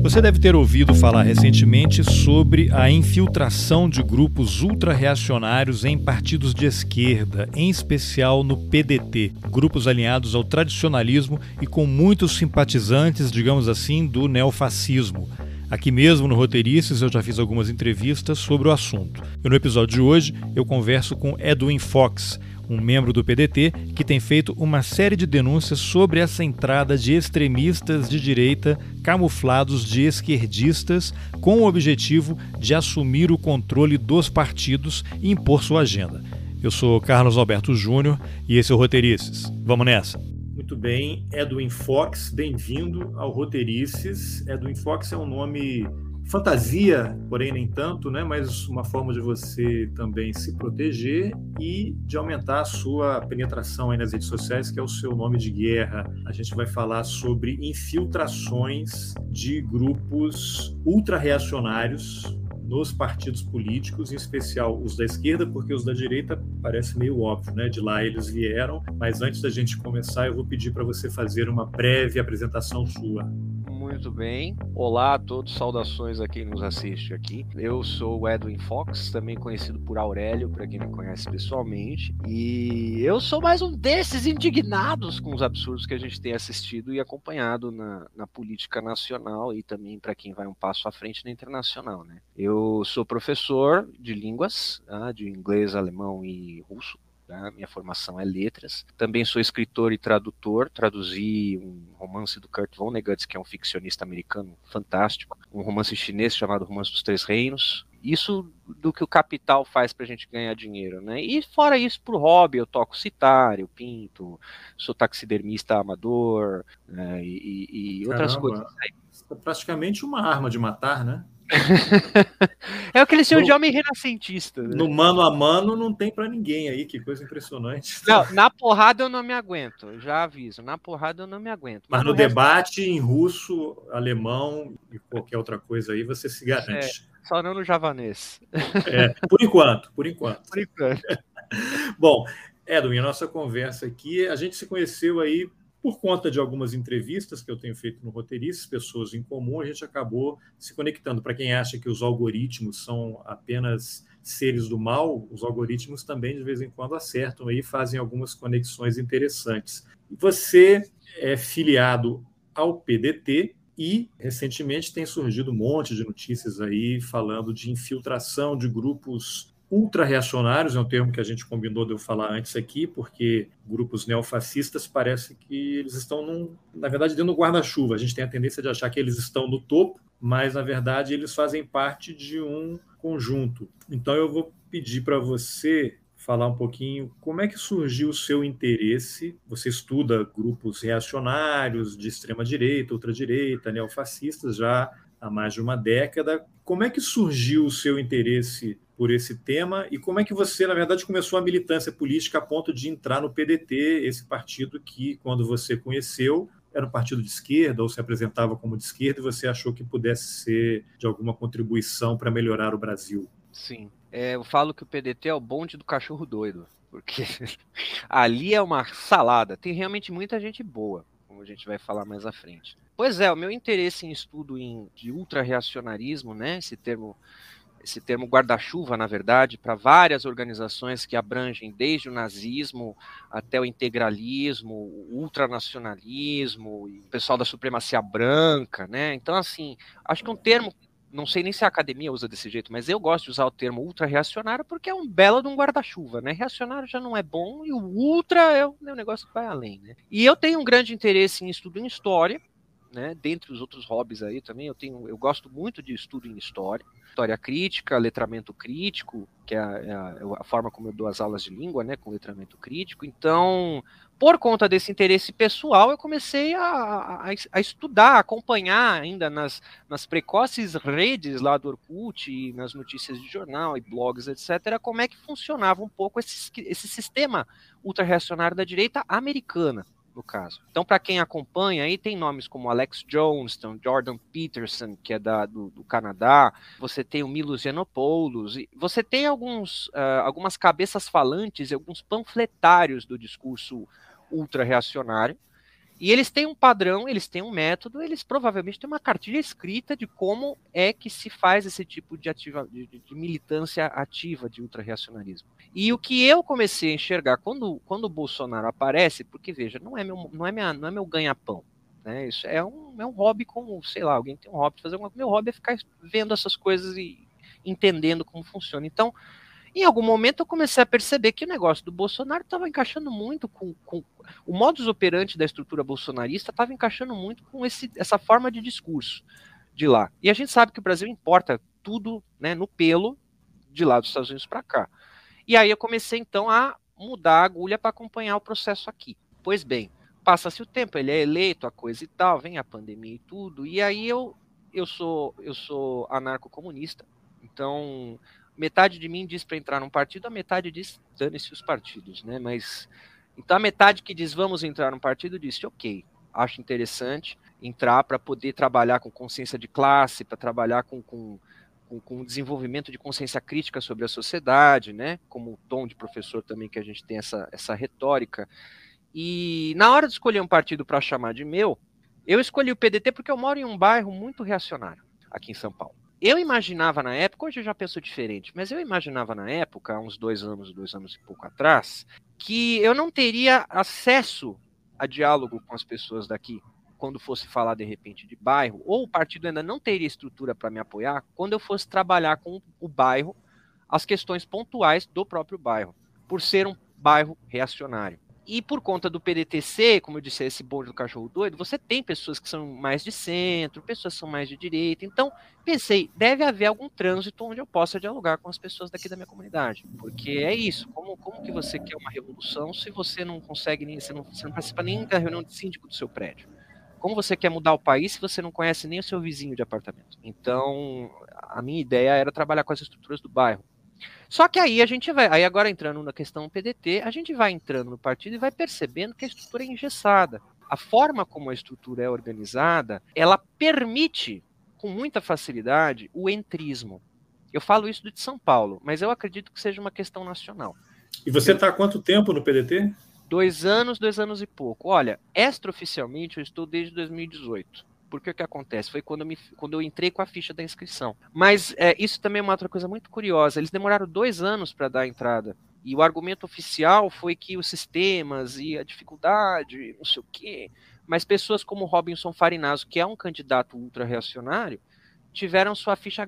Você deve ter ouvido falar recentemente sobre a infiltração de grupos ultra-reacionários em partidos de esquerda, em especial no PDT, grupos alinhados ao tradicionalismo e com muitos simpatizantes, digamos assim, do neofascismo. Aqui mesmo no Roteirices eu já fiz algumas entrevistas sobre o assunto. E no episódio de hoje eu converso com Edwin Fox, um membro do PDT que tem feito uma série de denúncias sobre essa entrada de extremistas de direita camuflados de esquerdistas com o objetivo de assumir o controle dos partidos e impor sua agenda. Eu sou Carlos Alberto Júnior e esse é o Roteirices. Vamos nessa! Muito bem, Edwin Fox, bem-vindo ao Roteirices. Edwin Fox é um nome fantasia, porém nem tanto, né? mas uma forma de você também se proteger e de aumentar a sua penetração aí nas redes sociais, que é o seu nome de guerra. A gente vai falar sobre infiltrações de grupos ultra-reacionários nos partidos políticos, em especial os da esquerda, porque os da direita parece meio óbvio, né? De lá eles vieram. Mas antes da gente começar, eu vou pedir para você fazer uma breve apresentação sua. Muito bem. Olá a todos, saudações a quem nos assiste aqui. Eu sou o Edwin Fox, também conhecido por Aurélio, para quem me conhece pessoalmente. E eu sou mais um desses indignados com os absurdos que a gente tem assistido e acompanhado na, na política nacional e também para quem vai um passo à frente na internacional. Né? Eu sou professor de línguas, tá? de inglês, alemão e russo né? Minha formação é letras. Também sou escritor e tradutor. Traduzi um romance do Kurt Vonnegut, que é um ficcionista americano fantástico. Um romance chinês chamado Romance dos Três Reinos. Isso do que o capital faz para a gente ganhar dinheiro, né? E fora isso, pro hobby, eu toco citar, eu pinto, sou taxidermista amador né? e, e, outras Caramba. coisas. É praticamente uma arma de matar, né? é aquele senhor de homem renascentista. Né? No mano a mano não tem para ninguém aí, que coisa impressionante. Não, na porrada eu não me aguento, já aviso. Na porrada eu não me aguento. Mas, Mas no debate em russo, alemão e qualquer outra coisa aí, você se garante. É, só não no javanês. É, por enquanto, por enquanto. Por enquanto. Bom, Edwin, a nossa conversa aqui, a gente se conheceu aí por conta de algumas entrevistas que eu tenho feito no Roteiristas, pessoas em comum, a gente acabou se conectando. Para quem acha que os algoritmos são apenas seres do mal, os algoritmos também de vez em quando acertam e fazem algumas conexões interessantes. Você é filiado ao PDT e recentemente tem surgido um monte de notícias aí falando de infiltração de grupos ultra-reacionários, é um termo que a gente combinou de eu falar antes aqui, porque grupos neofascistas parece que eles estão, num, na verdade, dentro do guarda-chuva. A gente tem a tendência de achar que eles estão no topo, mas, na verdade, eles fazem parte de um conjunto. Então, eu vou pedir para você falar um pouquinho como é que surgiu o seu interesse. Você estuda grupos reacionários de extrema direita, ultradireita, neofascistas já há mais de uma década. Como é que surgiu o seu interesse por esse tema e como é que você, na verdade, começou a militância política a ponto de entrar no PDT, esse partido que, quando você conheceu, era um partido de esquerda ou se apresentava como de esquerda e você achou que pudesse ser de alguma contribuição para melhorar o Brasil? Sim. É, eu falo que o PDT é o bonde do cachorro doido, porque ali é uma salada. Tem realmente muita gente boa, como a gente vai falar mais à frente. Pois é, o meu interesse em estudo em, de ultra-reacionarismo, né, esse termo esse termo guarda-chuva, na verdade, para várias organizações que abrangem desde o nazismo até o integralismo, o ultranacionalismo, o pessoal da supremacia branca, né? Então, assim, acho que um termo, não sei nem se a academia usa desse jeito, mas eu gosto de usar o termo ultra-reacionário porque é um belo de um guarda-chuva, né? Reacionário já não é bom e o ultra é é um negócio que vai além, né? E eu tenho um grande interesse em estudo em história, né? Dentre os outros hobbies aí também, eu tenho, eu gosto muito de estudo em história, história crítica, letramento crítico, que é a, é é a, forma como eu dou as aulas de língua, né? Com letramento crítico. Então, por conta desse interesse pessoal, eu comecei a, a, a estudar, a acompanhar ainda nas, nas precoces redes lá do Orkut, e nas notícias de jornal e blogs, etc., como é que funcionava um pouco esse, esse sistema ultra-reacionário da direita americana no caso. Então, para quem acompanha, aí tem nomes como Alex Johnston, Jordan Peterson, que é da, do, do Canadá, você tem o Milos e você tem alguns, uh, algumas cabeças falantes e alguns panfletários do discurso ultra-reacionário, E eles têm um padrão, eles têm um método, eles provavelmente têm uma cartilha escrita de como é que se faz esse tipo de, ativa, de, de militância ativa de ultrarreacionarismo. E o que eu comecei a enxergar quando, quando o Bolsonaro aparece, porque veja, não é meu, não é minha, não é meu ganha-pão. Né? Isso é um, é um hobby como, sei lá, alguém tem um hobby de fazer alguma Meu hobby é ficar vendo essas coisas e entendendo como funciona. Então, em algum momento eu comecei a perceber que o negócio do Bolsonaro estava encaixando muito com, com, o modus operandi da estrutura bolsonarista estava encaixando muito com esse, essa forma de discurso de lá. E a gente sabe que o Brasil importa tudo né, no pelo de lá dos Estados Unidos para cá. E aí eu comecei então a mudar a agulha para acompanhar o processo aqui. Pois bem, passa-se o tempo, ele é eleito, a coisa e tal, vem a pandemia e tudo, e aí eu eu sou eu sou anarco-comunista, então metade de mim diz para entrar num partido, a metade diz dane-se os partidos, né? Mas então a metade que diz vamos entrar num partido disse ok, acho interessante entrar para poder trabalhar com consciência de classe, para trabalhar com, com, com, com desenvolvimento de consciência crítica sobre a sociedade, né? Como o tom de professor também que a gente tem essa, essa retórica. E na hora de escolher um partido para chamar de meu, eu escolhi o PDT porque eu moro em um bairro muito reacionário aqui em São Paulo eu imaginava na época, hoje eu já penso diferente, mas eu imaginava na época, há uns dois anos, dois anos e pouco atrás, que eu não teria acesso a diálogo com as pessoas daqui quando fosse falar de repente de bairro, ou o partido ainda não teria estrutura para me apoiar quando eu fosse trabalhar com o bairro, as questões pontuais do próprio bairro, por ser um bairro reacionário. E por conta do PDTC, como eu disse, esse bonde do cachorro doido, você tem pessoas que são mais de centro, pessoas que são mais de direita. Então, pensei, deve haver algum trânsito onde eu possa dialogar com as pessoas daqui da minha comunidade. Porque é isso, como, como que você quer uma revolução se você não consegue, nem, você, não, você não participa nem da reunião de síndico do seu prédio? Como você quer mudar o país se você não conhece nem o seu vizinho de apartamento? Então, a minha ideia era trabalhar com as estruturas do bairro. Só que aí a gente vai, aí agora entrando na questão PDT, a gente vai entrando no partido e vai percebendo que a estrutura é engessada. A forma como a estrutura é organizada, ela permite com muita facilidade o entrismo. Eu falo isso de São Paulo, mas eu acredito que seja uma questão nacional. E você está há quanto tempo no PDT? Dois anos, dois anos e pouco. Olha, extraoficialmente eu estou desde 2018. Porque o que acontece? Foi quando eu, me, quando eu entrei com a ficha da inscrição. Mas é, isso também é uma outra coisa muito curiosa. Eles demoraram dois anos para dar a entrada. E o argumento oficial foi que os sistemas e a dificuldade, não sei o quê. Mas pessoas como Robinson Farinaso, que é um candidato ultra-reacionário, tiveram sua ficha,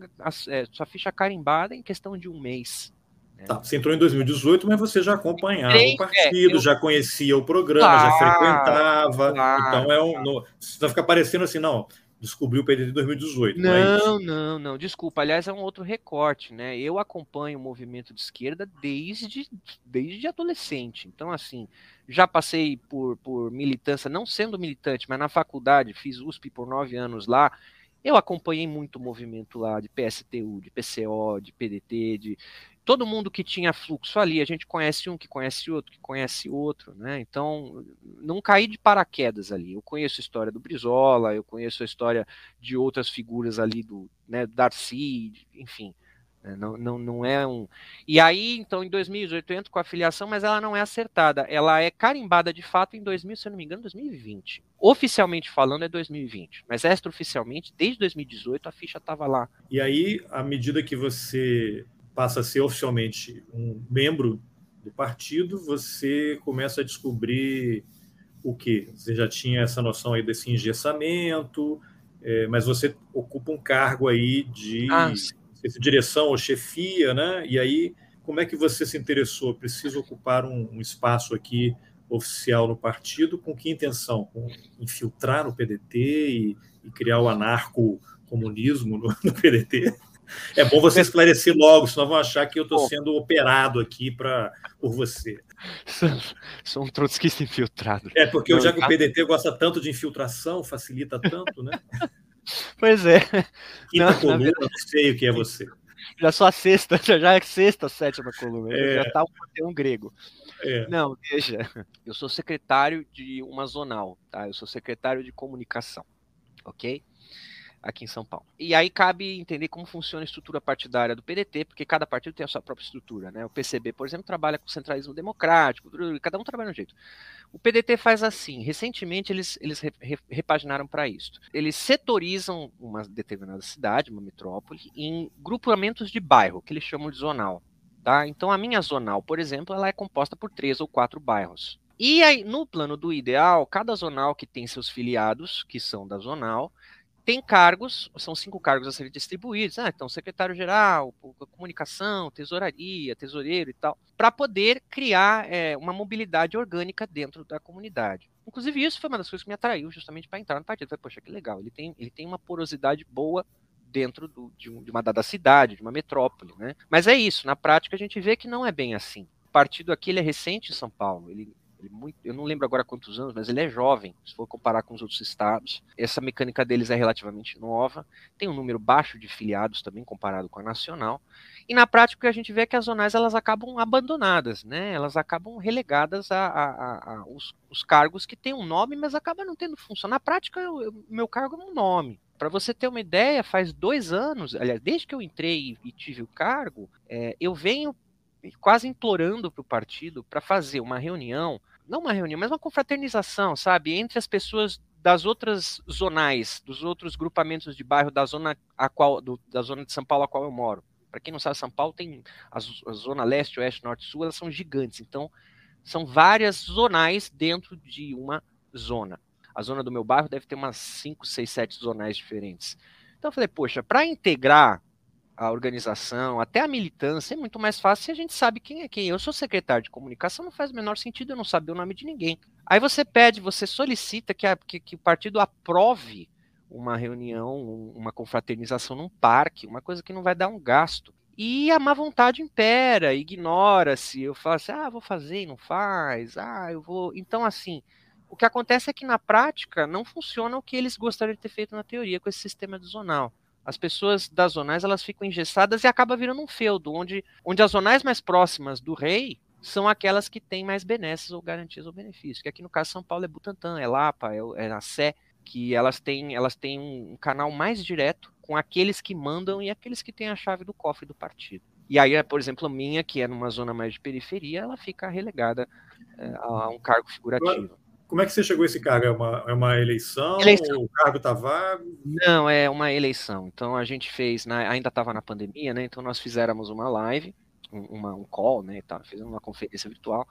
é, sua ficha carimbada em questão de um mês. É. Tá, você entrou em 2018, mas você já acompanhava o partido, é, eu... já conhecia o programa, claro, já frequentava. Claro, então é um. No, vai ficar parecendo assim, não. Descobriu o PDT em 2018. Não, não, é não, não, Desculpa. Aliás, é um outro recorte, né? Eu acompanho o movimento de esquerda desde, desde adolescente. Então, assim, já passei por, por militância, não sendo militante, mas na faculdade, fiz USP por nove anos lá. Eu acompanhei muito o movimento lá de PSTU, de PCO, de PDT, de todo mundo que tinha fluxo ali, a gente conhece um que conhece outro, que conhece outro, né? Então, não caí de paraquedas ali. Eu conheço a história do Brizola, eu conheço a história de outras figuras ali do, né, Darcy, enfim. Né? Não, não, não é um. E aí, então, em 2018 eu entro com a filiação, mas ela não é acertada. Ela é carimbada de fato em 2000, se eu não me engano, 2020. Oficialmente falando é 2020, mas extraoficialmente, desde 2018, a ficha estava lá. E aí, à medida que você passa a ser oficialmente um membro do partido, você começa a descobrir o que? Você já tinha essa noção aí desse engessamento, é, mas você ocupa um cargo aí de ah, direção ou chefia, né? E aí, como é que você se interessou? Preciso ocupar um, um espaço aqui oficial no partido, com que intenção? Com infiltrar no PDT e, e criar o anarco-comunismo no, no PDT? É bom você esclarecer logo, senão vão achar que eu estou sendo operado aqui pra, por você. Sou um trotskista infiltrado. É, porque eu já que o PDT gosta tanto de infiltração, facilita tanto, né? Pois é. Quinta não, coluna, verdade... não sei o que é você. Já sou a sexta, já é sexta, sétima coluna. É. Já está um, um grego. É. Não, veja, eu sou secretário de uma zonal, tá? Eu sou secretário de comunicação, ok? Aqui em São Paulo. E aí cabe entender como funciona a estrutura partidária do PDT, porque cada partido tem a sua própria estrutura, né? O PCB, por exemplo, trabalha com centralismo democrático, cada um trabalha de um jeito. O PDT faz assim, recentemente eles, eles repaginaram para isso. Eles setorizam uma determinada cidade, uma metrópole, em grupamentos de bairro, que eles chamam de zonal. Tá? Então a minha zonal, por exemplo, ela é composta por três ou quatro bairros. E aí, no plano do ideal, cada zonal que tem seus filiados, que são da zonal, tem cargos, são cinco cargos a serem distribuídos, ah, então secretário-geral, comunicação, tesouraria, tesoureiro e tal, para poder criar é, uma mobilidade orgânica dentro da comunidade. Inclusive, isso foi uma das coisas que me atraiu justamente para entrar no partido. falei, poxa, que legal, ele tem, ele tem uma porosidade boa dentro do, de, um, de, uma dada cidade, de uma metrópole, né? Mas é isso, na prática a gente vê que não é bem assim. O partido aqui ele é recente em São Paulo, ele muito, eu não lembro agora quantos anos, mas ele é jovem, se for comparar com os outros estados. Essa mecânica deles é relativamente nova, tem um número baixo de filiados também comparado com a nacional. E na prática o que a gente vê é que as zonais elas acabam abandonadas, né? Elas acabam relegadas a, a, a, a os, os, cargos que têm um nome, mas acabam não tendo função. Na prática, eu, meu cargo é um nome. Para você ter uma ideia, faz dois anos, aliás, desde que eu entrei e, e tive o cargo, é, eu venho quase implorando para o partido para fazer uma reunião não uma reunião, mas uma confraternização, sabe, entre as pessoas das outras zonais, dos outros grupamentos de bairro da zona a qual, do, da zona de São Paulo a qual eu moro. Para quem não sabe, São Paulo tem a, a zona leste, oeste, norte, sul, elas são gigantes. Então, são várias zonais dentro de uma zona. A zona do meu bairro deve ter umas 5, 6, 7 zonais diferentes. Então eu falei, poxa, para integrar a organização, até a militância, é muito mais fácil se a gente sabe quem é quem. Eu sou secretário de comunicação, não faz o menor sentido eu não saber o nome de ninguém. Aí você pede, você solicita que, a, que, que o partido aprove uma reunião, uma confraternização num parque, uma coisa que não vai dar um gasto. E a má vontade impera, ignora-se. Eu falo assim, ah, vou fazer e não faz, ah, eu vou. Então, assim, o que acontece é que na prática não funciona o que eles gostariam de ter feito na teoria com esse sistema de zonal as pessoas das zonais elas ficam engessadas e acaba virando um feudo, onde, onde as zonais mais próximas do rei são aquelas que têm mais benesses ou garantias ou benefícios. Que aqui no caso São Paulo é Butantã, é Lapa, é, é a Sé, que elas têm, elas têm um canal mais direto com aqueles que mandam e aqueles que têm a chave do cofre do partido. E aí, por exemplo, a minha, que é numa zona mais de periferia, ela fica relegada é, a um cargo figurativo. Como é que você chegou a esse cargo? É uma, é uma eleição? eleição. o cargo está vago? Não, é uma eleição. Então a gente fez, na, ainda estava na pandemia, né? Então nós fizemos uma live, uma, um call, né? Tá, fizemos uma conferência virtual.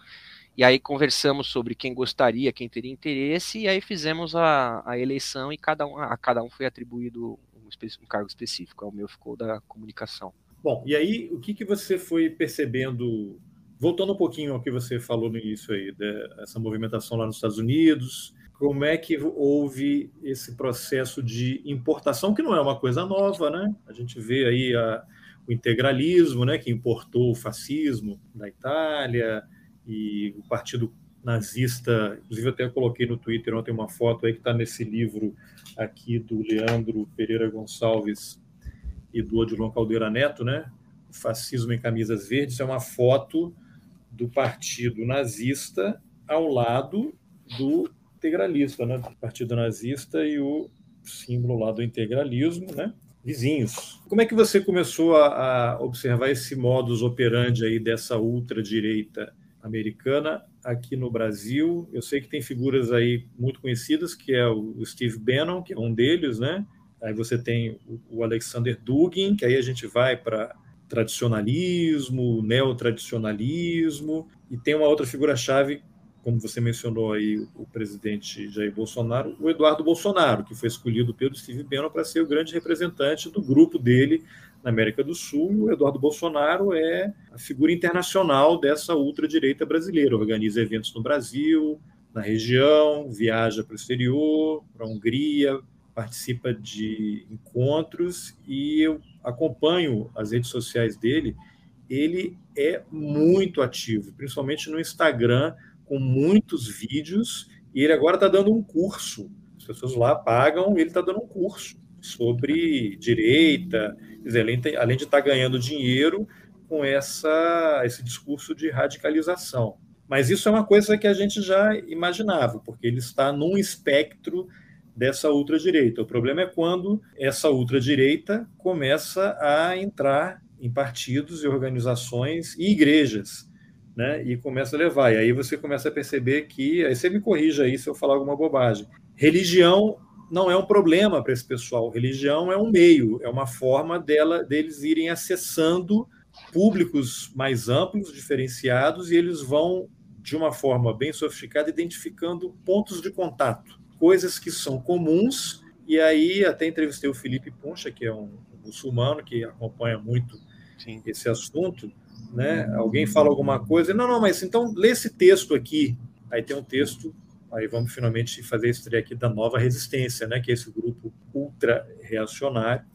E aí conversamos sobre quem gostaria, quem teria interesse, e aí fizemos a, a eleição e cada um, a cada um foi atribuído um, um cargo específico. O meu ficou da comunicação. Bom, e aí o que, que você foi percebendo Voltando um pouquinho ao que você falou no início aí, dessa movimentação lá nos Estados Unidos, como é que houve esse processo de importação, que não é uma coisa nova, né? A gente vê aí a, o integralismo, né, que importou o fascismo da Itália e o partido nazista, inclusive até coloquei no Twitter ontem uma foto aí que está nesse livro aqui do Leandro Pereira Gonçalves e do Odilon Caldeira Neto, né? O fascismo em camisas verdes é uma foto do partido nazista ao lado do integralista, né? do partido nazista e o símbolo lá do integralismo, né? vizinhos. Como é que você começou a, a observar esse modus operandi aí dessa ultradireita americana aqui no Brasil? Eu sei que tem figuras aí muito conhecidas, que é o Steve Bannon, que é um deles, né? Aí você tem o Alexander Dugin, que aí a gente vai para tradicionalismo, neotradicionalismo, e tem uma outra figura-chave, como você mencionou aí, o presidente Jair Bolsonaro, o Eduardo Bolsonaro, que foi escolhido pelo Steve Bannon para ser o grande representante do grupo dele na América do Sul. O Eduardo Bolsonaro é a figura internacional dessa ultradireita brasileira, organiza eventos no Brasil, na região, viaja para o exterior, para a Hungria, participa de encontros. E eu acompanho as redes sociais dele, ele é muito ativo, principalmente no Instagram, com muitos vídeos, e ele agora está dando um curso. As pessoas lá pagam, ele está dando um curso sobre direita, além de estar tá ganhando dinheiro com essa, esse discurso de radicalização. Mas isso é uma coisa que a gente já imaginava, porque ele está num espectro dessa ultradireita. O problema é quando essa ultradireita começa a entrar em partidos e organizações e igrejas, né? E começa a levar. E aí você começa a perceber que, aí você me corrija aí se eu falar alguma bobagem. Religião não é um problema para esse pessoal. Religião é um meio, é uma forma dela deles irem acessando públicos mais amplos, diferenciados, e eles vão de uma forma bem sofisticada identificando pontos de contato, coisas que são comuns. E aí até entrevistei o Felipe Poncha, que é um muçulmano que acompanha muito Sim. esse assunto, né? Alguém fala alguma coisa, não, não, mas então lê esse texto aqui. Aí tem um texto, aí vamos finalmente fazer a estreia aqui da nova resistência, né? Que é esse grupo ultra reacionário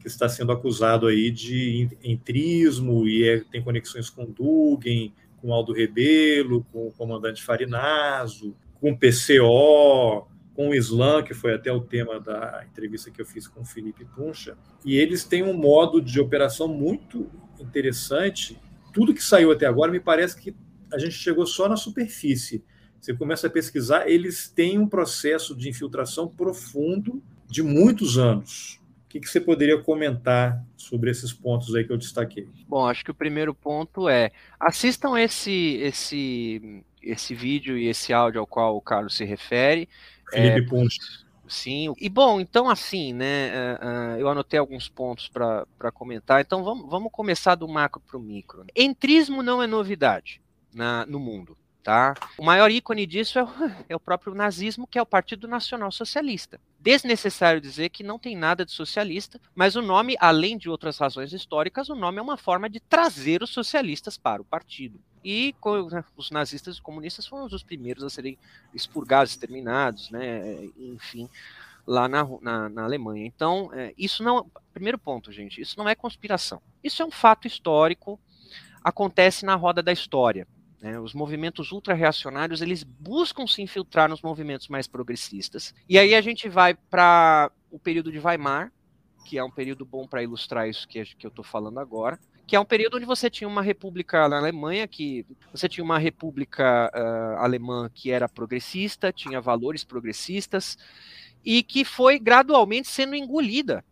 que está sendo acusado aí de entrismo e é, tem conexões com Dugin, com Aldo Rebelo, com o comandante Farinazo, com o PCO, com o Islã, que foi até o tema da entrevista que eu fiz com o Felipe Puncha, e eles têm um modo de operação muito interessante. Tudo que saiu até agora me parece que a gente chegou só na superfície. Você começa a pesquisar, eles têm um processo de infiltração profundo de muitos anos. O que, que você poderia comentar sobre esses pontos aí que eu destaquei? Bom, acho que o primeiro ponto é assistam esse esse esse vídeo e esse áudio ao qual o Carlos se refere. Felipe é. Sim. E bom, então assim, né? Uh, uh, eu anotei alguns pontos para comentar. Então vamos, vamos começar do macro para o micro. Entrismo não é novidade na, no mundo. Tá? O maior ícone disso é o, é o próprio nazismo, que é o Partido Nacional Socialista. Desnecessário dizer que não tem nada de socialista, mas o nome, além de outras razões históricas, o nome é uma forma de trazer os socialistas para o partido. E né, os nazistas e comunistas foram os primeiros a serem expurgados, exterminados, né? enfim, lá na, na, na Alemanha. Então, é, isso não. Primeiro ponto, gente, isso não é conspiração. Isso é um fato histórico, acontece na roda da história. Né? Os movimentos ultra-reacionários, eles buscam se infiltrar nos movimentos mais progressistas. E aí a gente vai para o período de Weimar, que é um período bom para ilustrar isso que, que eu estou falando agora, que é um período onde você tinha uma república na Alemanha, que você tinha uma república uh, alemã que era progressista, tinha valores progressistas, e que foi gradualmente sendo engolida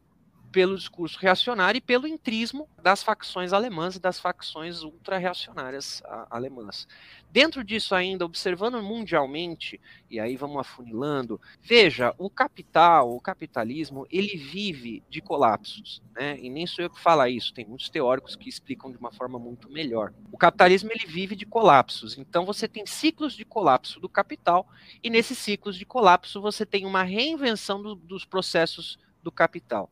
pelo discurso reacionário e pelo intrismo das facções alemãs e das facções ultra-reacionárias alemãs. Dentro disso ainda, observando mundialmente, e aí vamos afunilando, veja, o capital, o capitalismo, ele vive de colapsos, né? E nem sou eu que falo isso, tem muitos teóricos que explicam de uma forma muito melhor. O capitalismo, ele vive de colapsos, então você tem ciclos de colapso do capital, e nesses ciclos de colapso você tem uma reinvenção do, dos processos do capital.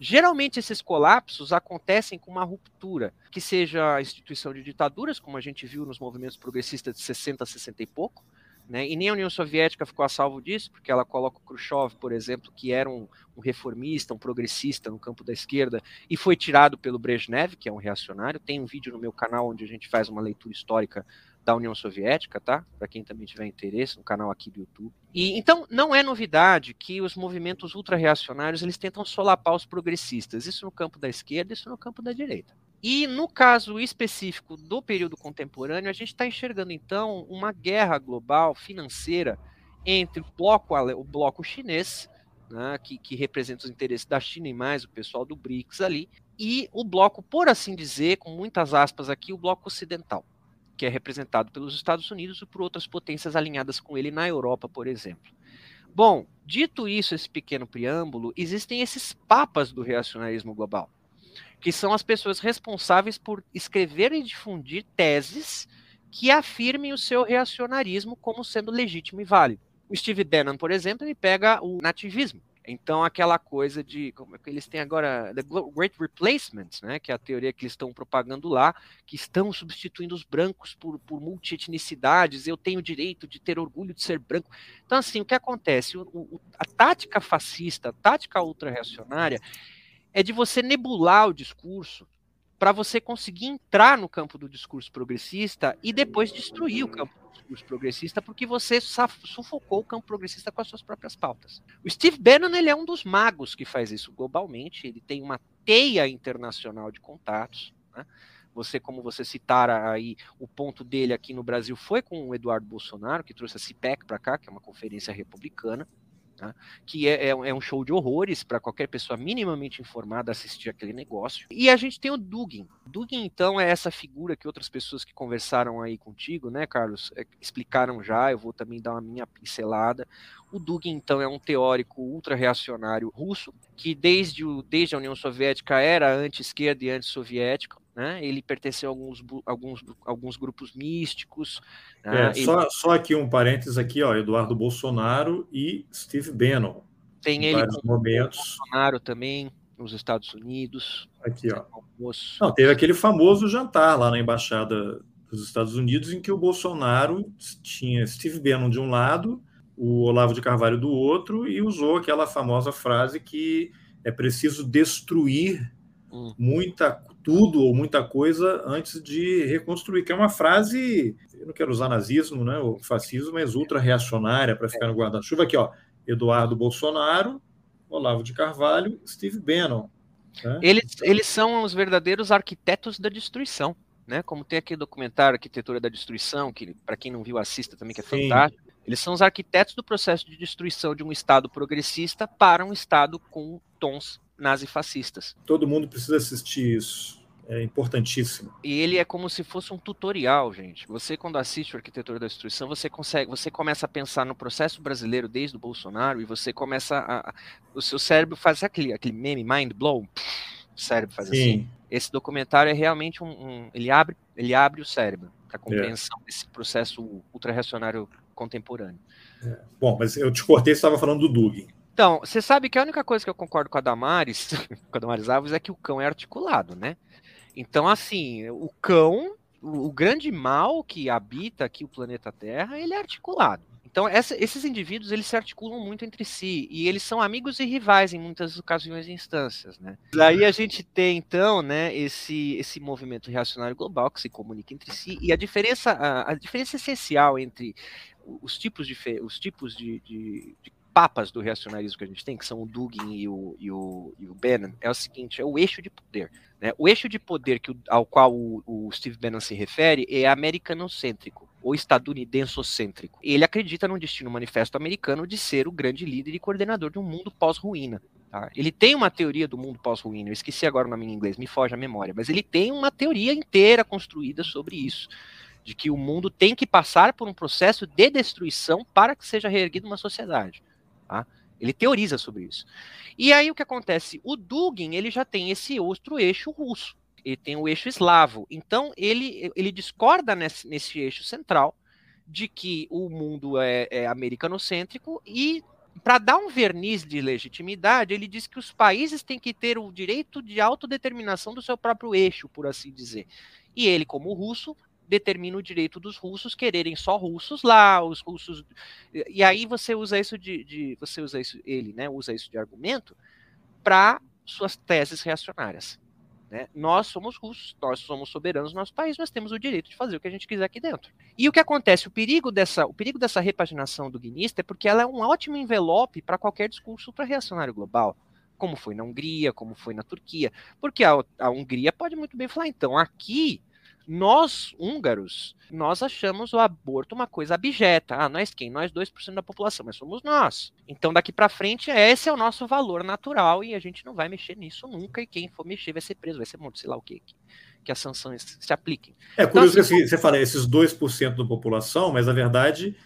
Geralmente esses colapsos acontecem com uma ruptura, que seja a instituição de ditaduras, como a gente viu nos movimentos progressistas de 60 a 60 e pouco, né? E nem a União Soviética ficou a salvo disso, porque ela coloca o Khrushchev, por exemplo, que era um, um, reformista, um progressista no campo da esquerda, e foi tirado pelo Brezhnev, que é um reacionário. Tem um vídeo no meu canal onde a gente faz uma leitura histórica da União Soviética, tá? Para quem também tiver interesse, no canal aqui do YouTube. E então não é novidade que os movimentos ultra-reacionários eles tentam solapar os progressistas, isso no campo da esquerda, isso no campo da direita. E no caso específico do período contemporâneo, a gente está enxergando então uma guerra global financeira entre o bloco, o bloco chinês, né, que, que representa os interesses da China e mais o pessoal do BRICS ali, e o bloco, por assim dizer, com muitas aspas aqui, o bloco ocidental que é representado pelos Estados Unidos e por outras potências alinhadas com ele na Europa, por exemplo. Bom, dito isso, esse pequeno preâmbulo, existem esses papas do reacionarismo global, que são as pessoas responsáveis por escrever e difundir teses que afirmem o seu reacionarismo como sendo legítimo e válido. O Steve Bannon, por exemplo, ele pega o nativismo, então, aquela coisa de. Como é que eles têm agora? The Great Replacement, né? Que é a teoria que eles estão propagando lá, que estão substituindo os brancos por, por multietnicidades. Eu tenho o direito de ter orgulho de ser branco. Então, assim, o que acontece? O, o, a tática fascista, a tática ultra-reacionária, é de você nebular o discurso para você conseguir entrar no campo do discurso progressista e depois destruir o campo do discurso progressista porque você sufocou o campo progressista com as suas próprias pautas. O Steve Bannon ele é um dos magos que faz isso globalmente, ele tem uma teia internacional de contatos, né? Você, como você citara aí, o ponto dele aqui no Brasil foi com o Eduardo Bolsonaro, que trouxe a CIPEC para cá, que é uma conferência republicana. Né? que é, é, é, um show de horrores para qualquer pessoa minimamente informada assistir aquele negócio. E a gente tem o Dugin. Dugin, então, é essa figura que outras pessoas que conversaram aí contigo, né, Carlos, é, explicaram já, eu vou também dar uma minha pincelada. O Dugin, então, é um teórico ultra-reacionário russo, que desde, o, desde a União Soviética era anti-esquerda e anti-soviético, né? Ele pertenceu a alguns, alguns, alguns grupos místicos. Né? É, ele... só, só aqui um parênteses aqui, ó, Eduardo Bolsonaro e Steve Bannon. Tem ele com momentos. Bolsonaro também nos Estados Unidos. Aqui, ó. Não, teve aquele famoso jantar lá na embaixada dos Estados Unidos em que o Bolsonaro tinha Steve Bannon de um lado, o Olavo de Carvalho do outro e usou aquela famosa frase que é preciso destruir hum. muita tudo ou muita coisa antes de reconstruir, que é uma frase, eu não quero usar nazismo, né, o fascismo, mas ultra reacionária para ficar no guarda-chuva. Aqui, ó, Eduardo Bolsonaro, Olavo de Carvalho, Steve Bannon. Né? Eles, eles são os verdadeiros arquitetos da destruição. Né? Como tem aquele documentário Arquitetura da Destruição, que para quem não viu, assista também, que é Sim. fantástico. Eles são os arquitetos do processo de destruição de um Estado progressista para um Estado com tons nazifascistas. Todo mundo precisa assistir isso. É importantíssimo. E ele é como se fosse um tutorial, gente. Você, quando assiste o Arquitetura da Destruição, você consegue, você começa a pensar no processo brasileiro desde o Bolsonaro e você começa a. O seu cérebro faz aquele, aquele meme, mind blow. O cérebro faz Sim. assim. Esse documentário é realmente um. um ele, abre, ele abre o cérebro para a compreensão é. desse processo ultra-reacionário contemporâneo. É. Bom, mas eu te cortei, você estava falando do Dugin. Então, você sabe que a única coisa que eu concordo com a Damares, com a Damares Alves, é que o cão é articulado, né? Então, assim, o cão, o grande mal que habita aqui o planeta Terra, ele é articulado. Então, essa, esses indivíduos, eles se articulam muito entre si, e eles são amigos e rivais em muitas ocasiões e instâncias, né? Daí a gente tem, então, né, esse, esse movimento reacionário global que se comunica entre si, e a diferença, a, a diferença essencial entre os tipos de, os tipos de, de, de papas do reacionarismo que a gente tem, que são o Dugin e o, e o, e o Bannon, é o seguinte: é o eixo de poder. Né? O eixo de poder que, ao qual o, o Steve Bannon se refere é americanocêntrico ou estadunidense-cêntrico. Ele acredita num destino manifesto americano de ser o grande líder e coordenador de um mundo pós-ruína. Tá? Ele tem uma teoria do mundo pós-ruína, eu esqueci agora o nome em inglês, me foge a memória, mas ele tem uma teoria inteira construída sobre isso de que o mundo tem que passar por um processo de destruição para que seja reerguida uma sociedade. Tá? Ele teoriza sobre isso. E aí o que acontece? O Dugin ele já tem esse outro eixo russo. Ele tem o eixo eslavo. Então ele, ele discorda nesse, nesse eixo central de que o mundo é, é americanocêntrico e para dar um verniz de legitimidade, ele diz que os países têm que ter o direito de autodeterminação do seu próprio eixo, por assim dizer. E ele, como russo, determina o direito dos russos quererem só russos lá, os russos. E aí você usa isso de, de você usa isso, ele, né, usa isso de argumento para suas teses reacionárias. Né? Nós somos russos, nós somos soberanos do nosso país, nós temos o direito de fazer o que a gente quiser aqui dentro. E o que acontece? O perigo dessa, o perigo dessa repaginação do guinista é porque ela é um ótimo envelope para qualquer discurso para reacionário global, como foi na Hungria, como foi na Turquia, porque a, a Hungria pode muito bem falar, então aqui nós, húngaros, nós achamos o aborto uma coisa abjeta. Ah, nós quem? Nós 2% da população, mas somos nós. Então daqui para frente, esse é o nosso valor natural e a gente não vai mexer nisso nunca. E quem for mexer vai ser preso, vai ser morto, sei lá o que. Que as sanções se apliquem. É curioso então, assim, que você fala esses 2% da população, mas na verdade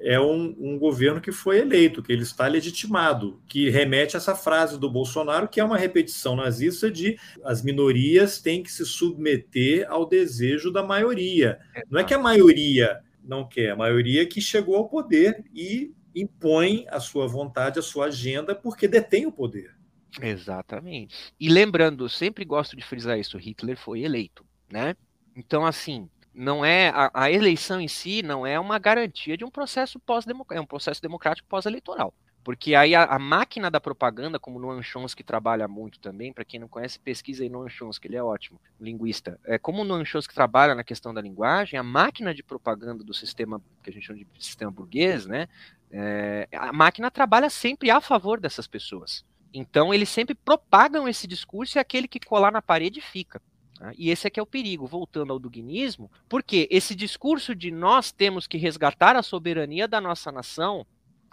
é um, um, governo que foi eleito, que ele está legitimado, que remete a essa frase do Bolsonaro, que é uma repetição nazista de as minorias têm que se submeter ao desejo da maioria. Não é que a maioria não quer, a maioria que chegou ao poder e impõe a sua vontade, a sua agenda, porque detém o poder. Exatamente. E lembrando, sempre gosto de frisar isso, Hitler foi eleito, né? Então, assim, não é a, a, eleição em si não é uma garantia de um processo pós é um processo democrático pós-eleitoral. Porque aí a, a, máquina da propaganda, como Noam Chomsky trabalha muito também, para quem não conhece, pesquisa aí Noam Chomsky, ele é ótimo, linguista. É, como o Noam Chomsky trabalha na questão da linguagem, a máquina de propaganda do sistema, que a gente chama de sistema burguês, né, é, a máquina trabalha sempre a favor dessas pessoas. Então, eles sempre propagam esse discurso e aquele que colar na parede fica. Né? E esse aqui é o perigo, voltando ao duguinismo, porque esse discurso de nós temos que resgatar a soberania da nossa nação,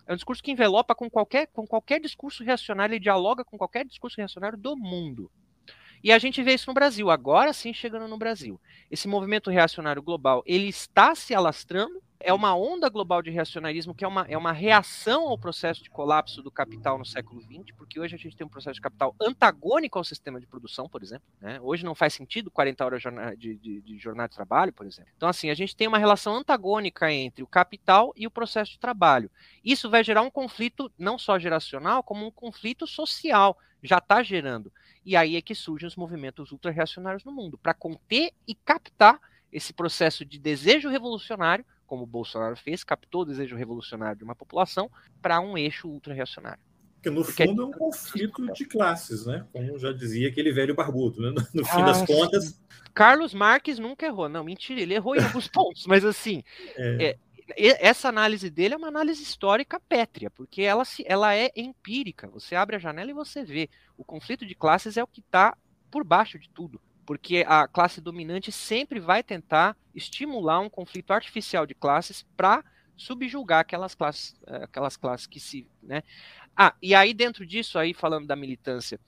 É um discurso que envelopa com qualquer, com qualquer discurso reacionário, ele dialoga com qualquer discurso reacionário do mundo. E a gente vê isso no Brasil, agora sim chegando no Brasil. Esse movimento reacionário global, ele está se alastrando, é uma onda global de reacionarismo que é uma, é uma reação ao processo de colapso do capital no século XX, porque hoje a gente tem um processo de capital antagônico ao sistema de produção, por exemplo. Né? Hoje não faz sentido 40 horas de, de, de jornada de trabalho, por exemplo. Então, assim, a gente tem uma relação antagônica entre o capital e o processo de trabalho. Isso vai gerar um conflito não só geracional, como um conflito social. Já está gerando. E aí é que surgem os movimentos ultra-reacionários no mundo, para conter e captar esse processo de desejo revolucionário como o Bolsonaro fez, captou o desejo revolucionário de uma população para um eixo ultra-reacionário. Porque no Porque fundo é um conflito de classes, né? Como já dizia aquele velho barbudo, né? No fim ah, das contas. Carlos Marques nunca errou. Não, mentira, ele errou em alguns pontos, mas assim, é. É, essa análise dele é uma análise histórica pétrea, porque ela, se, ela é empírica. Você abre a janela e você vê. O conflito de classes é o que está por baixo de tudo porque a classe dominante sempre vai tentar estimular um conflito artificial de classes para subjugar aquelas classes, eh, aquelas classes que se, né? Ah, e aí dentro disso aí falando da militância,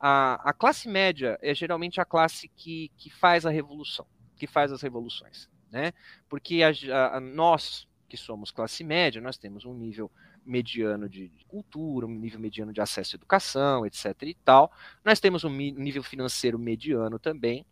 a, a classe média é geralmente a classe que, que faz a revolução, que faz as revoluções, né? Porque a, a, nós que somos classe média, nós temos um nível mediano de, cultura, um nível mediano de acesso à educação, etc. e tal. Nós temos um nível financeiro mediano também.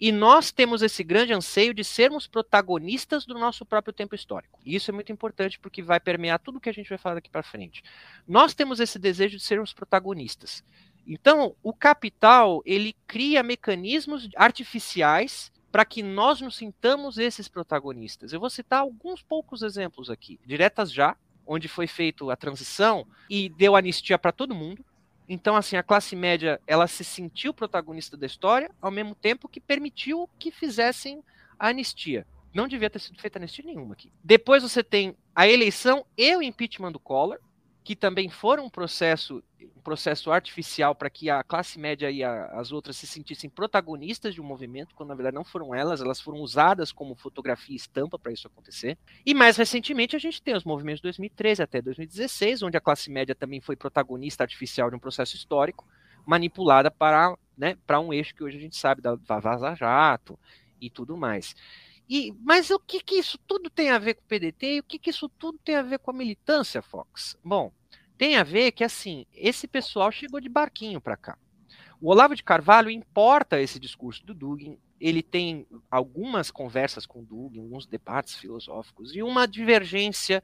E nós temos esse grande anseio de sermos protagonistas do nosso próprio tempo histórico. E isso é muito importante porque vai permear tudo que a gente vai falar daqui para frente. Nós temos esse desejo de sermos protagonistas. Então, o capital, ele cria mecanismos artificiais para que nós nos sintamos esses protagonistas. Eu vou citar alguns poucos exemplos aqui. Diretas já, onde foi feita a transição e deu anistia para todo mundo. Então, assim, a classe média, ela se sentiu protagonista da história, ao mesmo tempo que permitiu que fizessem a anistia. Não devia ter sido feita anistia nenhuma aqui. Depois você tem a eleição e o impeachment do Collor, que também foram um processo um processo artificial para que a classe média e a, as outras se sentissem protagonistas de um movimento, quando na verdade não foram elas, elas foram usadas como fotografia e estampa para isso acontecer. E mais recentemente a gente tem os movimentos de 2013 até 2016, onde a classe média também foi protagonista artificial de um processo histórico, manipulada para, né, para um eixo que hoje a gente sabe da, da Vaza Jato e tudo mais. E, mas o que, que isso tudo tem a ver com o PDT e o que, que isso tudo tem a ver com a militância, Fox? Bom, tem a ver que, assim, esse pessoal chegou de barquinho para cá. O Olavo de Carvalho importa esse discurso do Dugin, ele tem algumas conversas com o Dugin, alguns debates filosóficos e uma divergência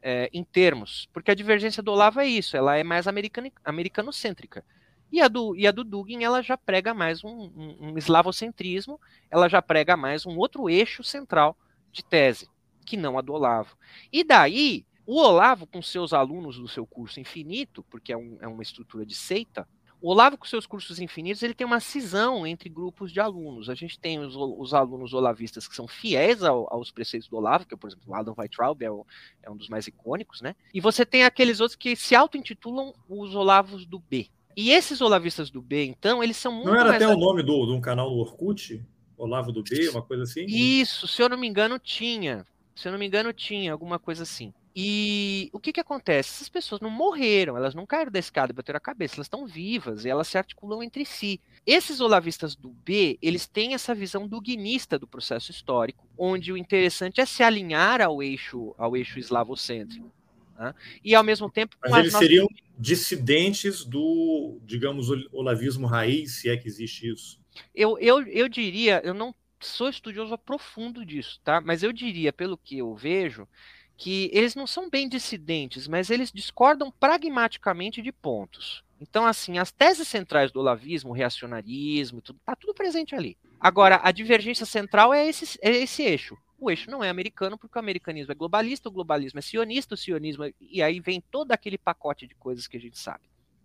é, em termos, porque a divergência do Olavo é isso, ela é mais americano, americanocêntrica. E a, do, e a do Dugin, ela já prega mais um, um, um eslavocentrismo, ela já prega mais um outro eixo central de tese, que não a do Olavo. E daí, o Olavo, com seus alunos do seu curso infinito, porque é, um, é uma estrutura de seita, o Olavo, com seus cursos infinitos, ele tem uma cisão entre grupos de alunos. A gente tem os, os alunos olavistas que são fiéis ao, aos preceitos do Olavo, que é, por exemplo, o Adam Weitraub é, o, é, um dos mais icônicos, né? E você tem aqueles outros que se auto-intitulam os Olavos do B. E esses olavistas do B, então, eles são muito Não era até o nome do, de um canal no Orkut? Olavo do B, uma coisa assim? Isso, se eu não me engano, tinha. Se eu não me engano, tinha alguma coisa assim. E o que, que acontece? Essas pessoas não morreram, elas não caíram da escada e bateram a cabeça, elas estão vivas e elas se articulam entre si. Esses olavistas do B, eles têm essa visão duguinista do processo histórico, onde o interessante é se alinhar ao eixo, ao eixo eslavocêntrico. Né? E ao mesmo tempo. Mas eles nossas... seriam dissidentes do, digamos, olavismo raiz, se é que existe isso. Eu, eu, eu diria, eu não sou estudioso profundo disso, tá? Mas eu diria, pelo que eu vejo, que eles não são bem dissidentes, mas eles discordam pragmaticamente de pontos. Então, assim, as teses centrais do olavismo, o reacionarismo, tudo, tá tudo presente ali. Agora, a divergência central é esse, é esse eixo. O eixo não é americano, porque o americanismo é globalista, o globalismo é sionista, o sionismo é... E aí vem todo aquele pacote de coisas que a gente sabe.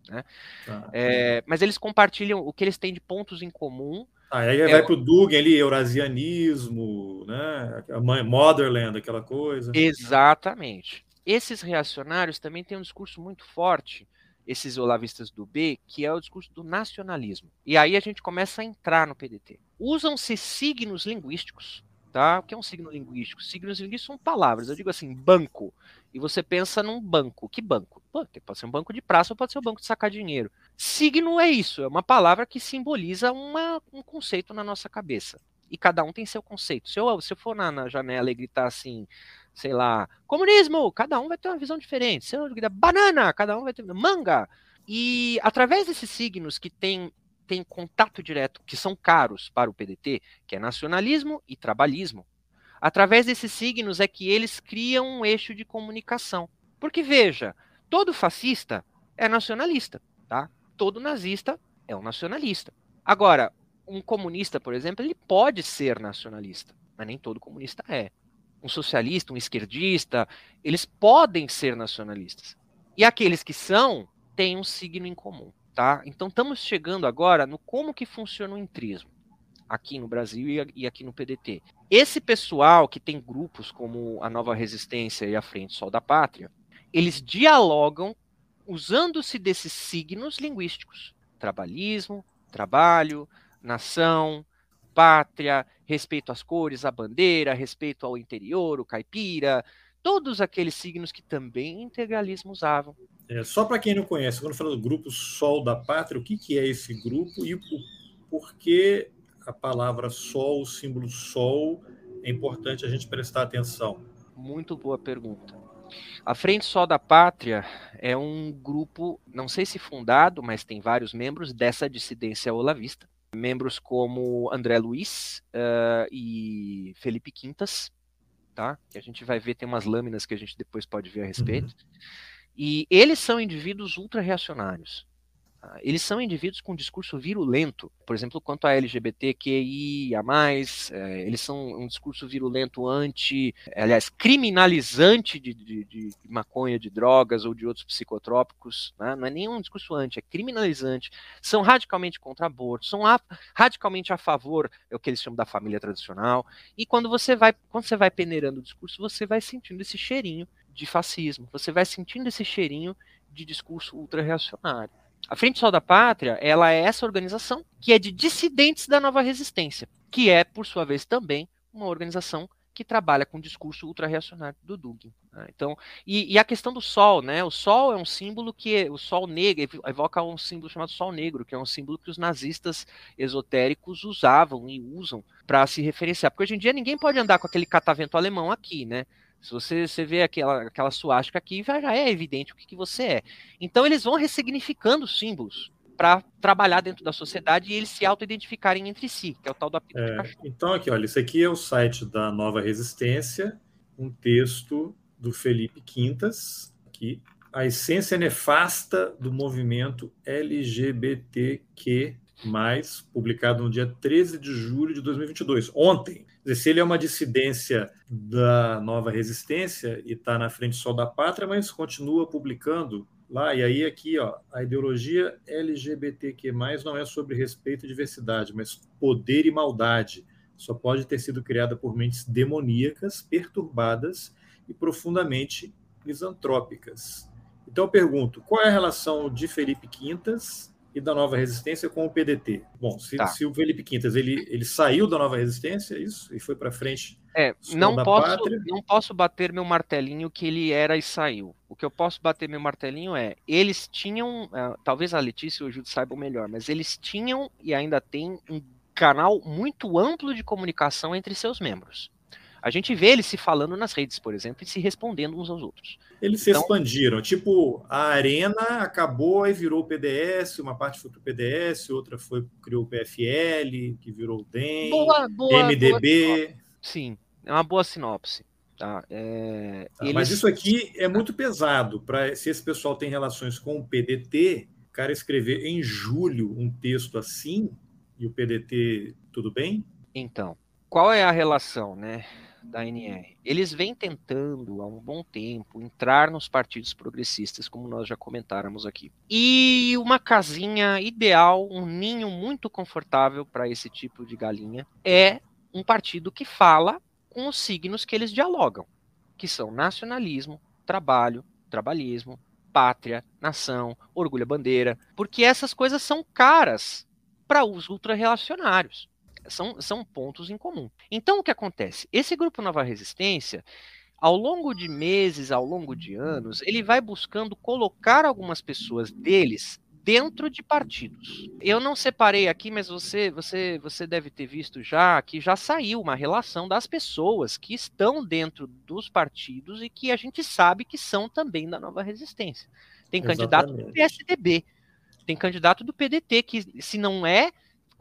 Né? Ah, é, mas eles compartilham o que eles têm de pontos em comum, ah, aí é, vai para o Dugin ali, eurasianismo, né? Motherland, aquela coisa. Exatamente. Esses reacionários também têm um discurso muito forte, esses olavistas do B, que é o discurso do nacionalismo. E aí a gente começa a entrar no PDT. Usam-se signos linguísticos, tá? O que é um signo linguístico? Signos linguísticos são palavras. Eu digo assim, banco. e você pensa num banco. Que banco? Pô, pode ser um banco de praça ou pode ser um banco de sacar dinheiro. Signo é isso, é uma palavra que simboliza uma, um conceito na nossa cabeça. E cada um tem seu conceito. Se eu, se eu for na, na janela e gritar assim, sei lá, comunismo, cada um vai ter uma visão diferente. Se eu gritar banana, cada um vai ter manga. E através desses signos que têm tem contato direto, que são caros para o PDT, que é nacionalismo e trabalhismo, através desses signos é que eles criam um eixo de comunicação. Porque veja, todo fascista é nacionalista, tá? Todo nazista é um nacionalista. Agora, um comunista, por exemplo, ele pode ser nacionalista, mas nem todo comunista é. Um socialista, um esquerdista, eles podem ser nacionalistas. E aqueles que são têm um signo em comum. Tá? Então estamos chegando agora no como que funciona o intrismo aqui no Brasil e aqui no PDT. Esse pessoal que tem grupos como a Nova Resistência e a Frente Sol da Pátria, eles dialogam usando-se desses signos linguísticos: trabalhismo, trabalho, nação, pátria, respeito às cores, à bandeira, respeito ao interior, o caipira, todos aqueles signos que também integralismo usavam. É, só para quem não conhece, quando fala do grupo Sol da Pátria, o que, que é esse grupo e por que a palavra Sol, o símbolo Sol, é importante a gente prestar atenção? Muito boa pergunta. A Frente Sol da Pátria é um grupo, não sei se fundado, mas tem vários membros dessa dissidência olavista. Membros como André Luiz uh, e Felipe Quintas, tá? Que a gente vai ver, tem umas lâminas que a gente depois pode ver a respeito. Uhum. E eles são indivíduos ultra-reacionários. Eles são indivíduos com discurso virulento, por exemplo, quanto a LGBTQIA+, é, eles são um discurso virulento anti, aliás, criminalizante de, de, de maconha, de drogas ou de outros psicotrópicos, né? não é nenhum discurso anti, é criminalizante, são radicalmente contra aborto, são a, radicalmente a favor, é o que eles chamam da família tradicional, e quando você vai, quando você vai peneirando o discurso, você vai sentindo esse cheirinho de fascismo, você vai sentindo esse cheirinho de discurso ultra-reacionário. A Frente Sol da Pátria, ela é essa organização que é de dissidentes da nova resistência, que é, por sua vez, também uma organização que trabalha com o discurso ultra-reacionário do Dugin. Né? Então, e, e, a questão do Sol, né? O Sol é um símbolo que o Sol negro evoca um símbolo chamado Sol negro, que é um símbolo que os nazistas esotéricos usavam e usam para se referenciar. Porque hoje em dia ninguém pode andar com aquele catavento alemão aqui, né? Se você, você vê aquela, aquela suástica aqui, já é evidente o que, que você é. Então eles vão ressignificando os símbolos para trabalhar dentro da sociedade e eles se auto-identificarem entre si, que é o tal do apito é, de cachorro. Então aqui, olha, isso aqui é o site da Nova Resistência, um texto do Felipe Quintas, aqui, a essência nefasta do movimento LGBTQ+, publicado no dia 13 de julho de 2022, ontem. Dizer, se ele é uma dissidência da nova resistência e está na frente só da pátria, mas continua publicando lá, e aí aqui, ó, a ideologia LGBTQ+, não é sobre respeito e diversidade, mas poder e maldade. Só pode ter sido criada por mentes demoníacas, perturbadas e profundamente misantrópicas. Então eu pergunto, qual é a relação de Felipe Quintas e da Nova Resistência com o PDT. Bom, se, tá. se o Felipe Quintas ele, ele saiu da Nova Resistência, isso, e foi para frente. É, não posso, não posso bater meu martelinho que ele era e saiu. O que eu posso bater meu martelinho é, eles tinham, uh, talvez a Letícia e o Júlio saibam melhor, mas eles tinham e ainda têm um canal muito amplo de comunicação entre seus membros. A gente vê eles se falando nas redes, por exemplo, e se respondendo uns aos outros. Eles se então, expandiram. Tipo, a Arena acabou e virou o PDS, uma parte foi para o PDS, outra foi criou o PFL, que virou o DEM, boa, boa, MDB. Boa Sim, é uma boa sinopse. Tá? É, tá, eles... Mas isso aqui é muito pesado. para Se esse pessoal tem relações com o PDT, o cara escrever em julho um texto assim, e o PDT, tudo bem? Então, qual é a relação, né? Da NR. Eles vêm tentando há um bom tempo entrar nos partidos progressistas, como nós já comentáramos aqui. E uma casinha ideal, um ninho muito confortável para esse tipo de galinha é um partido que fala com os signos que eles dialogam, que são nacionalismo, trabalho, trabalhismo, pátria, nação, orgulho bandeira, porque essas coisas são caras para os ultra-relacionários são, são pontos em comum. Então, o que acontece? Esse grupo Nova Resistência, ao longo de meses, ao longo de anos, ele vai buscando colocar algumas pessoas deles dentro de partidos. Eu não separei aqui, mas você, você, você deve ter visto já que já saiu uma relação das pessoas que estão dentro dos partidos e que a gente sabe que são também da Nova Resistência. Tem candidato Exatamente. do PSDB, tem candidato do PDT que se não é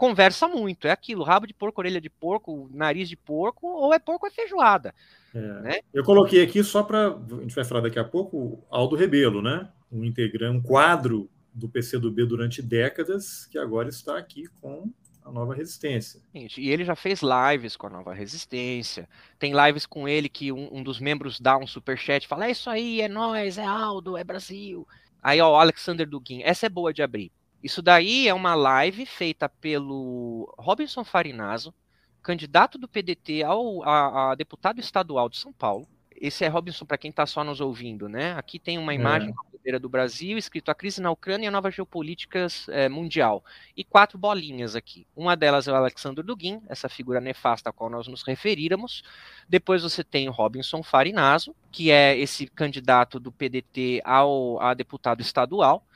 conversa muito, é aquilo, rabo de porco, orelha de porco, nariz de porco, ou é porco ou é feijoada. É. Né? Eu coloquei aqui só para, a gente vai falar daqui a pouco, Aldo Rebelo, né? Um integrante, um quadro do PCdoB durante décadas, que agora está aqui com a nova resistência. E ele já fez lives com a nova resistência. Tem lives com ele que um, um dos membros dá um superchat e fala: É isso aí, é nós, é Aldo, é Brasil. Aí, ó, o Alexander Dugin, essa é boa de abrir. Isso daí é uma live feita pelo Robinson Farinaso, candidato do PDT ao, a, a deputado estadual de São Paulo. Esse é Robinson, para quem está só nos ouvindo, né? Aqui tem uma é. imagem é bandeira do Brasil, escrito A Crise na Ucrânia e a Nova Geopolítica é, Mundial. E quatro bolinhas aqui. Uma delas é o Alexandre Dugin, essa figura nefasta a qual nós nos referíramos. Depois você tem o Robinson Farinaso, que é esse candidato do PDT ao, a deputado estadual.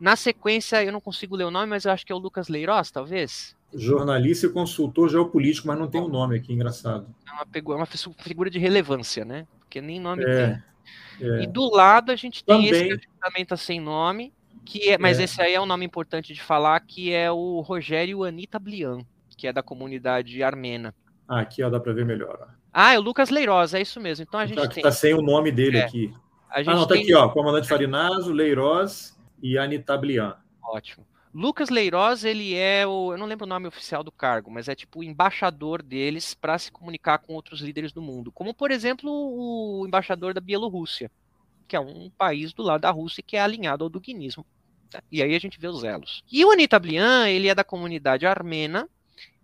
Na sequência, eu não consigo ler o nome, mas eu acho que é o Lucas Leiroz, talvez. Jornalista e consultor geopolítico, mas não tem o um nome aqui, engraçado. É uma, é uma figura de relevância, né? Porque nem nome é. tem. É. E do lado a gente tem Também. esse ajuntamento sem nome, que é, mas é. esse aí é um nome importante de falar, que é o Rogério Anita Blian, que é da comunidade armena. Ah, aqui ó, dá para ver melhor. Ah, é o Lucas Leiroz, é isso mesmo. Então a gente tá, tem... tá sem o nome dele é. aqui. ah, não, tá tem... aqui, ó, comandante Farinazo, Leiroz e Anita Blian. Ótimo. Lucas Leiroz, ele é o, eu não lembro o nome oficial do cargo, mas é tipo o embaixador deles para se comunicar com outros líderes do mundo, como por exemplo o embaixador da Bielorrússia, que é um país do lado da Rússia que é alinhado ao duguinismo. E aí a gente vê os elos. E o Anita Blian, ele é da comunidade armena,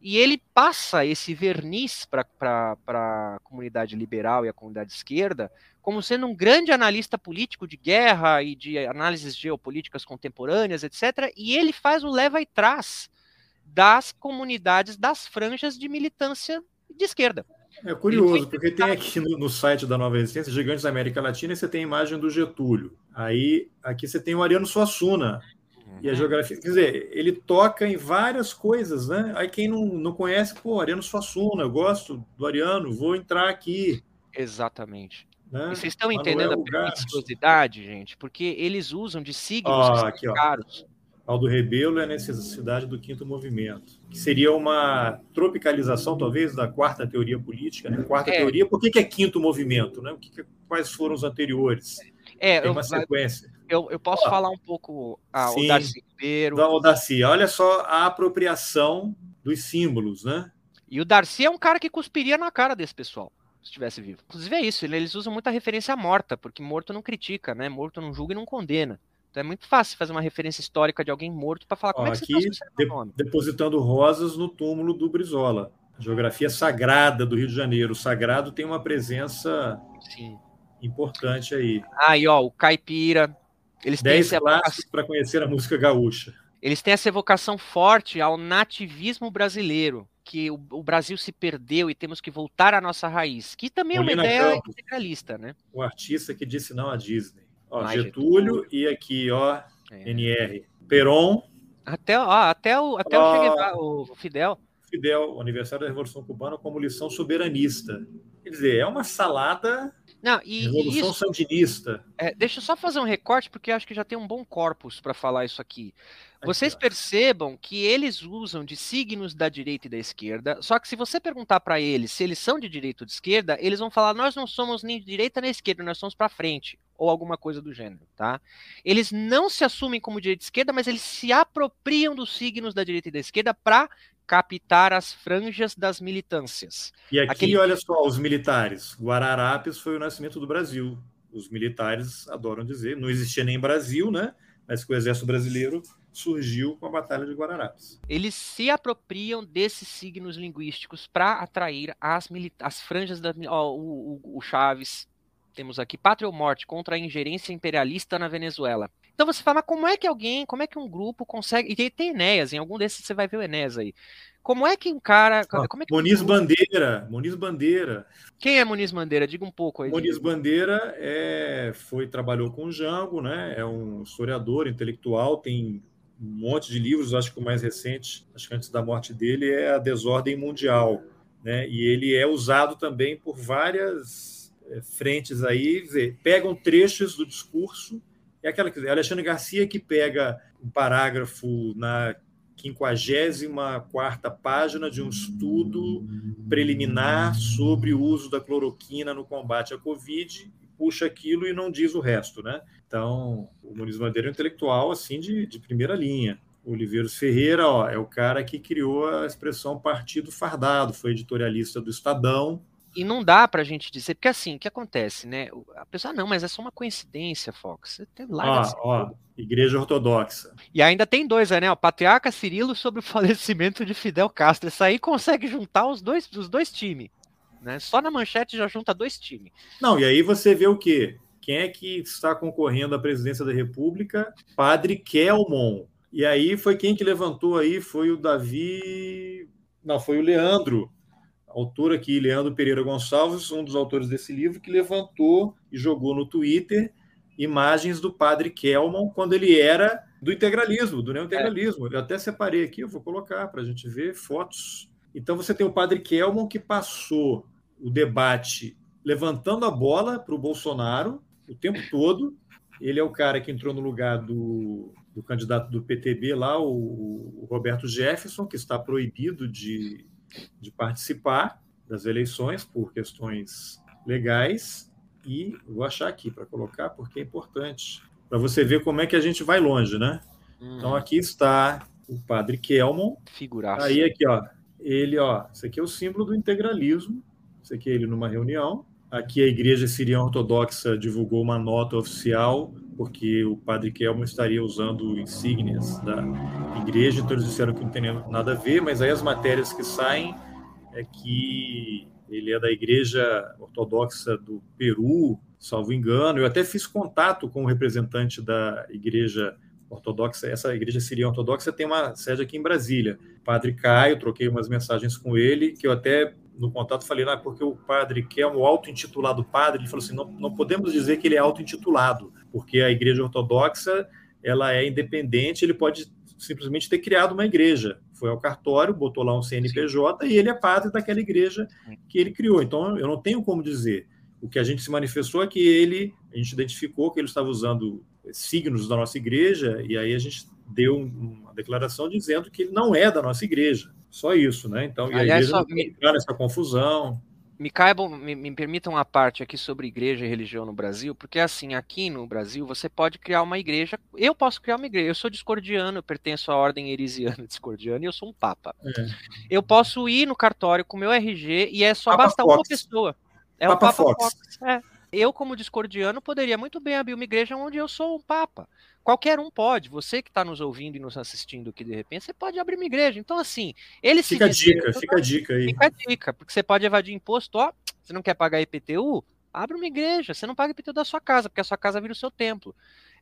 e ele passa esse verniz para a comunidade liberal e a comunidade esquerda como sendo um grande analista político de guerra e de análises geopolíticas contemporâneas, etc. E ele faz o leva e trás das comunidades das franjas de militância de esquerda. É curioso, porque tem aqui no, no, site da Nova Resistência, Gigantes da América Latina, e você tem a imagem do Getúlio. Aí aqui você tem o Ariano Suassuna. E a uhum. geografia, quer dizer, ele toca em várias coisas, né? Aí quem não, não conhece, pô, Ariano Suassuna, eu gosto do Ariano, vou entrar aqui. Exatamente. Né? E vocês estão entendendo Manuel a periculosidade, gente? Porque eles usam de signos oh, aqui, caros. Aldo Rebelo é a necessidade do quinto movimento, que seria uma tropicalização, talvez, da quarta teoria política. Né? Quarta é. teoria, por que, que é quinto movimento? Né? O que, que quais foram os anteriores? É, Tem uma eu, sequência. Eu, eu posso falar um pouco ah, sim, o Darcy Ribeiro. O Darcy, olha só a apropriação dos símbolos, né? E o Darcy é um cara que cuspiria na cara desse pessoal se estivesse vivo. Inclusive é isso, eles usam muita referência morta, porque morto não critica, né? Morto não julga e não condena. Então é muito fácil fazer uma referência histórica de alguém morto para falar como Ó, é que aqui, você de, nome. depositando rosas no túmulo do Brizola. geografia sagrada do Rio de Janeiro. O sagrado tem uma presença Sim. importante aí. Aí, ó, o caipira. Eles Dez têm clássicos para conhecer a música gaúcha. Eles têm essa evocação forte ao nativismo brasileiro que o, o, Brasil se perdeu e temos que voltar à nossa raiz, que também Molina é uma ideia Campos, integralista, né? O artista que disse não à Disney. Ó, Getúlio, Getúlio, e aqui, ó, é. NR. Peron. Até, ó, até o, até ó, o, o Fidel. Fidel, o aniversário da Revolução Cubana como lição soberanista. Quer dizer, é uma salada não, e, Revolução isso, Sandinista. É, deixa eu só fazer um recorte, porque eu acho que já tem um bom corpus para falar isso aqui. Vocês percebam que eles usam de signos da direita e da esquerda, só que se você perguntar para eles se eles são de direita ou de esquerda, eles vão falar: nós não somos nem de direita nem de esquerda, nós somos para frente, ou alguma coisa do gênero, tá? Eles não se assumem como direita e esquerda, mas eles se apropriam dos signos da direita e da esquerda para captar as franjas das militâncias. E aqui, Aquele... olha só, os militares. Guararapes foi o nascimento do Brasil. Os militares adoram dizer, não existia nem Brasil, né? Mas que o exército brasileiro surgiu com a Batalha de Guararapes. Eles se apropriam desses signos linguísticos para atrair as, as franjas da. Ó, o, o, o Chaves, temos aqui Pátria ou Morte contra a ingerência imperialista na Venezuela. Então você fala, mas como é que alguém, como é que um grupo consegue. E tem Enéas, em algum desses você vai ver o Enéas aí. Como é que um cara. Como é que Muniz um Bandeira. Muniz Bandeira. Quem é Muniz Bandeira? Diga um pouco aí. Muniz Bandeira é, foi, trabalhou com o Jango, né? É um historiador, intelectual, tem um monte de livros, acho que o mais recente, acho que antes da morte dele, é A Desordem Mundial. Né? E ele é usado também por várias é, frentes aí, pegam trechos do discurso. É aquela que Alexandre Garcia que pega um parágrafo na 54 página de um estudo preliminar sobre o uso da cloroquina no combate à Covid, puxa aquilo e não diz o resto, né? Então, o Muniz Bandeira é um intelectual, assim, de, de primeira linha. O Oliveiros Ferreira ó, é o cara que criou a expressão partido fardado, foi editorialista do Estadão, e não dá pra gente dizer, porque assim, o que acontece, né? A pessoa, não, mas é só uma coincidência, Fox. Você tem lá. Ó, ó, Igreja Ortodoxa. E ainda tem dois, né? O Patriarca Cirilo sobre o falecimento de Fidel Castro. Isso aí consegue juntar os dois, os dois times. Né? Só na manchete já junta dois times. Não, e aí você vê o quê? Quem é que está concorrendo à presidência da República? Padre Kelmon. E aí foi quem que levantou aí? Foi o Davi. Não, foi o Leandro autor aqui, Leandro Pereira Gonçalves, um dos autores desse livro, que levantou e jogou no Twitter imagens do padre Kelman quando ele era do integralismo, do neointegralismo. Eu até separei aqui, eu vou colocar para a gente ver fotos. Então você tem o padre Kelman que passou o debate levantando a bola para o Bolsonaro o tempo todo. Ele é o cara que entrou no lugar do, do candidato do PTB lá, o, o Roberto Jefferson, que está proibido de de participar das eleições por questões legais e vou achar aqui para colocar porque é importante para você ver como é que a gente vai longe, né? Hum. Então aqui está o Padre Kelmon. Figuraça. Aí aqui, ó, ele, ó, isso aqui é o símbolo do integralismo. Isso aqui é ele numa reunião. Aqui a Igreja Siriana Ortodoxa divulgou uma nota oficial porque o Padre Kelmon estaria usando insígnias da igreja, então eles disseram que não tem nada a ver, mas aí as matérias que saem é que ele é da igreja ortodoxa do Peru, salvo engano. Eu até fiz contato com o representante da igreja ortodoxa, essa igreja siria ortodoxa tem uma sede aqui em Brasília. Padre Caio, troquei umas mensagens com ele, que eu até no contato falei, ah, porque o padre que é um auto-intitulado padre, ele falou assim, não, não podemos dizer que ele é auto-intitulado, porque a igreja ortodoxa ela é independente, ele pode simplesmente ter criado uma igreja. Foi ao cartório, botou lá um CNPJ Sim. e ele é padre daquela igreja que ele criou. Então, eu não tenho como dizer. O que a gente se manifestou é que ele, a gente identificou que ele estava usando signos da nossa igreja, e aí a gente deu uma declaração dizendo que ele não é da nossa igreja. Só isso, né? Então, e Aliás, a igreja só... entrar nessa confusão me caibam, me, me, permitam uma parte aqui sobre igreja e religião no Brasil, porque assim, aqui no Brasil você pode criar uma igreja, eu posso criar uma igreja, eu sou discordiano, eu pertenço à ordem heresiana discordiana e eu sou um papa. É. Eu posso ir no cartório com meu RG e é só papa bastar Fox. uma pessoa. É papa o Papa Fox. Fox. É. Eu, como discordiano, poderia muito bem abrir uma igreja onde eu sou um papa. Qualquer um pode. Você que está nos ouvindo e nos assistindo aqui de repente, você pode abrir uma igreja. Então, assim, ele fica se. Fica a dica, fica a dica aí. Fica a dica, porque você pode evadir imposto, ó. Você não quer pagar IPTU? Abre uma igreja. Você não paga IPTU da sua casa, porque a sua casa vira o seu templo.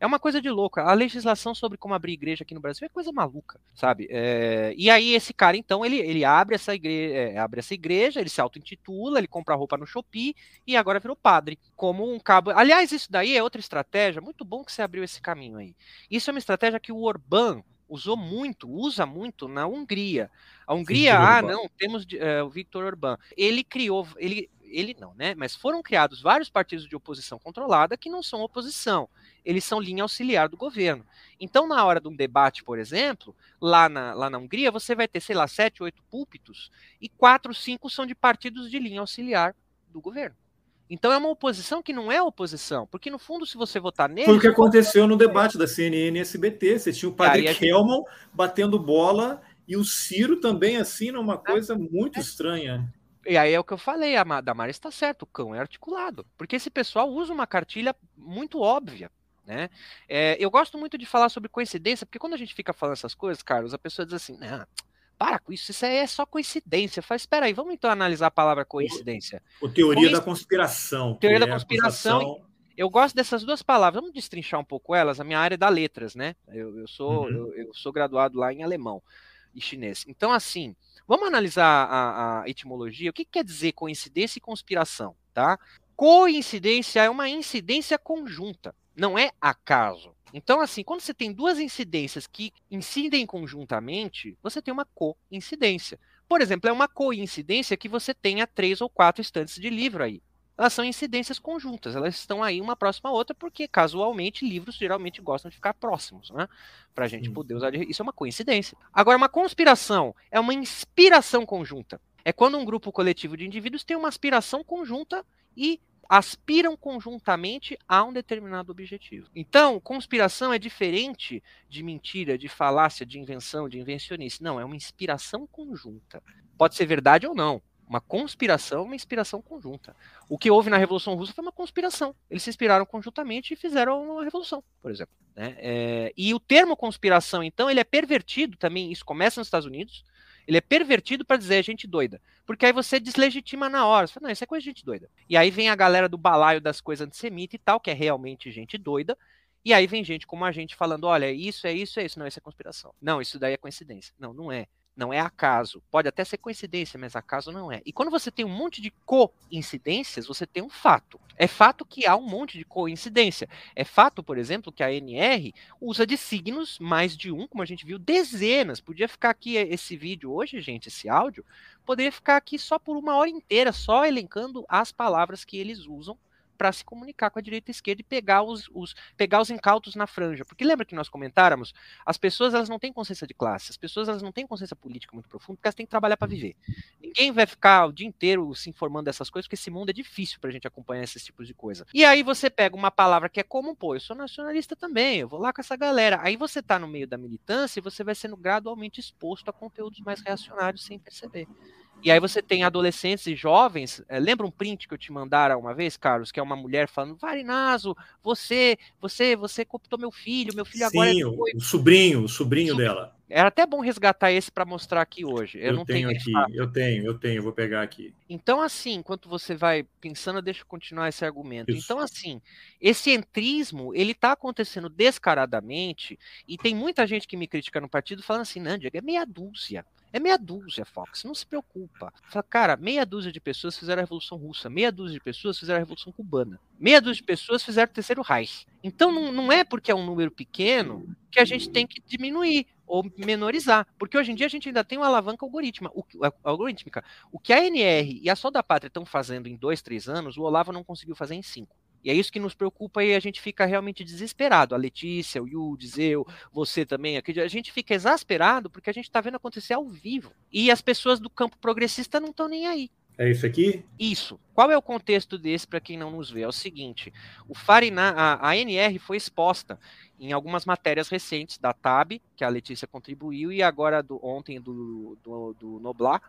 É uma coisa de louco. A legislação sobre como abrir igreja aqui no Brasil é coisa maluca, sabe? É... E aí esse cara, então, ele, ele abre, essa igreja, é, abre essa igreja, ele se auto-intitula, ele compra roupa no Shopee e agora virou padre. Como um cabo. Aliás, isso daí é outra estratégia. Muito bom que você abriu esse caminho aí. Isso é uma estratégia que o Orbán usou muito, usa muito na Hungria. A Hungria, ah, não, temos uh, o Victor Orbán. Ele criou, ele ele não, né? Mas foram criados vários partidos de oposição controlada que não são oposição, eles são linha auxiliar do governo. Então, na hora de um debate, por exemplo, lá na, lá na Hungria, você vai ter, sei lá, sete, oito púlpitos e quatro, cinco são de partidos de linha auxiliar do governo. Então é uma oposição que não é oposição, porque no fundo, se você votar nele. Foi o que aconteceu no debate da CNN e SBT. Você tinha o padre gente... Kelman batendo bola e o Ciro também, assim, numa coisa muito é. estranha. E aí é o que eu falei, a Damares está certo, o cão é articulado. Porque esse pessoal usa uma cartilha muito óbvia. Né? É, eu gosto muito de falar sobre coincidência, porque quando a gente fica falando essas coisas, Carlos, a pessoa diz assim, não, para com isso, isso aí é só coincidência. Faz, espera aí, vamos então analisar a palavra coincidência. O, o teoria da conspiração. Teoria da é conspiração. Eu gosto dessas duas palavras. Vamos destrinchar um pouco elas. A minha área é da letras, né? Eu, eu sou, uhum. eu, eu, sou graduado lá em alemão e chinês. Então, assim, vamos analisar a, a etimologia. O que, que quer dizer coincidência e conspiração, tá? Coincidência é uma incidência conjunta, não é acaso. Então, assim, quando você tem duas incidências que incidem conjuntamente, você tem uma coincidência. Por exemplo, é uma coincidência que você tenha três ou quatro estantes de livro aí. Elas são incidências conjuntas, elas estão aí uma próxima à outra, porque casualmente livros geralmente gostam de ficar próximos, né? Para a gente poder usar. Isso é uma coincidência. Agora, uma conspiração é uma inspiração conjunta. É quando um grupo coletivo de indivíduos tem uma aspiração conjunta e aspiram conjuntamente a um determinado objetivo. Então, conspiração é diferente de mentira, de falácia, de invenção, de invencionice. Não, é uma inspiração conjunta. Pode ser verdade ou não. Uma conspiração, uma inspiração conjunta. O que houve na Revolução Russa foi uma conspiração. Eles se inspiraram conjuntamente e fizeram uma revolução, por exemplo. Né? É, e o termo conspiração, então, ele é pervertido também. Isso começa nos Estados Unidos ele é pervertido para dizer gente doida. Porque aí você deslegitima na hora. Você fala, não, isso é coisa de gente doida. E aí vem a galera do balaio das coisas antissemitas e tal, que é realmente gente doida. E aí vem gente como a gente falando: olha, isso é isso, é isso. Não, isso é conspiração. Não, isso daí é coincidência. Não, não é. Não é acaso. Pode até ser coincidência, mas acaso não é. E quando você tem um monte de coincidências, você tem um fato. É fato que há um monte de coincidência. É fato, por exemplo, que a NR usa de signos mais de um, como a gente viu, dezenas. Podia ficar aqui esse vídeo hoje, gente, esse áudio, poderia ficar aqui só por uma hora inteira, só elencando as palavras que eles usam para se comunicar com a direita e esquerda e pegar os, os, pegar os incautos na franja. Porque lembra que nós comentáramos? As pessoas elas não têm consciência de classe, as pessoas elas não têm consciência política muito profunda, porque elas têm que trabalhar para viver. Ninguém vai ficar o dia inteiro se informando dessas coisas, porque esse mundo é difícil para a gente acompanhar esses tipos de coisa. E aí você pega uma palavra que é comum, pô, eu sou nacionalista também, eu vou lá com essa galera. Aí você está no meio da militância e você vai sendo gradualmente exposto a conteúdos mais reacionários sem perceber. E aí você tem adolescentes e jovens. É, lembra um print que eu te mandara uma vez, Carlos, que é uma mulher falando: Varinazo, você, você, você cooptou meu filho, meu filho Sim, agora é o sobrinho, o sobrinho dela. Era até bom resgatar esse para mostrar aqui hoje. Eu, eu não tenho, tenho aqui, eu tenho, eu tenho, vou pegar aqui. Então, assim, enquanto você vai pensando, deixa eu continuar esse argumento. Isso. Então, assim, esse entrismo, ele está acontecendo descaradamente, e tem muita gente que me critica no partido falando assim, não, Diego, é meia dúzia. É meia dúzia, Fox, não se preocupa. Fala, cara, meia dúzia de pessoas fizeram a Revolução Russa, meia dúzia de pessoas fizeram a Revolução Cubana, meia dúzia de pessoas fizeram o Terceiro Reich. Então não, não é porque é um número pequeno que a gente tem que diminuir ou menorizar, porque hoje em dia a gente ainda tem uma alavanca algorítmica. O, algorítmica. o que a NR e a Sol da Pátria estão fazendo em dois, três anos, o Olavo não conseguiu fazer em cinco. E é isso que nos preocupa e a gente fica realmente desesperado. A Letícia, o Yudes, eu, você também, aqui, a gente fica exasperado porque a gente está vendo acontecer ao vivo. E as pessoas do campo progressista não estão nem aí. É isso aqui? Isso. Qual é o contexto desse para quem não nos vê? É o seguinte: o Farina, a, a NR foi exposta em algumas matérias recentes da TAB, que a Letícia contribuiu, e agora do, ontem do, do, do Noblar,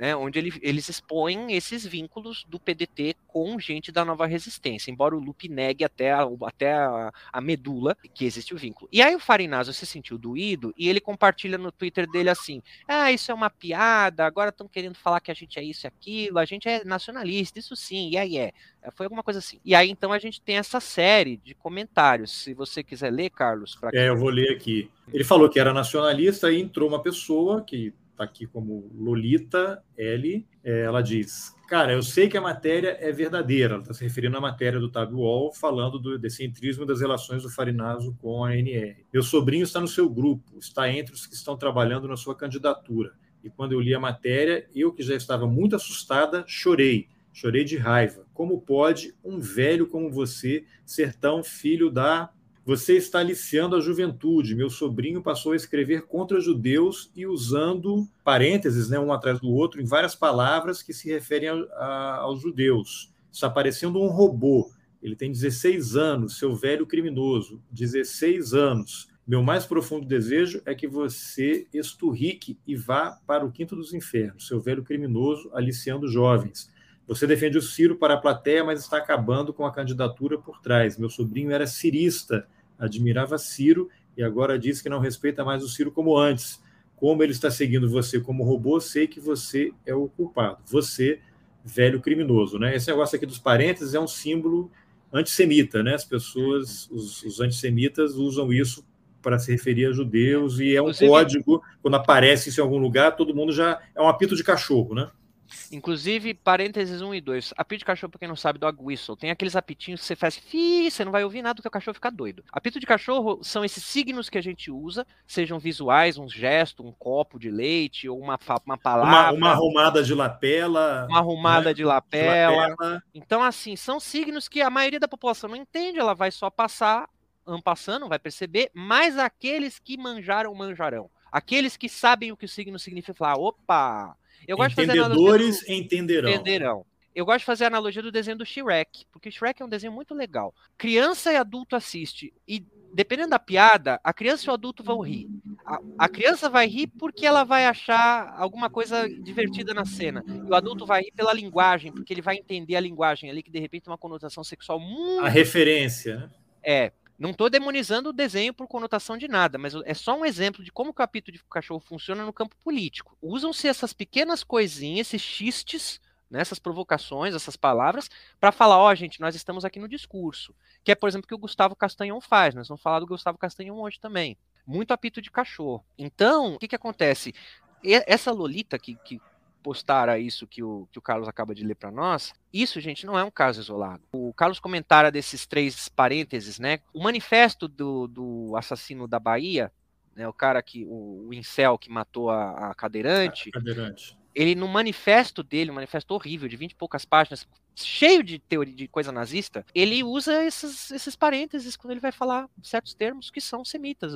né, onde ele, eles expõem esses vínculos do PDT com gente da nova resistência, embora o Lupe negue até a, até a, a medula que existe o vínculo. E aí o Farinazo se sentiu doído e ele compartilha no Twitter dele assim: ah, isso é uma piada, agora estão querendo falar que a gente é isso e aquilo, a gente é nacionalista, isso sim, e aí é. Foi alguma coisa assim. E aí então a gente tem essa série de comentários. Se você quiser ler, Carlos. É, eu vou ler aqui. Ele falou que era nacionalista e entrou uma pessoa que está aqui como Lolita L. É, ela diz: Cara, eu sei que a matéria é verdadeira. Ela está se referindo à matéria do Tab Wall, falando do, desse entrismo das relações do Farinazo com a NR. Meu sobrinho está no seu grupo, está entre os que estão trabalhando na sua candidatura. E quando eu li a matéria, eu que já estava muito assustada, chorei. Chorei de raiva. Como pode um velho como você ser tão filho da você está aliciando a juventude. Meu sobrinho passou a escrever contra judeus e usando parênteses, né, um atrás do outro, em várias palavras que se referem a, a, aos judeus. Está parecendo um robô. Ele tem 16 anos, seu velho criminoso. 16 anos. Meu mais profundo desejo é que você esturrique e vá para o quinto dos infernos, seu velho criminoso aliciando jovens. Você defende o Ciro para a plateia, mas está acabando com a candidatura por trás. Meu sobrinho era cirista admirava Ciro e agora diz que não respeita mais o Ciro como antes. Como ele está seguindo você como robô, sei que você é o culpado. Você, velho criminoso, né? Esse negócio aqui dos parênteses é um símbolo antissemita, né? As pessoas, os, os antissemitas usam isso para se referir a judeus e é um Inclusive, código, quando aparece isso em algum lugar, todo mundo já é um apito de cachorro, né? Inclusive, parênteses 1 e 2. Apito de cachorro, pra quem não sabe, dog whistle. Tem aqueles apitinhos que você faz, fi, você não vai ouvir nada do que o cachorro fica doido. Apito de cachorro são esses signos que a gente usa, sejam visuais, um gesto, um copo de leite, ou uma, uma palavra. Uma, uma arrumada de lapela. Uma arrumada né? de, lapela. de lapela. Então, assim, são signos que a maioria da população não entende, ela vai só passar, ampassando, não vai perceber, mas aqueles que manjaram, manjarão. Aqueles que sabem o que o signo significa, falar, opa, eu gosto Entendedores de fazer entenderão. entenderão. Eu gosto de fazer a analogia do desenho do Shrek, porque o Shrek é um desenho muito legal. Criança e adulto assiste e dependendo da piada, a criança e o adulto vão rir. A, a, criança vai rir porque ela vai achar alguma coisa divertida na cena. E o adulto vai rir pela linguagem, porque ele vai entender a linguagem ali, que de repente tem uma conotação sexual muito. A referência. Né? É. Não estou demonizando o desenho por conotação de nada, mas é só um exemplo de como o capítulo de cachorro funciona no campo político. Usam-se essas pequenas coisinhas, esses xistes, né, essas provocações, essas palavras, para falar, ó, oh, gente, nós estamos aqui no discurso. Que é, por exemplo, o que o Gustavo Castanhon faz. Nós vamos falar do Gustavo Castanhon hoje também. Muito apito de cachorro. Então, o que, que acontece? Essa Lolita que, que postara isso que o, que o Carlos acaba de ler para nós, isso, gente, não é um caso isolado. O Carlos comentara desses três parênteses, né? O manifesto do, do assassino da Bahia, né, o cara que, o, o incel que matou a, a cadeirante, a cadeirante, ele no manifesto dele, um manifesto horrível, de 20 e poucas páginas, cheio de teoria de coisa nazista, ele usa esses, esses parênteses quando ele vai falar certos termos que são semitas,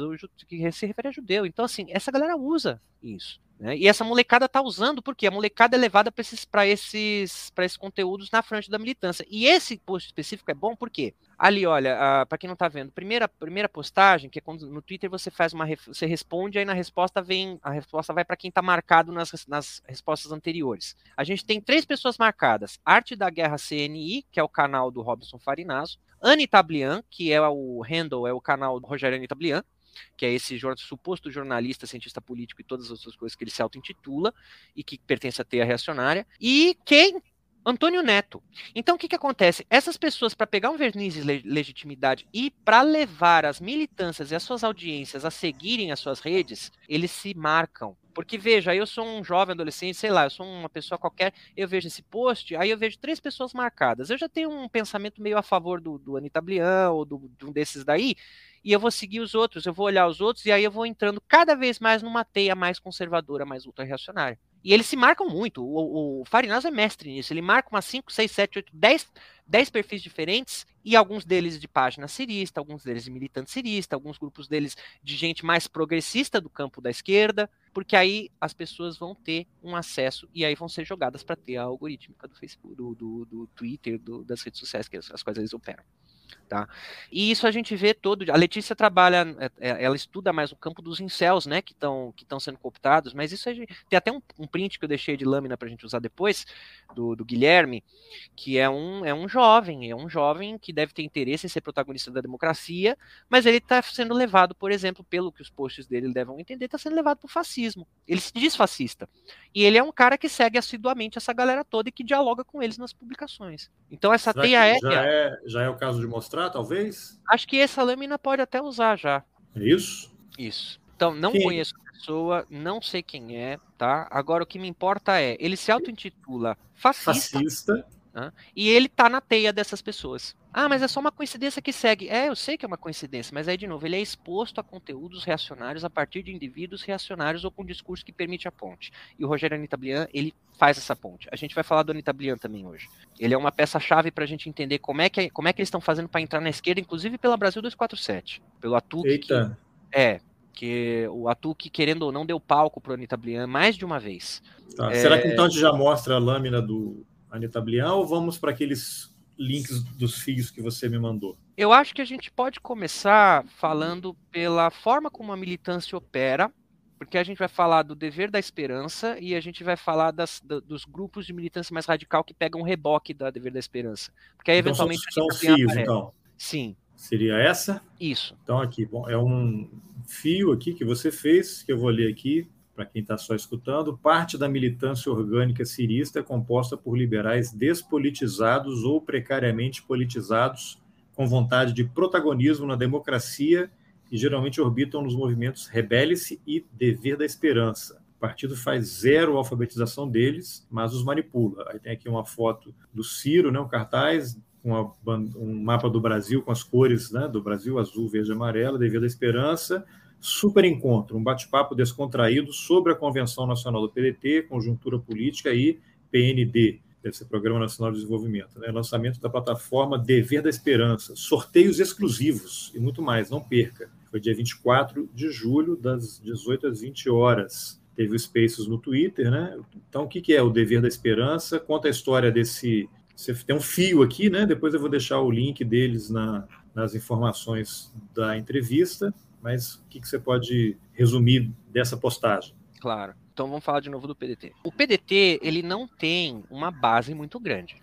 que se refere a judeu. Então, assim, essa galera usa isso. Né? E essa molecada tá usando porque a molecada é levada para esses, esses, esses conteúdos na frente da militância. E esse post específico é bom porque ali, olha, para quem não tá vendo, primeira, primeira postagem, que é quando no Twitter você faz uma você responde, aí na resposta vem a resposta vai para quem tá marcado nas, nas respostas anteriores. A gente tem três pessoas marcadas: Arte da Guerra CNI, que é o canal do Robson Farinaso, Anne Tablian, que é o handle, é o canal do Rogério Anne Tablian, que é esse suposto jornalista, cientista político e todas as outras coisas que ele se auto-intitula e que pertence à teia reacionária. E quem Antônio Neto. Então, o que, que acontece? Essas pessoas, para pegar um verniz de legitimidade e para levar as militâncias e as suas audiências a seguirem as suas redes, eles se marcam. Porque, veja, eu sou um jovem adolescente, sei lá, eu sou uma pessoa qualquer, eu vejo esse post, aí eu vejo três pessoas marcadas. Eu já tenho um pensamento meio a favor do, do Anitta Blian ou do, de um desses daí, e eu vou seguir os outros, eu vou olhar os outros, e aí eu vou entrando cada vez mais numa teia mais conservadora, mais ultra-reacionária. E eles se marcam muito. O, o Farinaz é mestre nisso. Ele marca umas 5, 6, 7, 8, 10, 10 perfis diferentes, e alguns deles de página cirista, alguns deles de militante cirista, alguns grupos deles de gente mais progressista do campo da esquerda, porque aí as pessoas vão ter um acesso e aí vão ser jogadas para ter a algorítmica do Facebook, do, do, do Twitter, do, das redes sociais que as, as quais eles operam. Tá? E isso a gente vê todo. A Letícia trabalha, é, é, ela estuda mais o campo dos incels, né? Que estão que sendo cooptados, mas isso gente, tem até um, um, print que eu deixei de lâmina para a gente usar depois, do, do, Guilherme, que é um, é um jovem, é um jovem que deve ter interesse em ser protagonista da democracia, mas ele está sendo levado, por exemplo, pelo que os posts dele devem entender, está sendo levado para o fascismo. Ele se diz fascista. E ele é um cara que segue assiduamente essa galera toda e que dialoga com eles nas publicações. Então essa Será teia aérea. Já é, já é o caso de mostrar, talvez? Acho que essa lâmina pode até usar já. É isso? Isso. Então, não conheço a pessoa, não sei quem é, tá? Agora, o que me importa é, ele se auto-intitula fascista. Fascista. Né? E ele tá na teia dessas pessoas. Ah, mas é só uma coincidência que segue. É, eu sei que é uma coincidência, mas aí, de novo, ele é exposto a conteúdos reacionários a partir de indivíduos reacionários ou com discurso que permite a ponte. E o Rogério Anitta Blian, ele faz essa ponte. A gente vai falar do Anitta Blian também hoje. Ele é uma peça-chave para a gente entender como é que, como é que eles estão fazendo para entrar na esquerda, inclusive pela Brasil 247. Pelo Atuque. Eita. Que, é, que o Atuque, querendo ou não, deu palco para o Anitta Blian mais de uma vez. Tá. É... Será que então a gente já mostra a lâmina do Anitta Blian ou vamos para aqueles links dos fios que você me mandou? Eu acho que a gente pode começar falando pela forma como a militância opera, porque a gente vai falar do dever da esperança e a gente vai falar das, do, dos grupos de militância mais radical que pegam um reboque da dever da esperança. Porque aí, então, eventualmente. São, são fios, então. Sim. Seria essa? Isso. Então, aqui, bom, é um fio aqui que você fez, que eu vou ler aqui para quem está só escutando, parte da militância orgânica cirista é composta por liberais despolitizados ou precariamente politizados com vontade de protagonismo na democracia e geralmente orbitam nos movimentos Rebele-se e Dever da Esperança. O partido faz zero alfabetização deles, mas os manipula. Aí tem aqui uma foto do Ciro, né, um cartaz com um mapa do Brasil com as cores né, do Brasil, azul, verde e amarelo, Dever da Esperança, super encontro, um bate-papo descontraído sobre a Convenção Nacional do PDT, conjuntura política e PND, ser Programa Nacional de Desenvolvimento, né? lançamento da plataforma Dever da Esperança, sorteios exclusivos e muito mais, não perca. Foi dia 24 de julho, das 18 às 20 horas. Teve o Spaces no Twitter, né? Então, o que é o Dever da Esperança? Conta a história desse. Tem um fio aqui, né? Depois eu vou deixar o link deles na, nas informações da entrevista. Mas o que, que você pode resumir dessa postagem? Claro. Então vamos falar de novo do PDT. O PDT ele não tem uma base muito grande,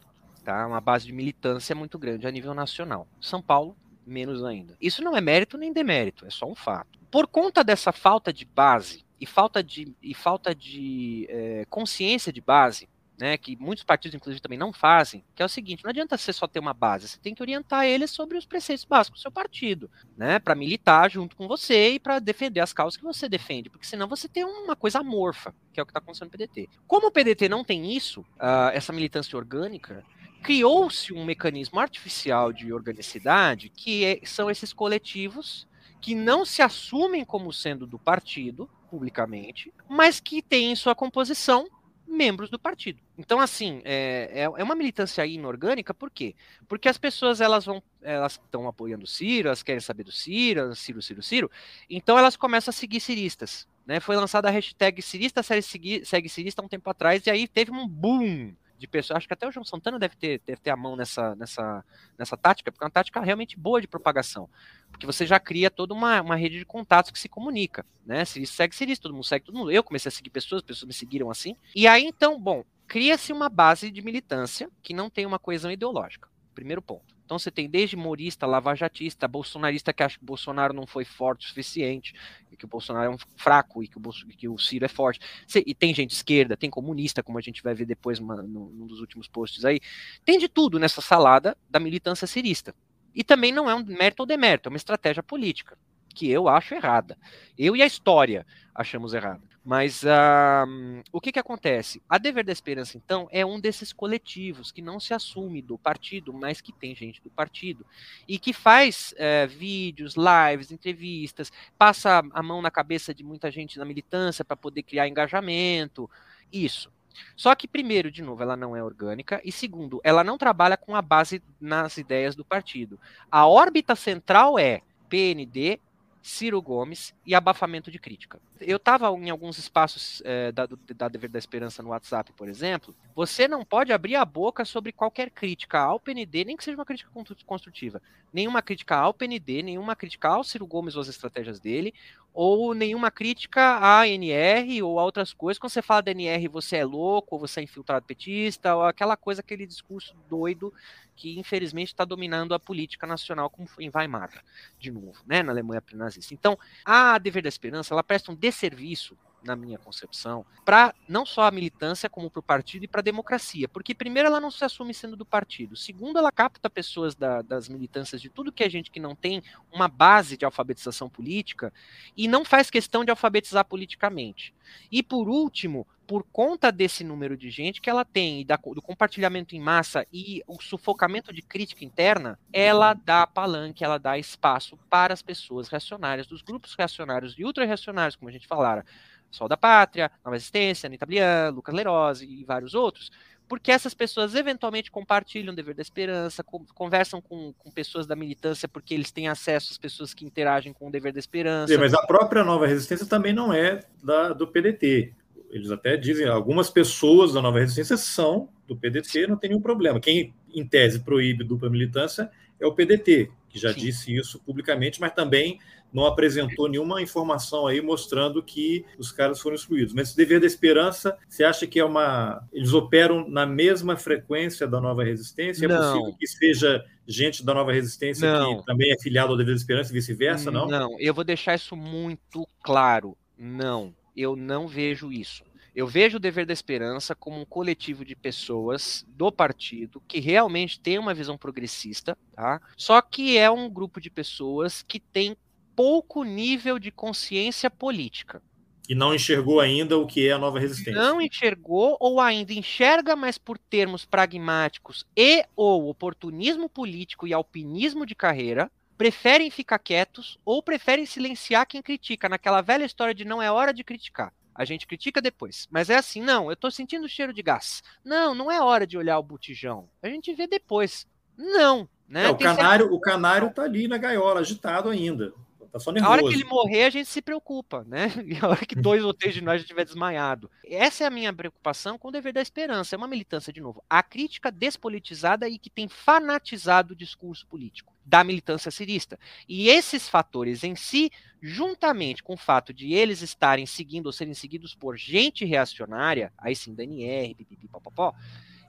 tá? Uma base de militância muito grande a nível nacional. São Paulo menos ainda. Isso não é mérito nem demérito, é só um fato. Por conta dessa falta de base e falta de, e falta de é, consciência de base, né, que muitos partidos, inclusive, também não fazem, que é o seguinte: não adianta você só ter uma base, você tem que orientar eles sobre os preceitos básicos do seu partido, né, para militar junto com você e para defender as causas que você defende, porque senão você tem uma coisa amorfa, que é o que está acontecendo no PDT. Como o PDT não tem isso, uh, essa militância orgânica, criou-se um mecanismo artificial de organicidade que é, são esses coletivos que não se assumem como sendo do partido publicamente, mas que têm em sua composição membros do partido. Então, assim, é, é, é uma militância inorgânica, por quê? Porque as pessoas elas vão, elas estão apoiando o Ciro, elas querem saber do Ciro, Ciro, Ciro, Ciro, então elas começam a seguir ciristas. Né? Foi lançada a hashtag Cirista segue Cirista há um tempo atrás, e aí teve um boom de pessoas. Acho que até o João Santana deve ter, deve ter a mão nessa, nessa, nessa tática, porque é uma tática realmente boa de propagação. Porque você já cria toda uma, uma rede de contatos que se comunica. Né? Se isso segue, se isso, todo mundo segue todo mundo. Eu comecei a seguir pessoas, pessoas me seguiram assim. E aí, então, bom, cria-se uma base de militância que não tem uma coesão ideológica. Primeiro ponto. Então você tem desde morista, lavajatista, bolsonarista que acha que o Bolsonaro não foi forte o suficiente, e que o Bolsonaro é um fraco e que o, Bolso, que o Ciro é forte. E tem gente esquerda, tem comunista, como a gente vai ver depois numa, num dos últimos posts aí. Tem de tudo nessa salada da militância cirista. E também não é um mérito ou demérito, é uma estratégia política, que eu acho errada. Eu e a história achamos errada. Mas uh, o que, que acontece? A Dever da Esperança, então, é um desses coletivos que não se assume do partido, mas que tem gente do partido e que faz uh, vídeos, lives, entrevistas, passa a mão na cabeça de muita gente na militância para poder criar engajamento. Isso. Só que, primeiro, de novo, ela não é orgânica, e segundo, ela não trabalha com a base nas ideias do partido. A órbita central é PND, Ciro Gomes e abafamento de crítica. Eu estava em alguns espaços é, da, da Dever da Esperança no WhatsApp, por exemplo. Você não pode abrir a boca sobre qualquer crítica ao PND, nem que seja uma crítica construtiva. Nenhuma crítica ao PND, nenhuma crítica ao Ciro Gomes ou as estratégias dele, ou nenhuma crítica à NR ou a outras coisas. Quando você fala da NR, você é louco, ou você é infiltrado petista, ou aquela coisa, aquele discurso doido que infelizmente está dominando a política nacional, como foi em Weimar, de novo, né, na Alemanha pré-nazista. Então, a Dever da Esperança, ela presta um desserviço na minha concepção, para não só a militância, como para o partido e para a democracia. Porque, primeiro, ela não se assume sendo do partido. Segundo, ela capta pessoas da, das militâncias de tudo que é gente que não tem uma base de alfabetização política e não faz questão de alfabetizar politicamente. E, por último, por conta desse número de gente que ela tem, e da, do compartilhamento em massa e o sufocamento de crítica interna, ela dá palanque, ela dá espaço para as pessoas reacionárias, dos grupos reacionários e ultra-reacionários, como a gente falara, Sol da Pátria, Nova Existência, Anitta Blian, Lucas Lerose e vários outros, porque essas pessoas eventualmente compartilham o dever da esperança, conversam com, com, pessoas da militância porque eles têm acesso às pessoas que interagem com o dever da esperança. Sim, mas a própria Nova Resistência também não é da, do PDT. Eles até dizem, algumas pessoas da Nova Resistência são do PDT, não tem nenhum problema. Quem, em tese, proíbe dupla militância é o PDT, que já Sim. disse isso publicamente, mas também não apresentou nenhuma informação aí mostrando que os caras foram excluídos. Mas esse dever da esperança, você acha que é uma. Eles operam na mesma frequência da nova resistência? É não. possível que seja gente da nova resistência não. que também é filiado ao dever da esperança e vice-versa, não? Não, eu vou deixar isso muito claro. Não, eu não vejo isso. Eu vejo o Dever da Esperança como um coletivo de pessoas do partido que realmente tem uma visão progressista, tá? Só que é um grupo de pessoas que tem pouco nível de consciência política. E não enxergou ainda o que é a nova resistência. Não enxergou ou ainda enxerga, mas por termos pragmáticos e ou oportunismo político e alpinismo de carreira, preferem ficar quietos ou preferem silenciar quem critica, naquela velha história de não é hora de criticar. A gente critica depois. Mas é assim, não, eu tô sentindo cheiro de gás. Não, não é hora de olhar o botijão. A gente vê depois. Não, né? É, o, canário, o canário tá ali na gaiola, agitado ainda. Tá só nervoso. A hora que ele morrer, a gente se preocupa, né? E a hora que dois ou três de nós estiver desmaiado. Essa é a minha preocupação com o dever da esperança. É uma militância, de novo, a crítica despolitizada e que tem fanatizado o discurso político da militância cirista. E esses fatores em si, juntamente com o fato de eles estarem seguindo ou serem seguidos por gente reacionária, aí sim, da NR, pipipi, popopó,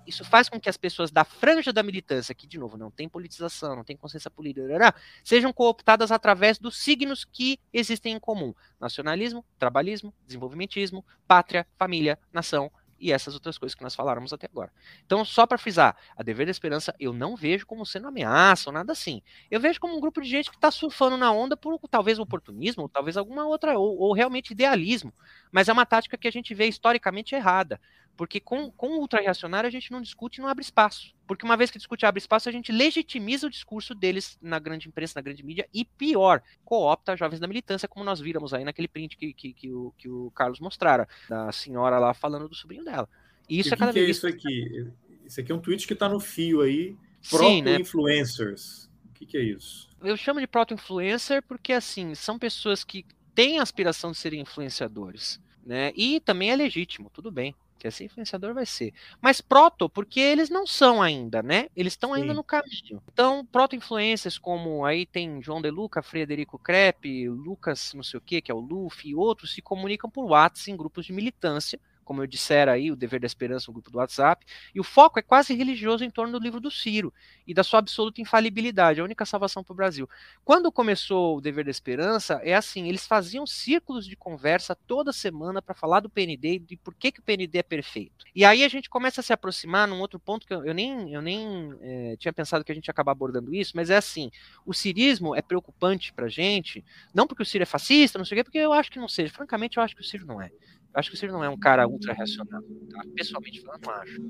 isso faz com que as pessoas da franja da militância, que de novo não tem politização, não tem consciência política, sejam cooptadas através dos signos que existem em comum: nacionalismo, trabalhismo, desenvolvimentismo, pátria, família, nação e essas outras coisas que nós faláramos até agora. Então, só para frisar, a Dever da Esperança eu não vejo como sendo ameaça ou nada assim. Eu vejo como um grupo de gente que está surfando na onda por talvez oportunismo, talvez alguma outra, ou, ou realmente idealismo. Mas é uma tática que a gente vê historicamente errada. Porque com, com o ultra-reacionário a gente não discute e não abre espaço. Porque uma vez que discute e abre espaço, a gente legitimiza o discurso deles na grande imprensa, na grande mídia, e pior, coopta jovens da militância, como nós víramos aí naquele print que, que, que, o, que o Carlos mostrara, da senhora lá falando do sobrinho dela. E isso e é cada que vez. Que é isso aqui? Isso aqui é um tweet que está no fio aí. Proto-influencers. Né? O que, que é isso? Eu chamo de proto-influencer porque, assim, são pessoas que têm a aspiração de serem influenciadores. Né? E também é legítimo, tudo bem que esse influenciador vai ser. Mas proto, porque eles não são ainda, né? Eles estão ainda no caminho. Então, proto-influências como aí tem João De Luca, Frederico Crepe, Lucas não sei o que, que é o Luffy e outros, se comunicam por WhatsApp em grupos de militância como eu dissera aí, o Dever da Esperança, um grupo do WhatsApp, e o foco é quase religioso em torno do livro do Ciro e da sua absoluta infalibilidade, a única salvação para o Brasil. Quando começou o Dever da Esperança, é assim, eles faziam círculos de conversa toda semana para falar do PND e de por que, que o PND é perfeito. E aí a gente começa a se aproximar num outro ponto que eu, eu nem, eu nem é, tinha pensado que a gente ia acabar abordando isso, mas é assim, o cirismo é preocupante para gente, não porque o Ciro é fascista, não sei o quê, porque eu acho que não seja. Francamente, eu acho que o Ciro não é. Eu acho que o Ciro não é um cara ultra racional, tá? Pessoalmente falando, não acho.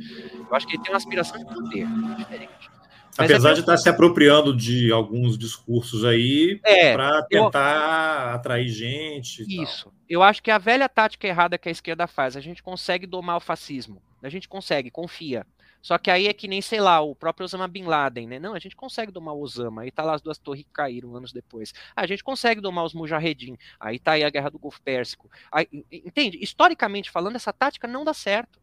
Eu acho que ele tem uma aspiração de poder diferente. Mas Apesar é de estar se apropriando de alguns discursos aí é, para tentar eu... atrair gente. Isso. Tal. Eu acho que a velha tática errada que a esquerda faz, a gente consegue domar o fascismo. A gente consegue, confia. Só que aí é que nem, sei lá, o próprio Osama Bin Laden, né? Não, a gente consegue domar o Osama, aí tá lá as duas torres que caíram anos depois. A gente consegue domar os Mujahedin, aí tá aí a guerra do Golfo Pérsico. Aí, entende? Historicamente falando, essa tática não dá certo.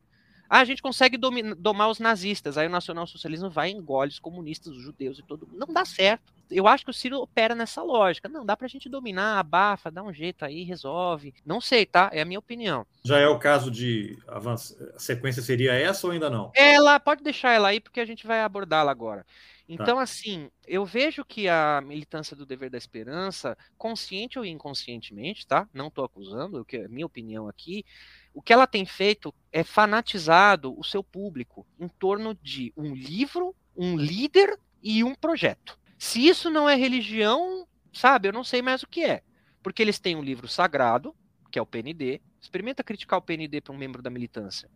Ah, a gente consegue domar os nazistas, aí o nacionalsocialismo vai e engole os comunistas, os judeus e todo mundo. Não dá certo. Eu acho que o Ciro opera nessa lógica. Não, dá pra gente dominar, abafa, dá um jeito aí, resolve. Não sei, tá? É a minha opinião. Já é o caso de avançar. A sequência seria essa ou ainda não? Ela, pode deixar ela aí, porque a gente vai abordá-la agora. Então, tá. assim, eu vejo que a militância do dever da esperança, consciente ou inconscientemente, tá? Não estou acusando, é minha opinião aqui, o que ela tem feito é fanatizado o seu público em torno de um livro, um líder e um projeto. Se isso não é religião, sabe, eu não sei mais o que é. Porque eles têm um livro sagrado, que é o PND. Experimenta criticar o PND para um membro da militância.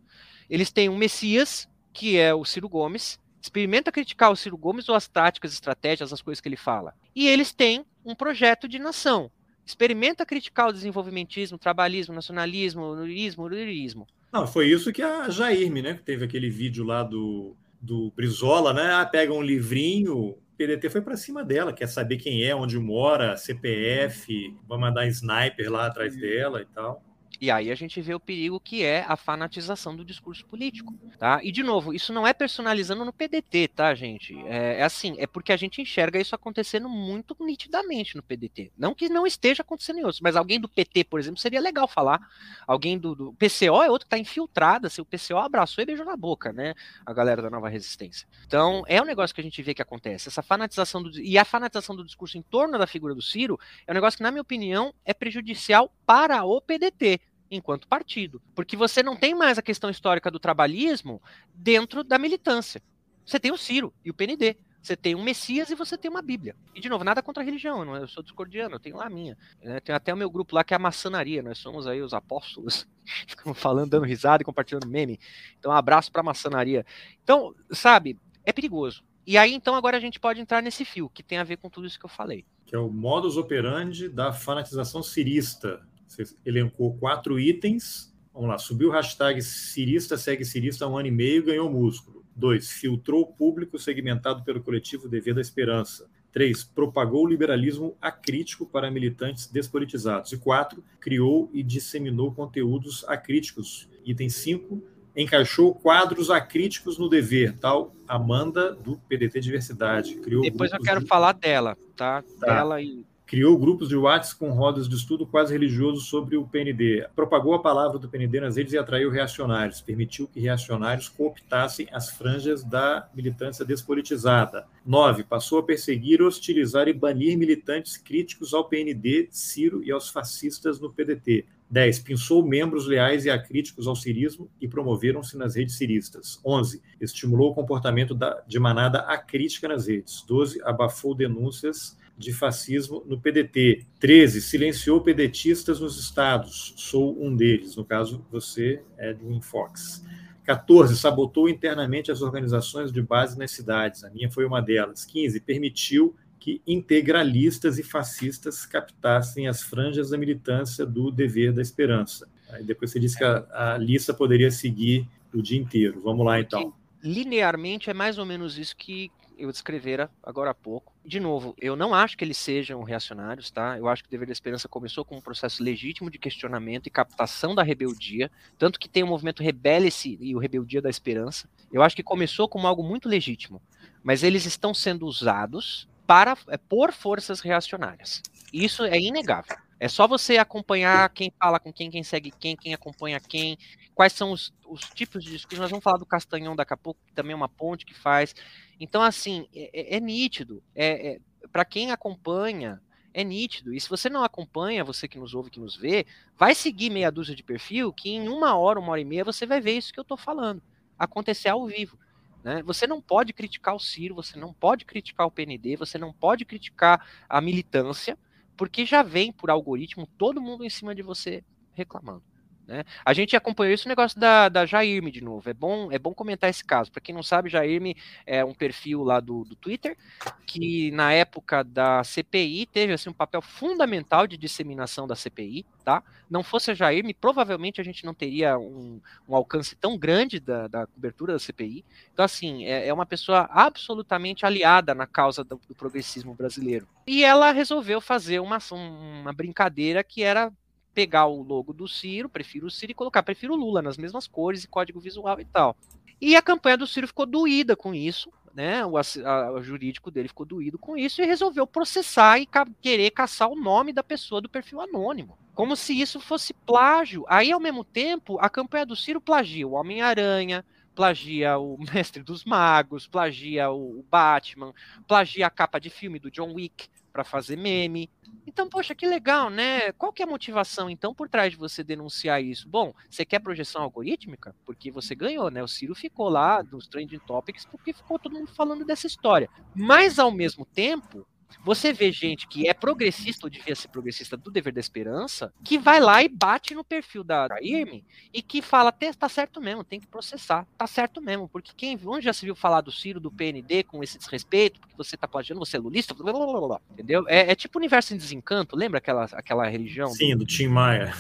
Eles têm um Messias, que é o Ciro Gomes, Experimenta criticar o Ciro Gomes ou as táticas, estratégias, as coisas que ele fala. E eles têm um projeto de nação. Experimenta criticar o desenvolvimentismo, trabalhismo, nacionalismo, nurismo, lurismo. Não, foi isso que a Jairme, né? Teve aquele vídeo lá do, do Brizola, né? Ah, pega um livrinho, o PDT foi para cima dela, quer saber quem é, onde mora, CPF, vai mandar sniper lá atrás dela e tal. E aí a gente vê o perigo que é a fanatização do discurso político, tá? E de novo, isso não é personalizando no PDT, tá, gente? É, é, assim, é porque a gente enxerga isso acontecendo muito nitidamente no PDT. Não que não esteja acontecendo em outros, mas alguém do PT, por exemplo, seria legal falar. Alguém do, do PCO é outro que está infiltrado, assim, o PCO abraçou e beijou na boca, né? A galera da Nova Resistência. Então, é um negócio que a gente vê que acontece. Essa fanatização do, e a fanatização do discurso em torno da figura do Ciro é um negócio que, na minha opinião, é prejudicial para o PDT enquanto partido. Porque você não tem mais a questão histórica do trabalhismo dentro da militância. Você tem o Ciro e o PND. Você tem um Messias e você tem uma Bíblia. E, de novo, nada contra a religião, eu sou discordiano, eu tenho lá a minha. Né? Tem até o meu grupo lá que é a maçonaria, nós somos aí os apóstolos. Ficamos falando, dando risada e compartilhando meme. Então, um abraço para a maçonaria. Então, sabe, é perigoso. E aí, então, agora a gente pode entrar nesse fio, que tem a ver com tudo isso que eu falei. Que é o modus operandi da fanatização cirista. Você elencou quatro itens. Vamos lá, subiu o hashtag cirista, segue cirista há um ano e meio, ganhou músculo. 2. Filtrou o público segmentado pelo coletivo Dever da Esperança. 3. Propagou o liberalismo acrítico para militantes despolitizados. E 4. Criou e disseminou conteúdos acríticos. Item 5. Encaixou quadros acríticos no dever, tal Amanda do PDT Diversidade. Criou Depois eu quero de... falar dela, tá? tá? Dela e criou grupos de WhatsApp com rodas de estudo quase religiosos sobre o PND, propagou a palavra do PND nas redes e atraiu reacionários, permitiu que reacionários cooptassem as franjas da militância despolitizada. 9. Passou a perseguir, hostilizar e banir militantes críticos ao PND, Ciro e aos fascistas no PDT. 10. Pensou membros leais e acríticos ao cirismo e promoveram-se nas redes ciristas. 11. Estimulou o comportamento da, de manada acrítica nas redes. 12. Abafou denúncias de fascismo no PDT. 13. Silenciou pedetistas nos estados. Sou um deles. No caso, você é do Infox. 14. Sabotou internamente as organizações de base nas cidades. A minha foi uma delas. 15. Permitiu que integralistas e fascistas captassem as franjas da militância do dever da esperança. Aí depois você disse que a, a lista poderia seguir o dia inteiro. Vamos lá, então. Linearmente é mais ou menos isso que eu descrevera agora há pouco. De novo, eu não acho que eles sejam reacionários, tá? Eu acho que o Dever da Esperança começou com um processo legítimo de questionamento e captação da rebeldia, tanto que tem o movimento Rebele-se e o Rebeldia da Esperança. Eu acho que começou como algo muito legítimo, mas eles estão sendo usados para é, por forças reacionárias. Isso é inegável. É só você acompanhar quem fala com quem, quem segue quem, quem acompanha quem, quais são os, os tipos de discurso. Nós vamos falar do Castanhão daqui a pouco, que também é uma ponte que faz. Então, assim, é, é, é nítido. É, é para quem acompanha, é nítido. E se você não acompanha, você que nos ouve, que nos vê, vai seguir meia dúzia de perfil que em uma hora, uma hora e meia, você vai ver isso que eu estou falando. Acontecer ao vivo. Né? Você não pode criticar o Ciro, você não pode criticar o PND, você não pode criticar a militância, porque já vem por algoritmo todo mundo em cima de você reclamando. Né? A gente acompanhou esse negócio da, da Jairme de novo. É bom, é bom comentar esse caso. Para quem não sabe, Jairme é um perfil lá do, do Twitter que na época da CPI teve assim, um papel fundamental de disseminação da CPI. Tá? Não fosse a Jairme, provavelmente a gente não teria um, um alcance tão grande da, da, cobertura da CPI. Então, assim, é, é, uma pessoa absolutamente aliada na causa do, do progressismo brasileiro. E ela resolveu fazer uma, uma brincadeira que era pegar o logo do Ciro, prefiro o Ciro, e colocar prefiro o Lula nas mesmas cores e código visual e tal. E a campanha do Ciro ficou doída com isso, né? O, a, o jurídico dele ficou doído com isso e resolveu processar e ca querer caçar o nome da pessoa do perfil anônimo. Como se isso fosse plágio. Aí, ao mesmo tempo, a campanha do Ciro plagia o Homem-Aranha, plagia o Mestre dos Magos, plagia o Batman, plagia a capa de filme do John Wick para fazer meme. Então, poxa, que legal, né? Qual que é a motivação, então, por trás de você denunciar isso? Bom, você quer projeção algorítmica? Porque você ganhou, né? O Ciro ficou lá nos trending topics porque ficou todo mundo falando dessa história. Mas, ao mesmo tempo, você vê gente que é progressista, ou devia ser progressista do dever da esperança, que vai lá e bate no perfil da, da IRM e que fala, tá certo mesmo, tem que processar, tá certo mesmo, porque quem onde já se viu falar do Ciro, do PND, com esse desrespeito, porque você tá plagiando, você é lulista, blá, blá, blá, entendeu? É, é, tipo universo em desencanto, lembra aquela, aquela religião? Sim, do, do Tim Maia.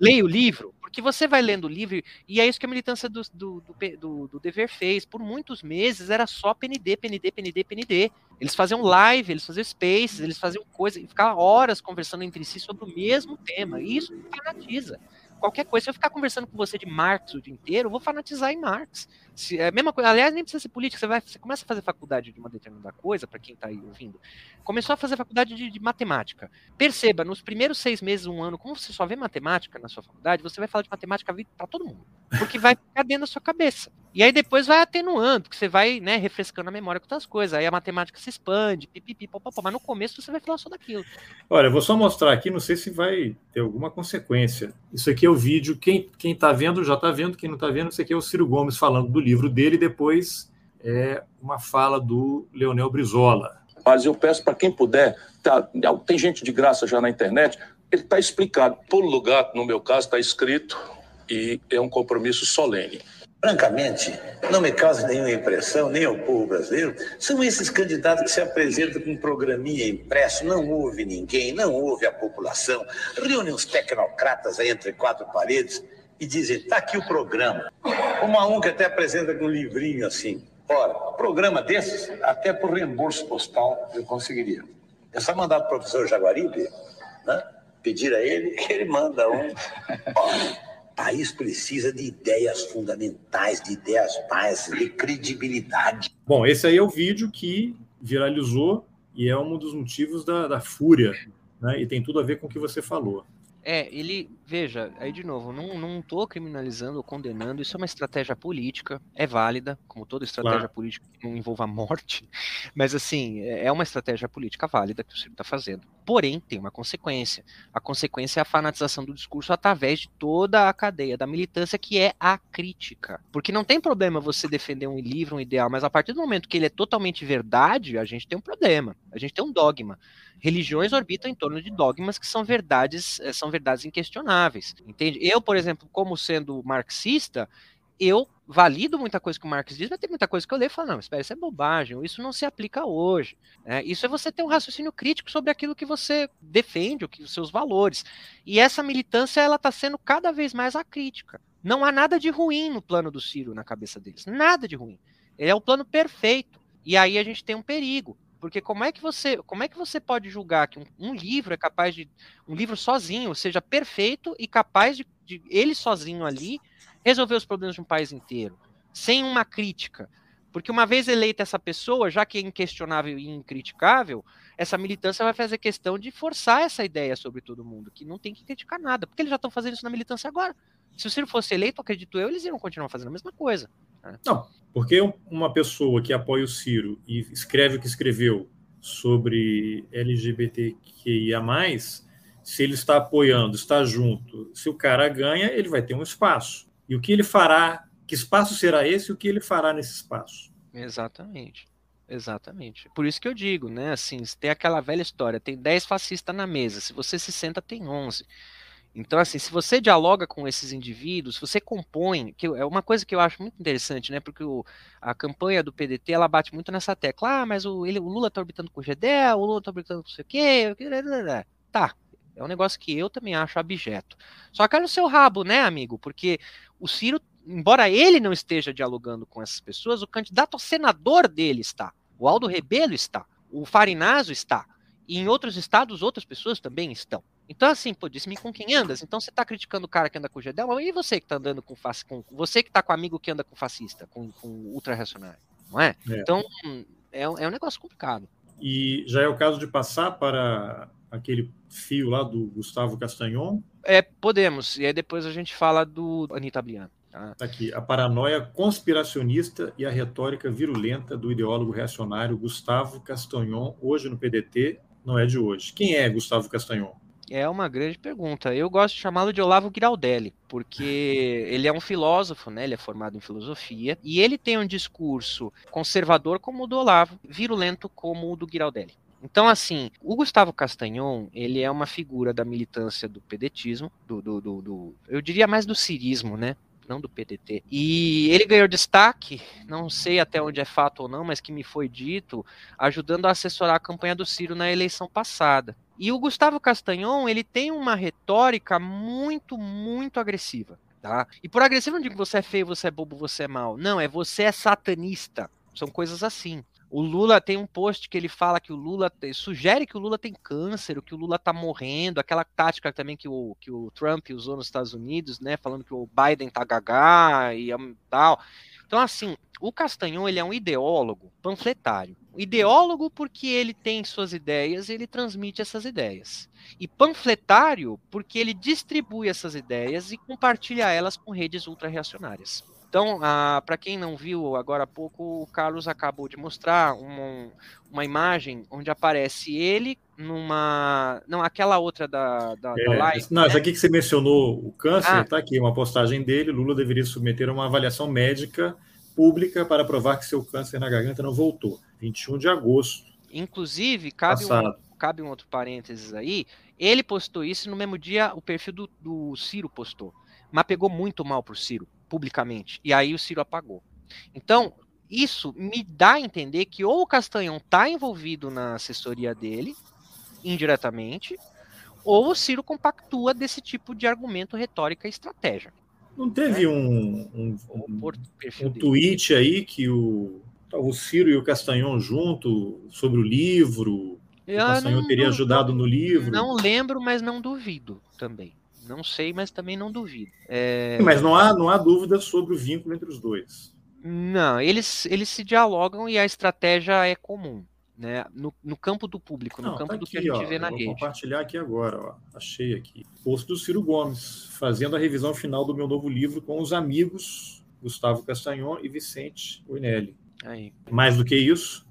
Leia o livro, porque você vai lendo o livro, e é isso que a militância do, do, do, do, dever fez. Por muitos meses era só PND, PND, PND, PND. Eles faziam live, eles faziam spaces, eles faziam coisa, e ficavam horas conversando entre si sobre o mesmo tema. E isso fanatiza qualquer coisa. Se eu ficar conversando com você de Marx o dia inteiro, eu vou fanatizar em Marx. Se, é mesma coisa, aliás, nem precisa ser política, você, vai, você começa a fazer faculdade de uma determinada coisa, para quem está aí ouvindo, começou a fazer faculdade de, de, matemática. Perceba, nos primeiros seis meses, um ano, como você só vê matemática na sua faculdade, você vai falar de matemática para todo mundo. Porque vai ficar dentro da sua cabeça. E aí depois vai atenuando, porque você vai, né, refrescando a memória com outras coisas. Aí a matemática se expande, pipipi, popopó, mas no começo você vai falar só daquilo. Olha, eu vou só mostrar aqui, não sei se vai ter alguma consequência. Isso aqui é o vídeo, quem, quem tá vendo já tá vendo, quem não tá vendo, isso aqui é o Ciro Gomes falando do livro dele, depois é uma fala do Leonel Brizola. Mas eu peço para quem puder, tá, tem gente de graça já na internet, ele está explicado. Por lugar, no meu caso, está escrito e é um compromisso solene. Francamente, não me causa nenhuma impressão, nem ao povo brasileiro, são esses candidatos que se apresentam com um programinha impresso, não ouve ninguém, não ouve a população, reúnem os tecnocratas aí entre quatro paredes e dizem, está aqui o programa. Uma um que até apresenta com um livrinho assim. Ora, programa desses, até por reembolso postal eu conseguiria. É só mandar para o professor Jaguaribe, né? pedir a ele que ele manda um. o país precisa de ideias fundamentais, de ideias básicas, de credibilidade. Bom, esse aí é o vídeo que viralizou e é um dos motivos da, da fúria, né? E tem tudo a ver com o que você falou. É, ele, veja, aí de novo, não, não tô criminalizando ou condenando, isso é uma estratégia política, é válida, como toda estratégia claro. política que não envolva morte, mas assim, é, é uma estratégia política válida que o Ciro está fazendo. Porém, tem uma consequência. A consequência é a fanatização do discurso através de toda a cadeia da militância, que é a crítica. Porque não tem problema você defender um livro, um ideal, mas a partir do momento que ele é totalmente verdade, a gente tem um problema, a gente tem um dogma religiões orbitam em torno de dogmas que são verdades, eh, são verdades inquestionáveis. Entende? Eu, por exemplo, como sendo marxista, eu valido muita coisa que o Marx diz, mas tem muita coisa que eu leio e falo, não, espera, isso é bobagem, isso não se aplica hoje. É, isso é você ter um raciocínio crítico sobre aquilo que você defende, o que, os seus valores. E essa militância, ela está sendo cada vez mais a crítica. Não há nada de ruim no plano do Ciro na cabeça deles, nada de ruim. Ele é o plano perfeito. E aí a gente tem um perigo, porque como é que você, como é que você pode julgar que um, um, livro é capaz de um livro sozinho seja perfeito e capaz de, de, ele sozinho ali resolver os problemas de um país inteiro, sem uma crítica? Porque uma vez eleita essa pessoa, já que é inquestionável e incriticável, essa militância vai fazer questão de forçar essa ideia sobre todo mundo, que não tem que criticar nada, porque eles já estão fazendo isso na militância agora. Se o Ciro fosse eleito, acredito eu, eles iriam continuar fazendo a mesma coisa. Né? Não, porque uma pessoa que apoia o Ciro e escreve o que escreveu sobre LGBTQIA, se ele está apoiando, está junto, se o cara ganha, ele vai ter um espaço. E o que ele fará, que espaço será esse e o que ele fará nesse espaço? Exatamente. Exatamente. Por isso que eu digo, né? Assim, tem aquela velha história: tem 10 fascistas na mesa, se você se senta, tem 11. Então, assim, se você dialoga com esses indivíduos, se você compõe, que é uma coisa que eu acho muito interessante, né? Porque o, a campanha do PDT ela bate muito nessa tecla. Ah, mas o, ele, o Lula tá orbitando com o GDL, o Lula tá orbitando com não sei o quê. Tá. É um negócio que eu também acho abjeto. Só que olha o seu rabo, né, amigo? Porque o Ciro, embora ele não esteja dialogando com essas pessoas, o candidato a senador dele está. O Aldo Rebelo está. O Farinazo está. E em outros estados, outras pessoas também estão. Então, assim, pô, disse-me com quem andas? Então você tá criticando o cara que anda com o Gedel, e você que tá andando com, com você que tá com amigo que anda com fascista, com, com ultra-reacionário, não é? é? Então, é, é um negócio complicado. E já é o caso de passar para aquele fio lá do Gustavo Castagnon? É, podemos. E aí depois a gente fala do Anitta Blian. Tá? tá aqui, a paranoia conspiracionista e a retórica virulenta do ideólogo reacionário Gustavo Castagnon, hoje no PDT, não é de hoje. Quem é Gustavo Castagnon? É uma grande pergunta. Eu gosto de chamá-lo de Olavo Giraldelli, porque ele é um filósofo, né? Ele é formado em filosofia e ele tem um discurso conservador como o do Olavo, virulento como o do Giraldelli. Então, assim, o Gustavo Castanhon, ele é uma figura da militância do pedetismo, do, do, do, do eu diria mais do cirismo, né? Não do PDT. E ele ganhou destaque, não sei até onde é fato ou não, mas que me foi dito, ajudando a assessorar a campanha do Ciro na eleição passada. E o Gustavo Castanhon, ele tem uma retórica muito, muito agressiva. Tá? E por agressivo não digo você é feio, você é bobo, você é mal. Não, é você é satanista. São coisas assim. O Lula tem um post que ele fala que o Lula sugere que o Lula tem câncer, que o Lula tá morrendo, aquela tática também que o, que o Trump usou nos Estados Unidos, né, falando que o Biden tá gagá e tal. Então assim, o Castanhon ele é um ideólogo panfletário. Ideólogo porque ele tem suas ideias e ele transmite essas ideias. E panfletário porque ele distribui essas ideias e compartilha elas com redes ultra-reacionárias. Então, ah, para quem não viu agora há pouco, o Carlos acabou de mostrar uma, uma imagem onde aparece ele numa. Não, aquela outra da, da, é, da live. Não, né? isso aqui que você mencionou, o câncer, Ah. está aqui, uma postagem dele. Lula deveria submeter a uma avaliação médica pública para provar que seu câncer na garganta não voltou. 21 de agosto Inclusive, cabe um, cabe um outro parênteses aí. Ele postou isso e no mesmo dia o perfil do, do Ciro postou. Mas pegou muito mal pro Ciro, publicamente. E aí o Ciro apagou. Então, isso me dá a entender que ou o Castanhão tá envolvido na assessoria dele, indiretamente, ou o Ciro compactua desse tipo de argumento, retórica e estratégia. Não teve um, um, um, o um dele. tweet aí que o, o Ciro e o Castanhon junto sobre o livro. O Eu Castanhon não- teria ajudado no livro. Não lembro, mas não duvido também. Não sei, mas também não duvido. É, Mas não há, não há dúvida sobre o vínculo entre os dois. Não, eles, eles se dialogam e a estratégia é comum, né? No, no campo do público, no Não, campo tá do que a aqui, gente ó, vê eu na vou rede. compartilhar aqui agora, ó. Achei aqui. Post do Ciro Gomes, fazendo a revisão final do meu novo livro com os amigos Gustavo Castanhon e Vicente Oinelli. Aí. Mais do que isso,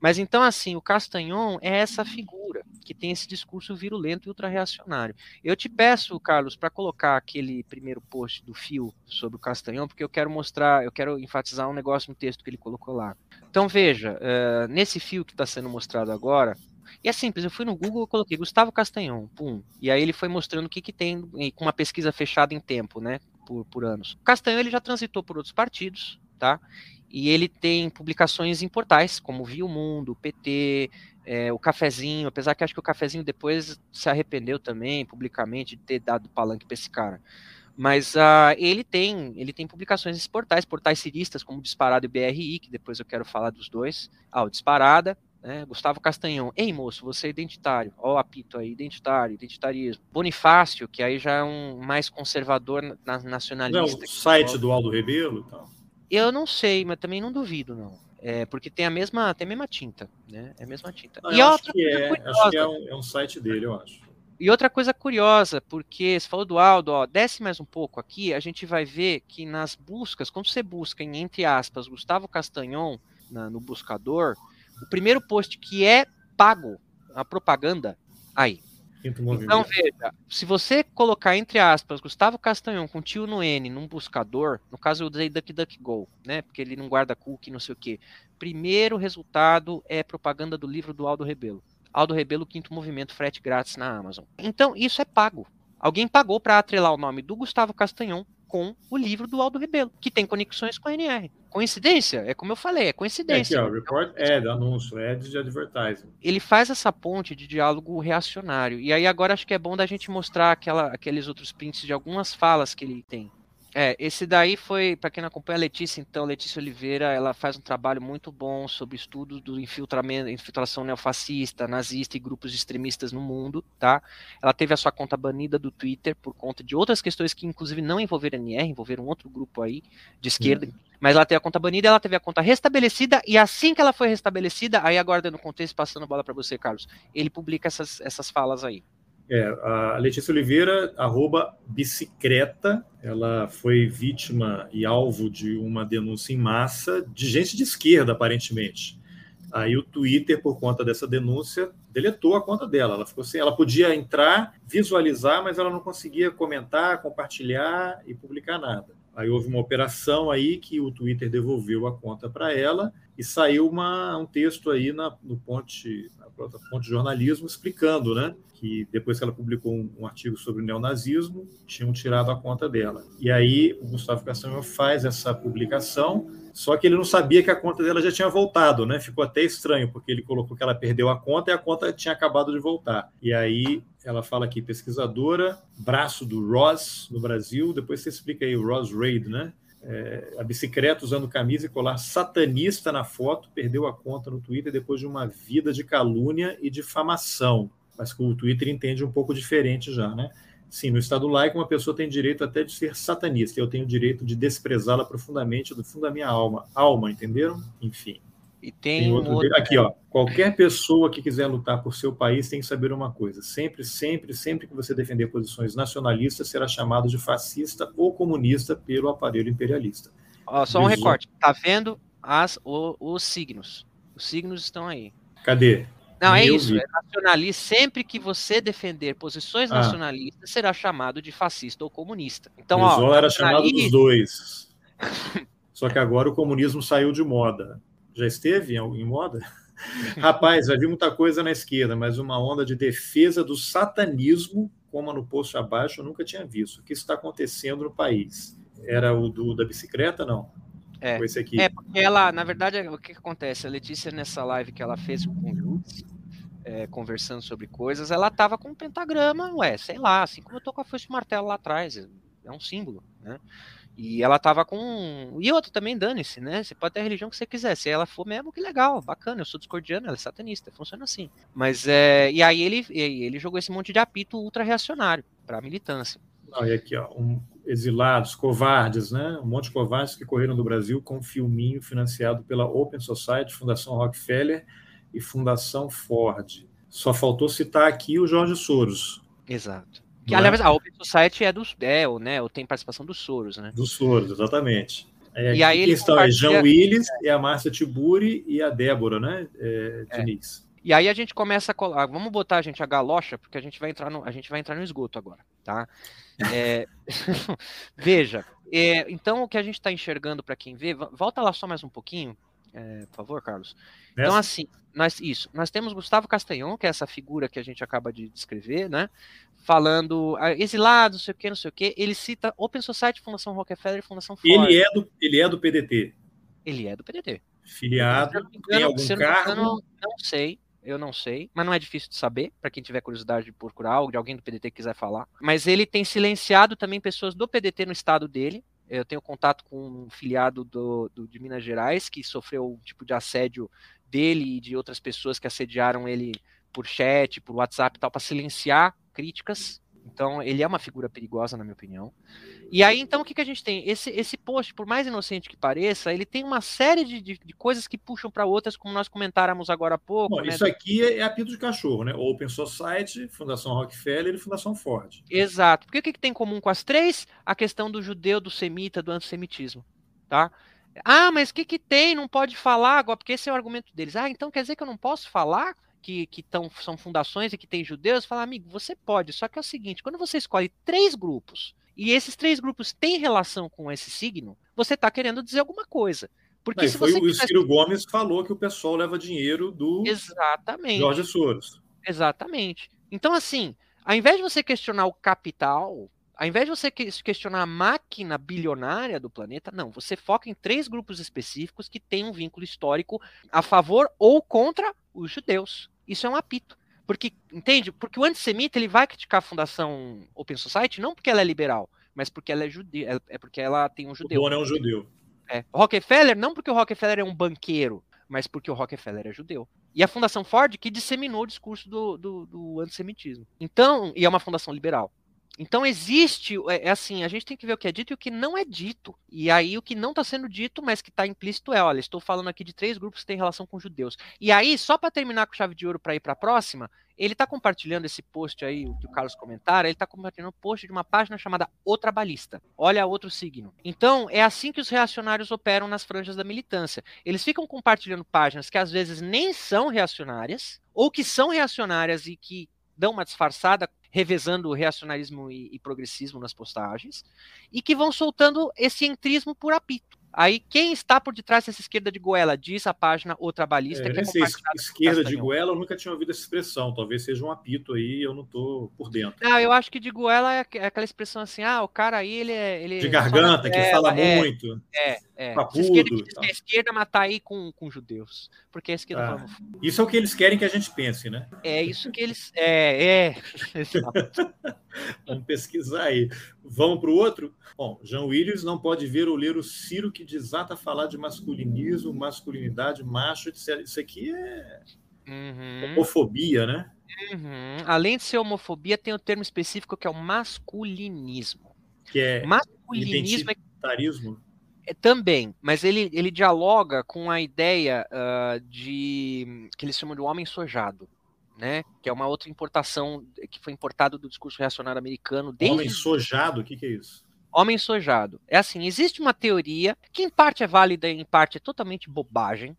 Mas então, assim, o Castanhon é essa figura que tem esse discurso virulento e ultra-reacionário. Eu te peço, Carlos, para colocar aquele primeiro post do Fio sobre o Castanhon, porque eu quero mostrar, eu quero enfatizar um negócio no texto que ele colocou lá. Então, veja, eh, nesse fio que está sendo mostrado agora, e é simples, eu fui no Google coloquei Gustavo Castanhon, pum, e aí ele foi mostrando o que, que tem, com uma pesquisa fechada em tempo, né, por, por anos. O Castanhon, ele já transitou por outros partidos, tá? E ele tem publicações em portais, como Mundo, o PT, é, o Cafezinho, apesar que acho que o Cafezinho depois se arrependeu também, publicamente, de ter dado palanque para esse cara. Mas ah, ele tem ele tem publicações nesses portais, portais ciristas, como Disparada e BRI, que depois eu quero falar dos dois. Ah, o Disparada, né, Gustavo Castanhão. Ei, moço, você é identitário. Ó, o apito aí, identitário, identitarismo. Bonifácio, que aí já é um mais conservador na, não nacionalista. o que site do Aldo Rebelo e tal. Eu não sei, mas também não duvido, não. É, porque tem a mesma, tem a mesma tinta, né? É a mesma tinta. Não, e, outra acho que coisa é, curiosa, é um, é um site dele, eu acho. e outra coisa curiosa, porque você falou do Aldo, ó, desce mais um pouco aqui, a gente vai ver que nas buscas, quando você busca em, entre aspas, Gustavo Castanhon na- no buscador, o primeiro post que é pago, a propaganda, aí, Então, veja, se você colocar entre aspas Gustavo Castanhon com tio no N num buscador, no caso eu usei DuckDuckGo, né? Porque ele não guarda cookie, não sei o quê. Primeiro resultado é propaganda do livro do Aldo Rebelo. Aldo Rebelo, quinto movimento, frete grátis na Amazon. Então, isso é pago. Alguém pagou para atrelar o nome do Gustavo Castanhon com o livro do Aldo Rebelo, que tem conexões com a NR. Coincidência? É como eu falei, é É aqui, coincidência. ó, report ad, anúncio, ads de advertising. ele faz essa ponte de diálogo reacionário. E aí agora acho que é bom da gente mostrar aquela, aqueles outros prints de algumas falas que ele tem. É, esse daí foi, para quem não acompanha a Letícia, então, Letícia Oliveira, ela faz um trabalho muito bom sobre estudos do infiltramento, infiltração neofascista, nazista e grupos extremistas no mundo, tá? Ela teve a sua conta banida do Twitter por conta de outras questões que inclusive não envolveram NR, envolveram outro grupo aí de esquerda, mas ela teve a conta banida, ela teve a conta restabelecida e assim que ela foi restabelecida, aí agora dando contexto, passando a bola para você, Carlos, ele publica essas, essas falas aí. É, a Letícia Oliveira, arroba bicicleta, ela foi vítima e alvo de uma denúncia em massa de gente de esquerda, aparentemente. Aí o Twitter, por conta dessa denúncia, deletou a conta dela. Ela ficou assim, ela podia entrar, visualizar, mas ela não conseguia comentar, compartilhar e publicar nada. Aí houve uma operação aí que o Twitter devolveu a conta para ela e saiu uma, um texto aí na, no Ponte, na Ponte Jornalismo explicando, né? Que depois que ela publicou um, um artigo sobre o neonazismo, tinham tirado a conta dela. E aí o Gustavo Castanho faz essa publicação, só que ele não sabia que a conta dela já tinha voltado, né? Ficou até estranho, porque ele colocou que ela perdeu a conta e a conta tinha acabado de voltar. E aí ela fala aqui, pesquisadora, braço do Ross no Brasil, depois você explica aí o Ross Raid, né? É, a bicicleta usando camisa e colar satanista na foto, perdeu a conta no Twitter depois de uma vida de calúnia e difamação. Mas que o Twitter entende um pouco diferente já, né? Sim, no Estado laico, uma pessoa tem direito até de ser satanista. Eu tenho o direito de desprezá-la profundamente do fundo da minha alma. Alma, entenderam? Enfim. E tem, tem outro, outro... Aqui, ó. Qualquer pessoa que quiser lutar por seu país tem que saber uma coisa: sempre, sempre, sempre que você defender posições nacionalistas, será chamado de fascista ou comunista pelo aparelho imperialista. Ó, só um recorte. Tá vendo as, o, os signos? Os signos estão aí. Cadê? Não, é isso. É nacionalista. Sempre que você defender posições ah. nacionalistas, será chamado de fascista ou comunista. Então, Brizola ó, era chamado dos dois. Só que agora o comunismo saiu de moda. Já esteve em, moda? Rapaz, já vi muita coisa na esquerda, mas uma onda de defesa do satanismo, como no posto abaixo, eu nunca tinha visto. O que está acontecendo no país? Era o do, da bicicleta, não? É, esse aqui. é, porque ela, na verdade, o que, que acontece? A Letícia, nessa live que ela fez com o Jutz, é, conversando sobre coisas, ela tava com um pentagrama, ué, sei lá, assim como eu tô com a foice martelo lá atrás, é um símbolo, né? E ela tava com. E outra também, dane-se, né? Você pode ter a religião que você quiser. Se ela for mesmo, que legal, bacana. Eu sou discordiano, ela é satanista. Funciona assim. Mas é. E aí ele, ele jogou esse monte de apito ultra reacionário pra militância. Não, e aqui, ó, um, exilados, covardes, né? Um monte de covardes que correram do Brasil com um filminho financiado pela Open Society, Fundação Rockefeller e Fundação Ford. Só faltou citar aqui o Jorge Soros. Exato. Que, aliás, é? a Open Society é dos é, né, ou tem participação dos Soros, né? Dos Soros, exatamente. É, e aí eles estão é Jean Willis, é. a Márcia Tiburi e a Débora, né, é, é. Diniz. E aí a gente começa a colar, vamos botar a gente a galocha, porque a gente vai entrar no, a gente vai entrar no esgoto agora, tá? É, veja, é, então o que a gente está enxergando para quem vê, volta lá só mais um pouquinho, é, por favor, Carlos. Então, assim, nós, isso, nós temos Gustavo Castanhon, que é essa figura que a gente acaba de descrever, né? Falando ah, exilado, não sei o que, não sei o que. Ele cita Open Society, Fundação Rockefeller e Fundação Ford. Ele é do, ele é do PDT. Ele é do PDT. Filiado, engano, tem algum cargo? Engano, não sei, eu não sei, mas não é difícil de saber, para quem tiver curiosidade de procurar algo, de alguém do PDT que quiser falar. Mas ele tem silenciado também pessoas do PDT no estado dele, eu tenho contato com um filiado do, do, de Minas Gerais que sofreu um tipo de assédio dele e de outras pessoas que assediaram ele por chat, por WhatsApp e tal, para silenciar críticas. Então, ele é uma figura perigosa, na minha opinião. E aí, então, o que, que a gente tem? Esse, esse post, por mais inocente que pareça, ele tem uma série de, de, de coisas que puxam para outras, como nós comentáramos agora há pouco. Bom, né? Isso aqui é, é apito de cachorro, né? Open Society, Fundação Rockefeller e Fundação Ford. Exato. Porque o que, que tem em comum com as três? A questão do judeu, do semita, do antissemitismo. Tá? Ah, mas o que, que tem? Não pode falar agora, porque esse é o argumento deles. Ah, então quer dizer que eu não posso falar? Que, que tão, são fundações e que tem judeus, fala, amigo, você pode, só que é o seguinte, quando você escolhe três grupos e esses três grupos têm relação com esse signo, você está querendo dizer alguma coisa. Porque Não, se foi você o Ciro Gomes falou que o pessoal leva dinheiro do Exatamente. Jorge Soros. Exatamente. Então, assim, ao invés de você questionar o capital, ao invés de você questionar a máquina bilionária do planeta, não, você foca em três grupos específicos que têm um vínculo histórico a favor ou contra os judeus. Isso é um apito. Porque, entende? Porque o antissemita ele vai criticar a Fundação Open Society não porque ela é liberal, mas porque ela é judeu, é, é porque ela tem um judeu. O dono é um judeu. É. O Rockefeller, não porque o Rockefeller é um banqueiro, mas porque o Rockefeller é judeu. E a Fundação Ford que disseminou o discurso do, do, do antissemitismo. Então, e é uma fundação liberal. Então existe, é, é, assim, a gente tem que ver o que é dito e o que não é dito. E aí o que não está sendo dito, mas que está implícito é, olha, estou falando aqui de três grupos que têm relação com judeus. E aí, só para terminar com chave de ouro para ir para a próxima, ele está compartilhando esse post aí, o que o Carlos comentaram, ele está compartilhando um post de uma página chamada O Trabalhista. Olha outro signo. Então, é assim que os reacionários operam nas franjas da militância. Eles ficam compartilhando páginas que às vezes nem são reacionárias, ou que são reacionárias e que dão uma disfarçada revezando reacionarismo e, e progressismo nas postagens, e que vão soltando esse entrismo por apito. Aí, quem está por detrás dessa esquerda de goela? Diz a página O Trabalhista. É, que é sei, esquerda de goela, eu nunca tinha ouvido essa expressão. Talvez seja um apito aí, eu não estou por dentro. Não, eu acho que de goela é, é aquela expressão assim: ah, o cara aí, ele é. Ele de garganta, que fala é, muito. É, é. Papudo, esquerda que a esquerda matar aí com, com judeus. Porque a esquerda ah. Isso é o que eles querem que a gente pense, né? É isso que eles. É, é. Vamos pesquisar aí. Vamos para o outro? Bom, Jean Williams não pode ver ou ler o Ciro que desata a falar de masculinismo, masculinidade, macho, etc. Isso aqui é uhum. homofobia, né? Uhum. Além de ser homofobia, tem o um termo específico que é o masculinismo. Que é masculinismo identitarismo. É, também, mas ele, ele dialoga com a ideia uh, de que eles chamam de homem sojado, né? Que é uma outra importação que foi importado do discurso reacionário americano. Desde... Homem sojado, o que, que é isso? Homem sojado. É assim, existe uma teoria que em parte é válida e em parte é totalmente bobagem,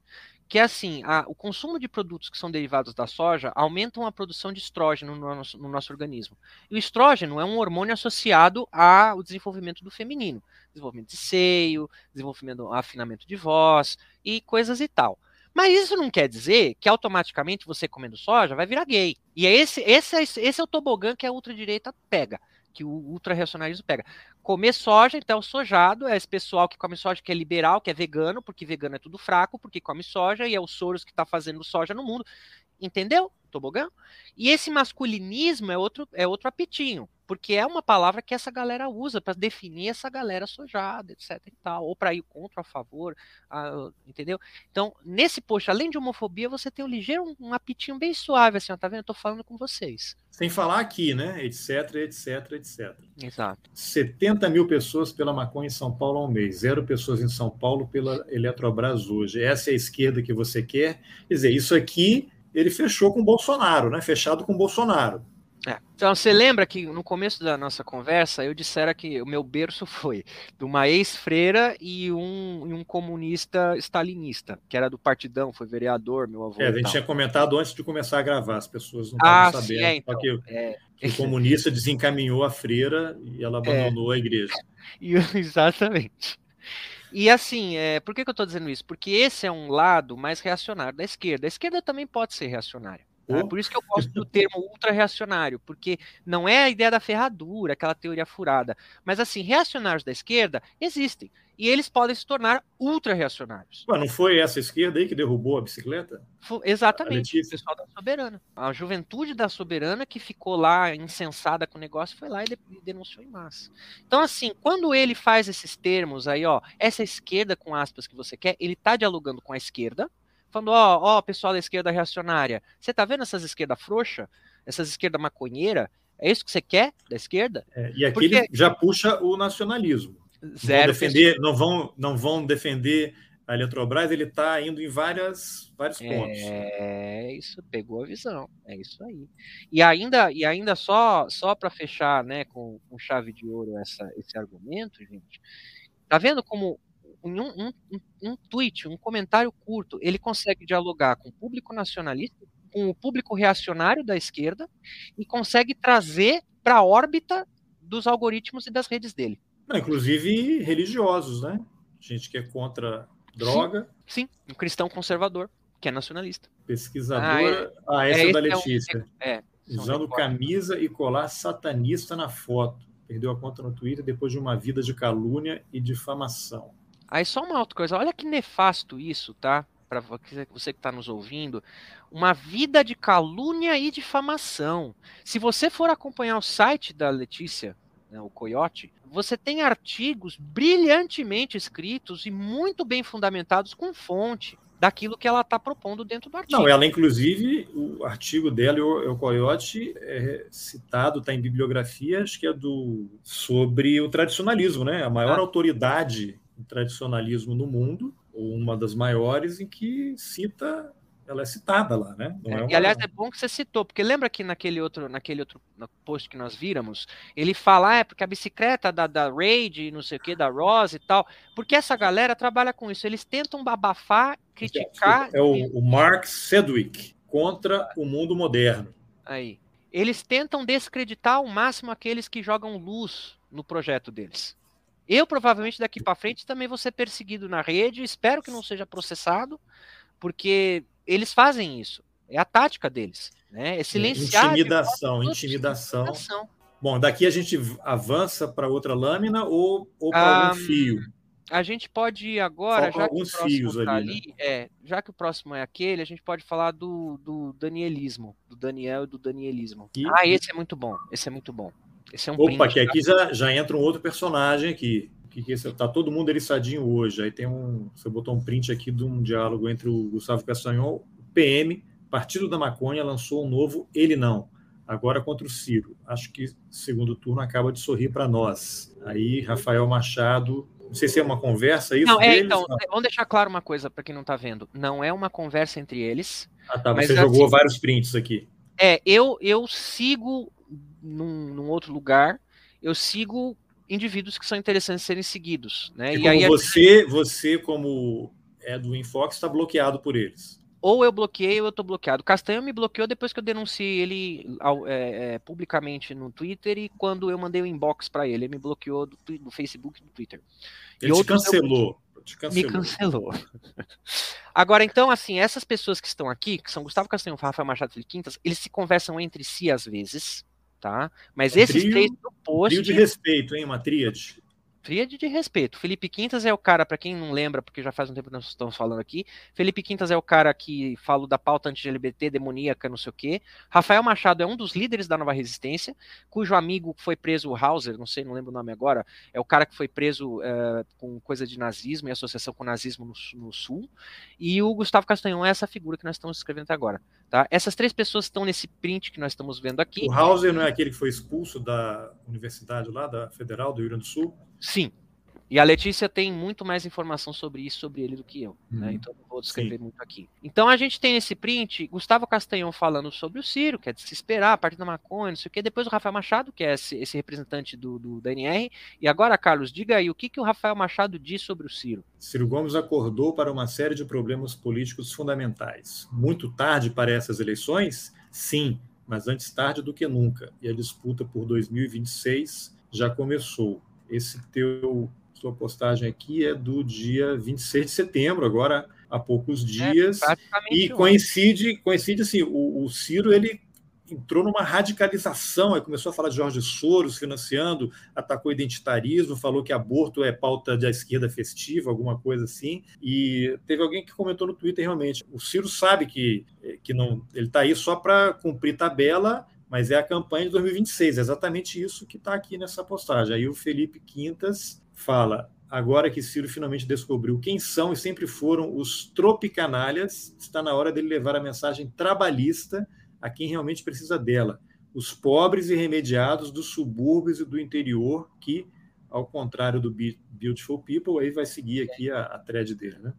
que é assim, a, o consumo de produtos que são derivados da soja aumentam a produção de estrógeno no nosso, no nosso organismo. E o estrógeno é um hormônio associado ao desenvolvimento do feminino, desenvolvimento de seio, desenvolvimento, afinamento de voz e coisas e tal. Mas isso não quer dizer que automaticamente você comendo soja vai virar gay. E é esse, esse, esse é o tobogã que a ultradireita pega que o ultra-reacionarismo pega. Comer soja, então, sojado, é esse pessoal que come soja que é liberal, que é vegano, porque vegano é tudo fraco, porque come soja, e é o Soros que está fazendo soja no mundo. Entendeu? Tobogã? E esse masculinismo é outro, é outro apetinho porque é uma palavra que essa galera usa para definir essa galera sojada, etc e tal, ou para ir contra a favor, a, entendeu? Então, nesse post, além de homofobia, você tem um ligeiro, um, apitinho bem suave, assim, ó, tá vendo? Eu tô falando com vocês. Sem falar aqui, né? Etc, etc, etc. Exato. 70 mil pessoas pela maconha em São Paulo ao mês, zero pessoas em São Paulo pela Eletrobras hoje. Essa é a esquerda que você quer? Quer dizer, isso aqui ele fechou com Bolsonaro, né? Fechado com Bolsonaro. É. Então, você lembra que no começo da nossa conversa eu dissera que o meu berço foi de uma ex-freira e um, e um comunista stalinista, que era do Partidão, foi vereador, meu avô. É, a gente tinha comentado antes de começar a gravar, as pessoas não estavam ah, sabendo. Sim, é, então, que, é. que, o comunista desencaminhou a freira e ela abandonou é. a igreja. E, exatamente. E assim, é, por que, que eu estou dizendo isso? Porque esse é um lado mais reacionário da esquerda. A esquerda também pode ser reacionária. Por isso que eu gosto do termo ultra-reacionário, porque não é a ideia da ferradura, aquela teoria furada. Mas, assim, reacionários da esquerda existem. E eles podem se tornar ultra-reacionários. Não foi essa esquerda aí que derrubou a bicicleta? Foi, exatamente, o pessoal da Soberana. A juventude da Soberana que ficou lá insensada com o negócio foi lá e denunciou em massa. Então, assim, quando ele faz esses termos aí, ó, essa esquerda com aspas que você quer, ele está dialogando com a esquerda, falando, ó, ó, pessoal da esquerda reacionária, você tá vendo essas esquerda frouxa, essas esquerda maconheira? É isso que você quer da esquerda? É, e aqui Porque... ele já puxa o nacionalismo. Zero vão defender, não vão, não vão defender a Eletrobras, ele está indo em várias, vários pontos. É isso, pegou a visão, é isso aí. E ainda, e ainda só, só para fechar, né, com, com, chave de ouro essa, esse argumento, gente. Tá vendo como em um, um, um tweet, um comentário curto, ele consegue dialogar com o público nacionalista, com o público reacionário da esquerda e consegue trazer para a órbita dos algoritmos e das redes dele. Não, inclusive religiosos, né? Gente que é contra droga. Sim, sim, um cristão conservador, que é nacionalista. Pesquisadora. Ah, é, ah essa é, é da Letícia. É, um, é, Usando camisa e colar satanista na foto. Perdeu a conta no Twitter depois de uma vida de calúnia e difamação. Aí só uma outra coisa, olha que nefasto isso, tá? Para você que está nos ouvindo, uma vida de calúnia e difamação. Se você for acompanhar o site da Letícia, né, o Coyote, você tem artigos brilhantemente escritos e muito bem fundamentados com fonte daquilo que ela está propondo dentro do artigo. Não, ela inclusive, o artigo dela, o, o Coyote, é citado, está em bibliografia, acho que é do sobre o tradicionalismo, né? A maior ah. autoridade tradicionalismo no mundo, ou uma das maiores, em que cita ela é citada lá, né? É, é uma... E aliás é bom que você citou, porque lembra que naquele outro, naquele outro post que nós víramos, ele fala, ah, é porque a bicicleta da, da Raid, não sei o que, da Rose e tal, porque essa galera trabalha com isso, eles tentam abafar, criticar. É o, o Mark Sedgwick contra o mundo moderno. Aí. Eles tentam descreditar ao máximo aqueles que jogam luz no projeto deles. Eu provavelmente daqui para frente também vou ser perseguido na rede, espero que não seja processado, porque eles fazem isso. É a tática deles, né? É silenciar. Intimidação, intimidação. intimidação. Bom, daqui a gente avança para outra lâmina ou, ou para ah, algum fio? A gente pode ir agora, já que o próximo fios tá ali, ali né? é, já que o próximo é aquele, a gente pode falar do, do danielismo, do Daniel e do danielismo. E... Ah, esse é muito bom, esse é muito bom. Esse é um Opa, que aqui já, já entra um outro personagem aqui. Que, que esse, tá todo mundo eriçadinho hoje. Aí tem um. Você botou um print aqui de um diálogo entre o Gustavo Castanhol, PM, Partido da Maconha, lançou um novo Ele Não. Agora contra o Ciro. Acho que segundo turno acaba de sorrir para nós. Aí Rafael Machado Não sei se é uma conversa isso. Não, é, deles, então, não. vamos deixar claro uma coisa para quem não tá vendo. Não é uma conversa entre eles. Ah, tá. Você jogou assim- vários prints aqui. É, eu, eu sigo num, num outro lugar, eu sigo indivíduos que são interessantes serem seguidos, né? E E, aí, você, você, como é do Infox, está bloqueado por eles. ou eu bloqueei ou eu tô bloqueado. Castanho me bloqueou depois que eu denunciei ele é, é, publicamente no Twitter e quando eu mandei o inbox para ele, ele me bloqueou do, do Facebook e do Twitter. Ele te outros eu- cancelou. Me cancelou. cancelou. Agora, então, assim, essas pessoas que estão aqui, que são Gustavo Castanho, Rafael Machado e Felipe Quintas, eles se conversam entre si às vezes, tá? Mas É um esses trio- três no post, Trio de respeito, hein? Uma tríade. tríade de respeito. Felipe Quintas é o cara, para quem não lembra, porque já faz um tempo que nós estamos falando aqui, Felipe Quintas é o cara que fala da pauta anti-LGBT, demoníaca, não sei o quê. Rafael Machado é um dos líderes da Nova Resistência, cujo amigo foi preso, o Hauser, não sei, não lembro o nome agora, é o cara que foi preso eh, com coisa de nazismo e associação com nazismo no, no Sul. E o Gustavo Castanhon é essa figura que nós estamos escrevendo agora. Tá? Essas três pessoas estão nesse print que nós estamos vendo aqui. O Hauser não é aquele que foi expulso da universidade lá, da Federal do Rio Grande do Sul? Sim. E a Letícia tem muito mais informação sobre isso, sobre ele, do que eu. Né? Uhum. Então não vou descrever muito aqui. Então a gente tem esse print, Gustavo Castanhon falando sobre o Ciro, que é de se esperar, a partir da maconha, não sei o quê. Depois o Rafael Machado, que é esse, esse representante do, do, da NR. E agora, Carlos, diga aí, o que, que o Rafael Machado diz sobre o Ciro? Ciro Gomes acordou para uma série de problemas políticos fundamentais. Muito tarde para essas eleições? Sim, mas antes tarde do que nunca. E a disputa por 2026 já começou. Esse teu sua postagem aqui é do dia 26 de setembro, agora há poucos dias. Praticamente E coincide, coincide assim, o, o Ciro ele entrou numa radicalização, aí começou a falar de Jorge Soros financiando, atacou identitarismo, falou que aborto é pauta da esquerda festiva, alguma coisa assim. E teve alguém que comentou no Twitter realmente, o Ciro sabe que, que não, ele está aí só para cumprir tabela, mas é a campanha de 2026, é exatamente isso que está aqui nessa postagem. Aí o Felipe Quintas fala: agora que Ciro finalmente descobriu quem são e sempre foram os tropicanalhas, está na hora dele levar a mensagem trabalhista a quem realmente precisa dela. Os pobres e remediados dos subúrbios e do interior, que, ao contrário do Be- Beautiful People, aí vai seguir aqui a, a thread dele, né?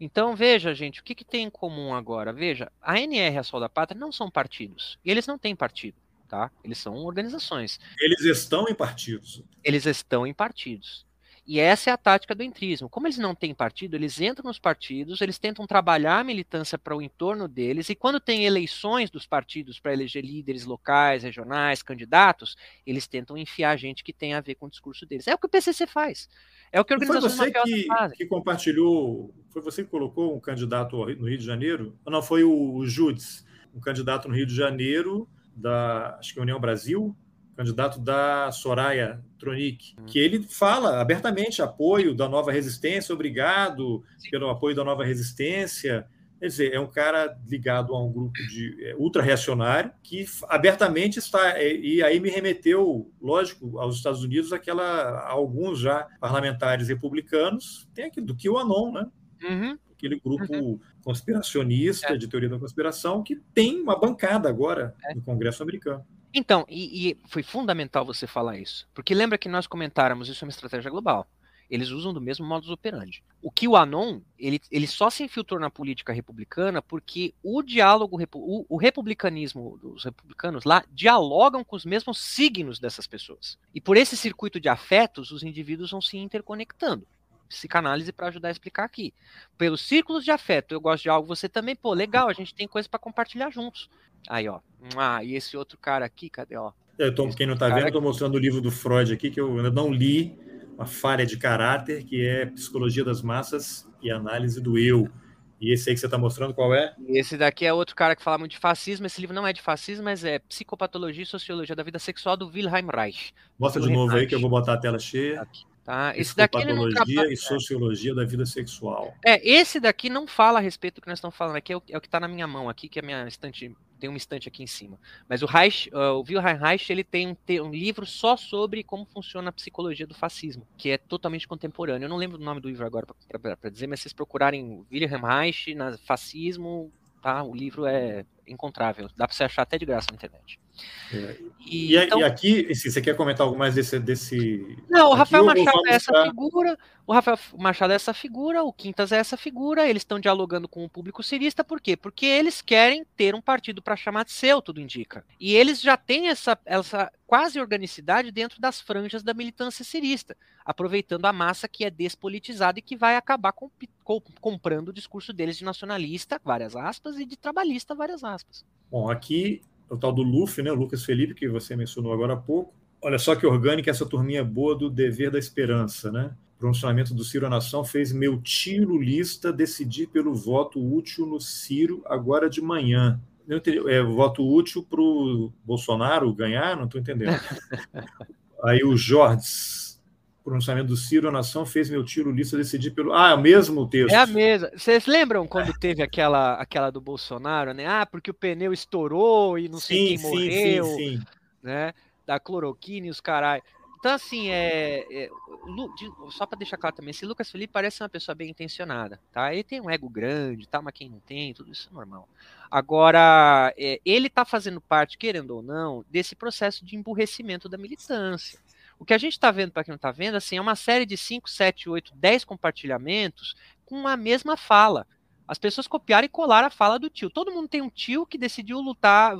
Então, veja, gente, o que, que tem em comum agora? Veja, a NR e a Sol da Pátria não são partidos. E eles não têm partido, tá? Eles são organizações. Eles estão em partidos. Eles estão em partidos. E essa é a tática do entrismo. Como eles não têm partido, eles entram nos partidos, eles tentam trabalhar a militância para o entorno deles, e quando tem eleições dos partidos para eleger líderes locais, regionais, candidatos, eles tentam enfiar gente que tem a ver com o discurso deles. É o que o PCC faz. É o que a Não foi organização você que, fazem. que compartilhou, foi você que colocou um candidato no Rio de Janeiro? Não, foi o, o Judes, um candidato no Rio de Janeiro, da acho que é União Brasil, candidato da Soraya Tronic, que ele fala abertamente apoio da nova resistência, obrigado pelo apoio da nova resistência. Quer dizer, é um cara ligado a um grupo de é, ultra-reacionário que abertamente está. é, E aí me remeteu, lógico, aos Estados Unidos, aquela, alguns já parlamentares republicanos, tem aqui do QAnon, né? Uhum. Aquele grupo conspiracionista de teoria da conspiração que tem uma bancada agora no Congresso americano. Então, e, e foi fundamental você falar isso. Porque lembra que nós comentáramos isso é uma estratégia global. Eles usam do mesmo modus operandi. O que o Anon, ele, ele só se infiltrou na política republicana porque o diálogo, o, o republicanismo dos republicanos lá dialogam com os mesmos signos dessas pessoas. E por esse circuito de afetos, os indivíduos vão se interconectando. Psicanálise para ajudar a explicar aqui. Pelos círculos de afeto, eu gosto de algo, você também, pô, legal, a gente tem coisa para compartilhar juntos. Aí, ó. Ah, e esse outro cara aqui, cadê, ó? Eu tô, quem não está vendo, eu estou mostrando o livro do Freud aqui, que eu ainda não li, uma falha de caráter, que é Psicologia das Massas e Análise do Eu. E esse aí que você está mostrando, qual é? Esse daqui é outro cara que fala muito de fascismo. Esse livro não é de fascismo, mas é Psicopatologia e Sociologia da Vida Sexual do Wilhelm Reich. Mostra de novo aí, que eu vou botar a tela cheia. Tá? Esse daqui ele não trabalha. e Sociologia da Vida Sexual. É, esse daqui não fala a respeito do que nós estamos falando aqui, é o, é o que está na minha mão aqui, que é a minha estante, tem uma estante aqui em cima. Mas o Reich, uh, o Wilhelm Reich, ele tem um, te- um livro só sobre como funciona a psicologia do fascismo, que é totalmente contemporâneo. Eu não lembro o nome do livro agora para dizer, mas se vocês procurarem Wilhelm Reich, na fascismo, tá? O livro é encontrável, dá para você achar até de graça na internet. É. E, e, então, e, aqui, se você quer comentar algo mais desse. desse não, o Rafael Machado é essa figura, o Rafael Machado é essa figura, o Quintas é essa figura, eles estão dialogando com o público cirista, por quê? Porque eles querem ter um partido para chamar de seu, tudo indica. E eles já têm essa, essa quase organicidade dentro das franjas da militância cirista, aproveitando a massa que é despolitizada e que vai acabar comp comprando o discurso deles de nacionalista, várias aspas, e de trabalhista, várias aspas. Bom, aqui o tal do Luffy, né, o Lucas Felipe, que você mencionou agora há pouco. Olha só que orgânica essa turminha boa do dever da esperança, né? O pronunciamento do Ciro à Nação fez meu tio lulista decidir pelo voto útil no Ciro agora de manhã. é voto útil para o Bolsonaro ganhar? Não estou entendendo. Aí o Jorge, pronunciamento do Ciro à Nação fez meu tio lulista decidir pelo. Ah, é o mesmo texto. É a mesma. Vocês lembram quando teve aquela, aquela do Bolsonaro, né? Ah, porque o pneu estourou e não sim, sei quem sim, morreu. Sim, sim. Né? Da cloroquina e os caralho. Então, assim, é, é só para deixar claro também, esse Lucas Felipe parece uma pessoa bem intencionada, tá? Ele tem um ego grande, tá? Mas quem não tem, tudo isso é normal. Agora, é, ele tá fazendo parte, querendo ou não, desse processo de emburrecimento da militância. O que a gente está vendo, para quem não está vendo, assim, é uma série de 5, 7, 8, 10 compartilhamentos com a mesma fala. As pessoas copiaram e colaram a fala do tio. Todo mundo tem um tio que decidiu lutar,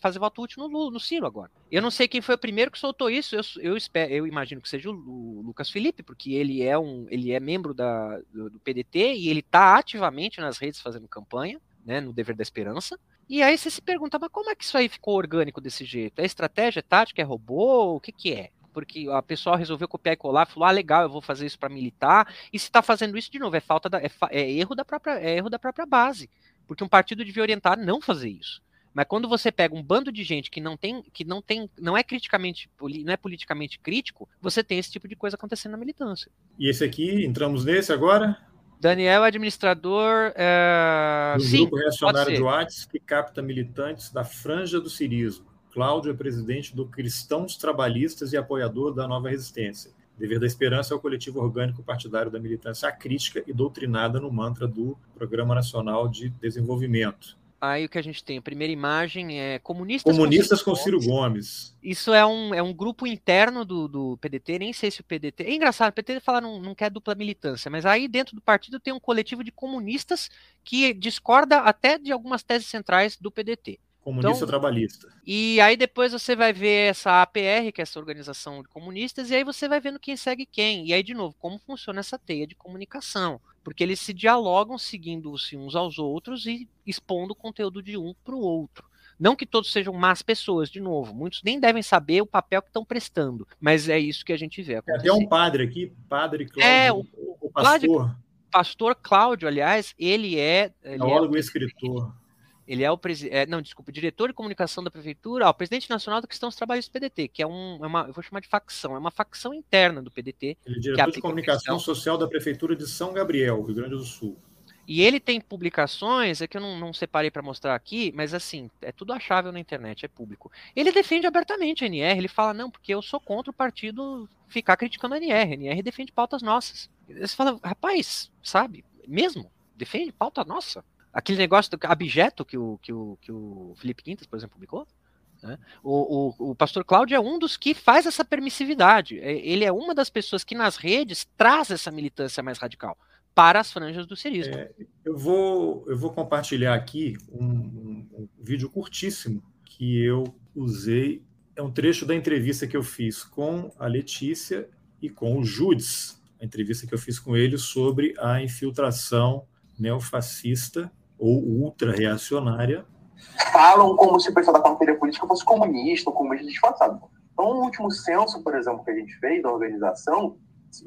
fazer voto útil no, no Ciro agora. Eu não sei quem foi o primeiro que soltou isso. Eu, eu, espero, eu imagino que seja o, o, Lucas Felipe, porque ele é um, ele é membro da, do, do PDT e ele está ativamente nas redes fazendo campanha, né, no Dever da Esperança. E aí você se pergunta, mas como é que isso aí ficou orgânico desse jeito? É estratégia, é tática, é robô? O que que é? Porque a pessoa resolveu copiar e colar, falou: "Ah, legal, eu vou fazer isso para militar". E se está fazendo isso de novo, é falta da, é, é, erro da própria é erro da própria base, porque um partido devia orientar não fazer isso. Mas quando você pega um bando de gente que não tem, que não tem, não é criticamente, não é politicamente crítico, você tem esse tipo de coisa acontecendo na militância. E esse aqui, entramos nesse agora? Daniel, administrador. É... Do Sim, grupo reacionário de Watts que capta militantes da franja do cirismo. Cláudio é presidente do Cristãos Trabalhistas e apoiador da Nova Resistência. Dever da Esperança é o coletivo orgânico partidário da militância crítica e doutrinada no mantra do Programa Nacional de Desenvolvimento. Aí o que a gente tem, a primeira imagem é comunistas, comunistas com, Ciro, com Ciro Gomes. Isso é um, é um grupo interno do, do PDT, nem sei se o PDT. É engraçado, o PDT fala não, não quer dupla militância, mas aí dentro do partido tem um coletivo de comunistas que discorda até de algumas teses centrais do PDT. Comunista então, trabalhista. E aí depois você vai ver essa APR, que é essa organização de comunistas, e aí você vai vendo quem segue quem. E aí, de novo, como funciona essa teia de comunicação. Porque eles se dialogam seguindo-se uns aos outros e expondo o conteúdo de um para o outro. Não que todos sejam más pessoas, de novo, muitos nem devem saber o papel que estão prestando, mas é isso que a gente vê. Acontecer. Tem até um padre aqui, padre Cláudio, é, o, o pastor. pastor Cláudio, aliás, ele é. Ele Teólogo é, e escritor. Ele é o. É, não, desculpa, diretor de comunicação da prefeitura, ó, presidente nacional questão dos trabalhos do PDT, que é, um, é uma, eu vou chamar de facção, é uma facção interna do PDT. Ele é diretor de comunicação social da prefeitura de São Gabriel, Rio Grande do Sul. E ele tem publicações, é que eu não, não separei para mostrar aqui, mas assim, é tudo achável na internet, é público. Ele defende abertamente a NR, ele fala, não, porque eu sou contra o partido ficar criticando a NR, a NR defende pautas nossas. Você fala, rapaz, sabe, mesmo? Defende pauta nossa? Aquele negócio do abjeto que o, que o, que o Felipe Quintas, por exemplo, publicou. Né? O, o, o, pastor Cláudio é um dos que faz essa permissividade. É, ele é uma das pessoas que nas redes traz essa militância mais radical para as franjas do cirismo. É, eu, vou, eu vou compartilhar aqui um, um, um, vídeo curtíssimo que eu usei. É um trecho da entrevista que eu fiz com a Letícia e com o Judes, a entrevista que eu fiz com ele sobre a infiltração neofascista ou ultra-reacionária. Falam como se o pessoal da carteira política fosse comunista ou comunista disfarçado. Então, no último censo, por exemplo, que a gente fez da organização,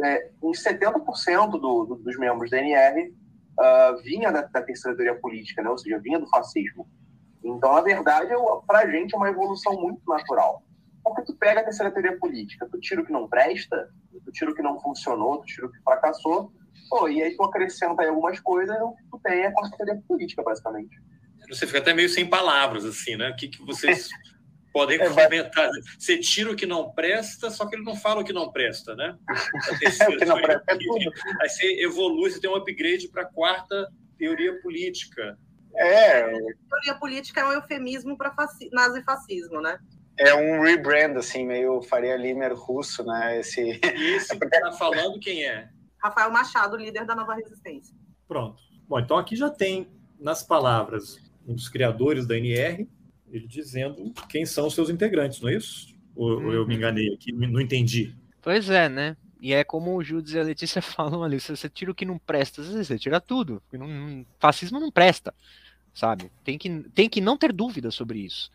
é, uns 70% do, do, dos membros da NR uh, ah, vinha da, da terceira teoria política, né? ou seja, vinha do fascismo. Então, na verdade, para a gente é uma evolução muito natural. Porque tu pega a terceira teoria política, tu tira o que não presta, tu tira o que não funcionou, tu tira o que fracassou, Pô, e aí tu acrescenta aí algumas coisas, tu tem a consultoria política, basicamente. Você fica até meio sem palavras, assim, né? O que, que vocês podem é, comentar? Você tira o que não presta, só que ele não fala o que não presta, né? é, o que não presta é tudo. Aí você evolui, você tem um upgrade para a quarta teoria política. É. Teoria política é um eufemismo para faci... nazifascismo, né? É um rebrand, assim, meio Faria Limer russo, né? Esse, esse é porque... tá falando quem é? Rafael Machado, líder da Nova Resistência. Pronto. Bom, então aqui já tem nas palavras um dos criadores da NR, ele dizendo quem são os seus integrantes, não é isso? Ou, uhum. eu me enganei aqui, não entendi. Pois é, né? E é como o Judas e a Letícia falam ali, você tira o que não presta, você tira tudo. Não, fascismo não presta, sabe? Tem que, tem que não ter dúvida sobre isso.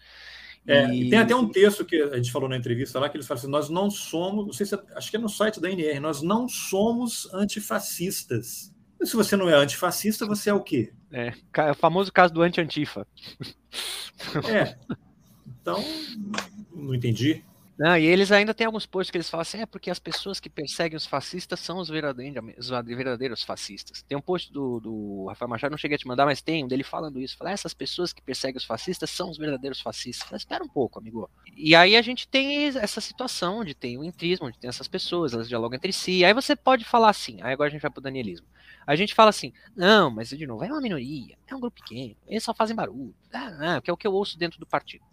É, e... Tem até um texto que a gente falou na entrevista lá, que eles falam assim, nós não somos, não sei se, é, acho que é no site da NR, nós não somos antifascistas. E se você não é antifascista, você é o quê? É, o famoso caso do anti-antifa. É. Então, não entendi. Não, e eles ainda têm alguns posts que eles falam assim, é porque as pessoas que perseguem os fascistas são os verdadeiros, os verdadeiros fascistas. Tem um post do, do Rafael Machado, não cheguei a te mandar, mas tem um dele falando isso. Fala, essas pessoas que perseguem os fascistas são os verdadeiros fascistas. Fala, espera um pouco, amigo. E aí a gente tem essa situação onde tem o intrismo, onde tem essas pessoas, elas dialogam entre si. Aí você pode falar assim, aí agora a gente vai pro danielismo. A gente fala assim, não, mas de novo, é uma minoria, é um grupo pequeno, eles só fazem barulho, ah, que é o que eu ouço dentro do partido.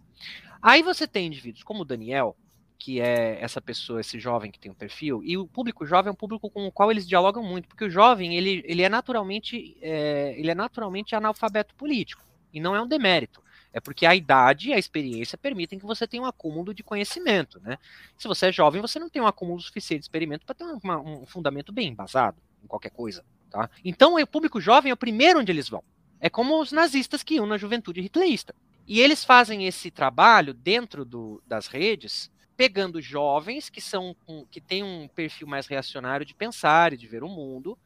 Aí você tem indivíduos como o Daniel, que é essa pessoa, esse jovem que tem um perfil, e o público jovem é um público com o qual eles dialogam muito, porque o jovem ele, ele é naturalmente é, ele é naturalmente analfabeto político e não é um demérito. É porque a idade e a experiência permitem que você tenha um acúmulo de conhecimento, né? Se você é jovem, você não tem um acúmulo suficiente de experimento para ter uma, um fundamento bem embasado em qualquer coisa, tá? Então, o público jovem é o primeiro onde eles vão. É como os nazistas que iam na juventude hitlerista. E eles fazem esse trabalho dentro do, das redes pegando jovens que são que têm um perfil mais reacionário de pensar e de ver o mundo,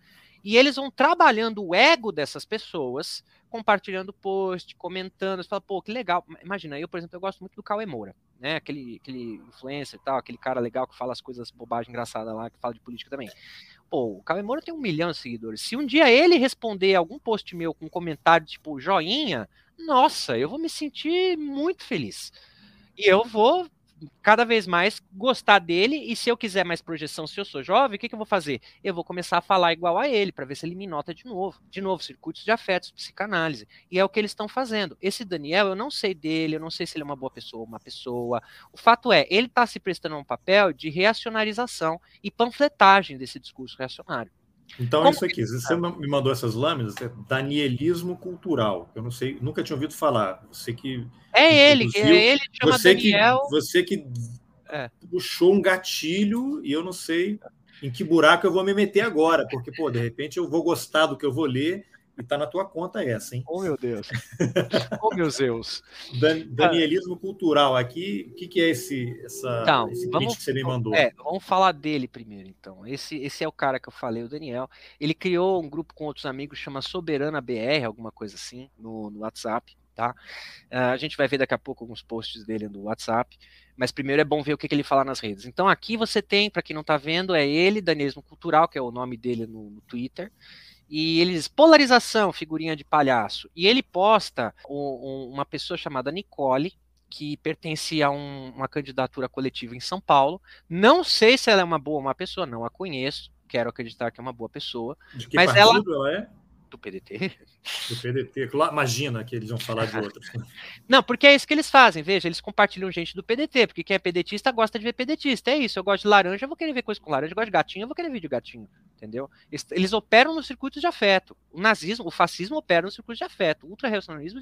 e eles vão trabalhando o ego dessas pessoas, compartilhando post, comentando, você fala, pô, que legal. Imagina, eu, por exemplo, eu gosto muito do Cauê Moura, né? Aquele, aquele influencer e tal, aquele cara legal que fala as coisas bobagem engraçada lá, que fala de política também. Pô, o Cauê Moura tem um milhão de seguidores. Se um dia ele responder algum post meu com um comentário tipo joinha, nossa, eu vou me sentir muito feliz. E eu vou cada vez mais gostar dele e se eu quiser mais projeção, se eu sou jovem, o que, que eu vou fazer? Eu vou começar a falar igual a ele para ver se ele me nota de novo. De novo, circuitos de afetos, psicanálise. E é o que eles estão fazendo. Esse Daniel, eu não sei dele, eu não sei se ele é uma boa pessoa uma pessoa. O fato é, ele está se prestando um papel de reacionarização e panfletagem desse discurso reacionário. Então, Como isso aqui, você me mandou essas lâminas, é Danielismo cultural. Eu não sei, nunca tinha ouvido falar. Você que. É ele, é ele chama você Daniel. Que, você que é. puxou um gatilho e eu não sei em que buraco eu vou me meter agora, porque, pô, de repente eu vou gostar do que eu vou ler e tá na tua conta essa, hein? Oh, meu Deus. oh, meu Deus. Dan Danielismo cultural aqui, o que, que é esse, essa, então, esse vamos, que você me mandou? É, vamos falar dele primeiro, então. Esse, esse é o cara que eu falei, o Daniel. Ele criou um grupo com outros amigos, chama Soberana BR, alguma coisa assim, no, no WhatsApp, tá? Uh, a gente vai ver daqui a pouco alguns posts dele no WhatsApp, mas primeiro é bom ver o que, que ele fala nas redes. Então aqui você tem, para quem não tá vendo, é ele, Danielismo Cultural, que é o nome dele no, no Twitter, e eles polarização, figurinha de palhaço. E ele posta um, um, uma pessoa chamada Nicole, que pertencia a um, uma candidatura coletiva em São Paulo. Não sei se ela é uma boa ou uma pessoa, não a conheço. Quero acreditar que é uma boa pessoa. De que mas ela, ela é? do PDT. Do PDT, imagina que eles vão falar de outros. Não, porque é isso que eles fazem, veja, eles compartilham gente do PDT, porque quem é pedetista gosta de ver pedetista, é isso, eu gosto de laranja, eu vou querer ver coisa com laranja, eu gosto de gatinho, eu vou querer ver de gatinho, entendeu? Eles, operam no circuito de afeto, o nazismo, o fascismo opera no circuito de afeto, o ultra-reacionarismo,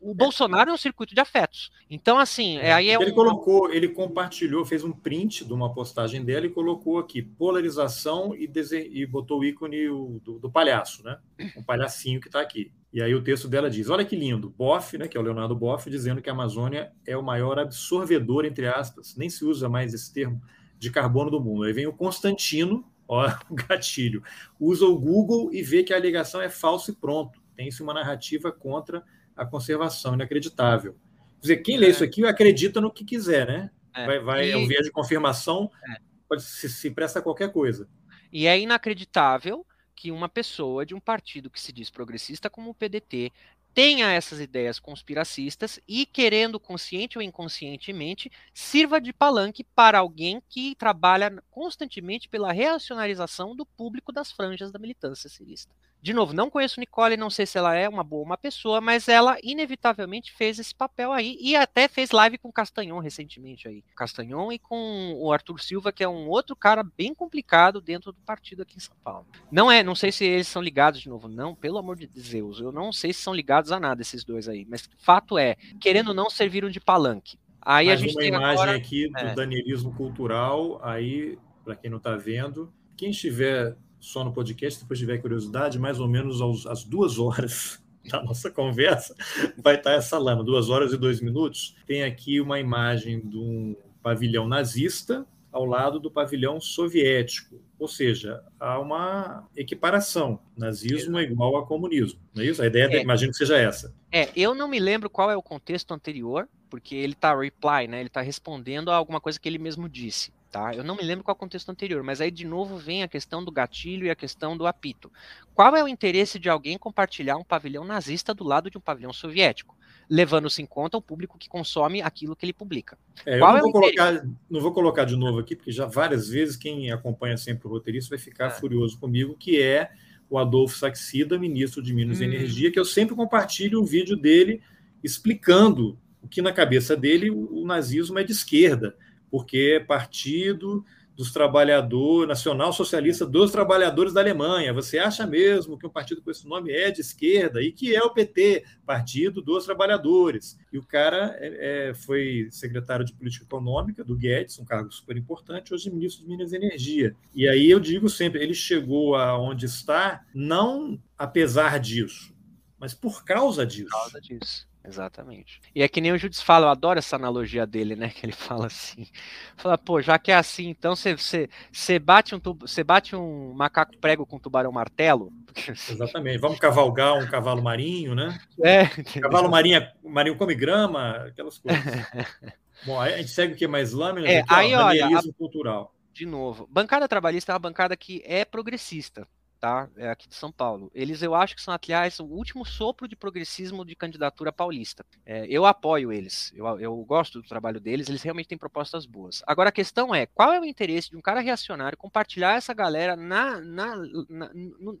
o Bolsonaro é um circuito de afetos, então assim, é, aí é Ele um... colocou, ele compartilhou, fez um print de uma postagem dela e colocou aqui, polarização e, dese... e botou o ícone do, do palhaço, né? um palhacinho que está aqui. E aí o texto dela diz: olha que lindo, Boff, né, que é o Leonardo Boff, dizendo que a Amazônia é o maior absorvedor, entre aspas, nem se usa mais esse termo, de carbono do mundo. Aí vem o Constantino, ó, o gatilho, usa o Google e vê que a alegação é falsa e pronto. Tem-se uma narrativa contra a conservação, inacreditável. Quer dizer, quem lê é. isso aqui acredita no que quiser, né? É. Vai, vai, e... é um viés de confirmação, é. pode se, se presta a qualquer coisa. E é inacreditável que uma pessoa de um partido que se diz progressista como o PDT tenha essas ideias conspiracistas e, querendo consciente ou inconscientemente, sirva de palanque para alguém que trabalha constantemente pela reacionarização do público das franjas da militância cirista. De novo, não conheço Nicole, não sei se ela é uma boa uma pessoa, mas ela inevitavelmente fez esse papel aí e até fez live com Castanhon recentemente aí. Castanhon e com o Arthur Silva, que é um outro cara bem complicado dentro do partido aqui em São Paulo. Não é, não sei se eles são ligados de novo, não, pelo amor de Deus, eu não sei se são ligados a nada esses dois aí, mas fato é, querendo ou não serviram de palanque. Aí Mais a gente uma tem imagem agora... aqui do é. danielismo cultural, aí, para quem não está vendo, quem estiver só no podcast, depois tiver curiosidade, mais ou menos aos, às duas horas da nossa conversa, vai estar essa lama, duas horas e dois minutos. Tem aqui uma imagem de um pavilhão nazista ao lado do pavilhão soviético. Ou seja, há uma equiparação. Nazismo é igual a comunismo. Não é isso? A ideia, É. imagino que seja essa. É, eu não me lembro qual é o contexto anterior, porque ele tá reply, né? Ele tá respondendo a alguma coisa que ele mesmo disse, tá? Eu não me lembro qual é o contexto anterior, mas aí de novo vem a questão do gatilho e a questão do apito. Qual é o interesse de alguém compartilhar um pavilhão nazista do lado de um pavilhão soviético? Levando-se em conta o público que consome aquilo que ele publica. É, eu Qual não é vou, colocar, não vou colocar de novo aqui, porque já várias vezes quem acompanha sempre o roteirista vai ficar É. furioso comigo, que é o Adolfo Saxida, ministro de Minas e Hum. Energia, que eu sempre compartilho o vídeo dele explicando o que na cabeça dele o nazismo é de esquerda, porque é partido dos trabalhadores, nacional socialista dos trabalhadores da Alemanha. Você acha mesmo que um partido com esse nome é de esquerda e que é o PT, Partido dos Trabalhadores? E o cara é, é, foi secretário de Política Econômica do Guedes, um cargo super importante, hoje ministro de Minas e Energia. E aí eu digo sempre, ele chegou aonde está não apesar disso, mas por causa disso. Por causa disso. Exatamente. E é que nem o Judas fala, eu adoro essa analogia dele, né? Que ele fala assim: fala, pô, já que é assim, então você bate, um, você bate um macaco prego com um tubarão martelo? Exatamente. Vamos cavalgar um cavalo marinho, né? É. Cavalo marinho, marinho come grama, aquelas coisas. Bom, aí a gente segue o que mais lâminas? É, aqui, aí, ó, olha, danielismo cultural. De novo, bancada trabalhista é uma bancada que é progressista, tá? É aqui de São Paulo. Eles, eu acho que são, aliás, o último sopro de progressismo de candidatura paulista. É, eu apoio eles, eu, eu gosto do trabalho deles, eles realmente têm propostas boas. Agora a questão é, qual é o interesse de um cara reacionário compartilhar essa galera na, na, na,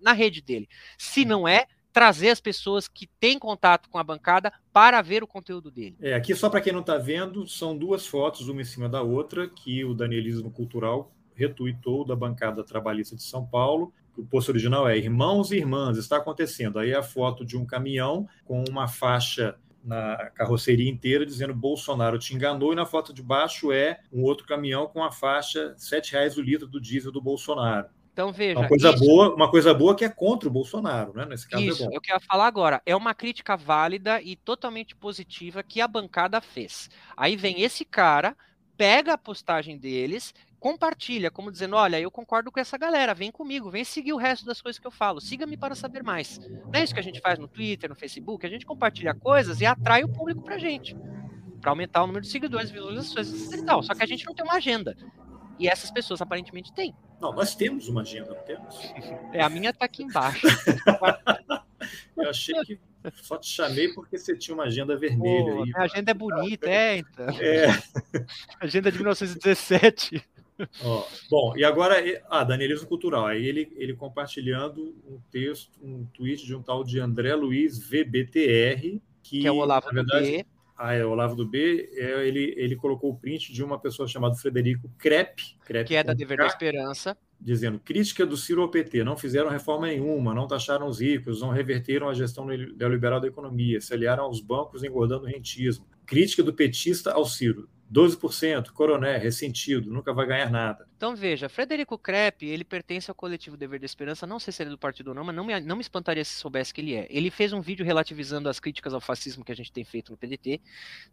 na rede dele? Se não é trazer as pessoas que têm contato com a bancada para ver o conteúdo dele. É, aqui, só para quem não está vendo, são duas fotos, uma em cima da outra, que o Danielismo Cultural retuitou da bancada trabalhista de São Paulo. O post original é Irmãos e Irmãs, está acontecendo. Aí a foto de um caminhão com uma faixa na carroceria inteira dizendo Bolsonaro te enganou, e na foto de baixo é um outro caminhão com a faixa R$ 7,00 o litro do diesel do Bolsonaro. Então veja. Uma coisa, isso, boa, uma coisa boa que é contra o Bolsonaro, né? Nesse caso isso, é bom. eu quero falar agora. É uma crítica válida e totalmente positiva que a bancada fez. Aí vem esse cara, pega a postagem deles, compartilha, como dizendo: olha, eu concordo com essa galera, vem comigo, vem seguir o resto das coisas que eu falo, siga-me para saber mais. Não é isso que a gente faz no Twitter, no Facebook, a gente compartilha coisas e atrai o público pra gente. Para aumentar o número de seguidores, visualizações e tal. Só que a gente não tem uma agenda. E essas pessoas aparentemente têm. Não, nós temos uma agenda, não temos? É, a minha tá aqui embaixo. Eu achei que só te chamei porque você tinha uma agenda vermelha. Pô, aí, minha agenda é bonita, é, então. É. Agenda de 1917. Ó, bom, e agora, ah, Danielismo Cultural. Aí ele, ele compartilhando um texto, um tweet de um tal de André Luiz VBTR, que, que é o Olavo na verdade, do B. Ah, é o Olavo do B. É, ele, ele colocou o print de uma pessoa chamada Frederico Crepe, Crepe que é da Dever da Esperança. Dizendo, crítica do Ciro ao PT, não fizeram reforma nenhuma, não taxaram os ricos, não reverteram a gestão neoliberal da economia, se aliaram aos bancos engordando o rentismo. Crítica do petista ao Ciro, 12%, coroné, ressentido, nunca vai ganhar nada. Então veja, Frederico Crepe, ele pertence ao coletivo Dever da Esperança, não sei se ele é do partido ou não, mas não me, não me espantaria se soubesse que ele é. Ele fez um vídeo relativizando as críticas ao fascismo que a gente tem feito no PDT,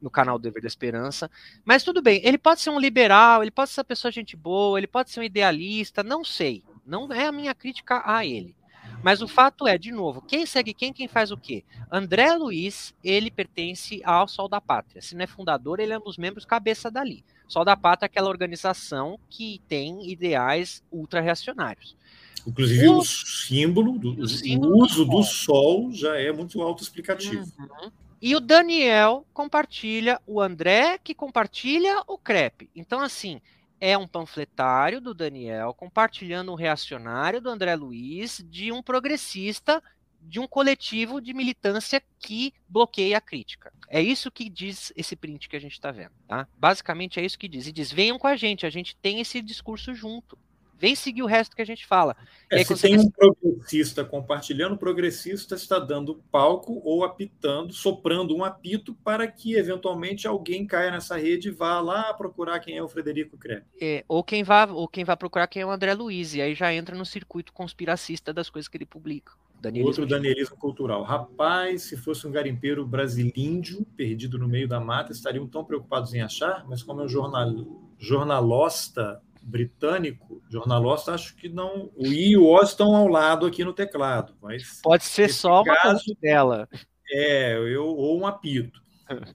no canal Dever da Esperança, mas tudo bem, ele pode ser um liberal, ele pode ser uma pessoa gente boa, ele pode ser um idealista, não sei, não é a minha crítica a ele. Mas o fato é, de novo, quem segue quem, quem faz o quê? André Luiz, ele pertence ao Sol da Pátria. Se não é fundador, ele é um dos membros cabeça dali. Sol da Pátria é aquela organização que tem ideais ultra-reacionários. Inclusive o, o símbolo, do, o, símbolo o uso do, do sol. já é muito autoexplicativo. Uhum. E o Daniel compartilha, o André que compartilha o crepe. Então, assim, é um panfletário do Daniel compartilhando um reacionário do André Luiz de um progressista de um coletivo de militância que bloqueia a crítica. É isso que diz esse print que a gente está vendo, tá? Basicamente é isso que diz. E diz: venham com a gente, a gente tem esse discurso junto. Vem seguir o resto que a gente fala. É, aí, se tem um progressista compartilhando, o progressista está dando palco ou apitando, soprando um apito para que eventualmente alguém caia nessa rede e vá lá procurar quem é o Frederico Kreb. É, ou quem vá, ou quem vai procurar quem é o André Luiz, e aí já entra no circuito conspiracista das coisas que ele publica. Danielismo Outro danielismo cultural. Rapaz, se fosse um garimpeiro brasilíndio perdido no meio da mata, estariam tão preocupados em achar, mas como é um jornal, jornalosta britânico, jornalosta, acho que não. O I e o O estão ao lado aqui no teclado. Mas Pode ser só uma caso, dela. É, eu, ou um apito.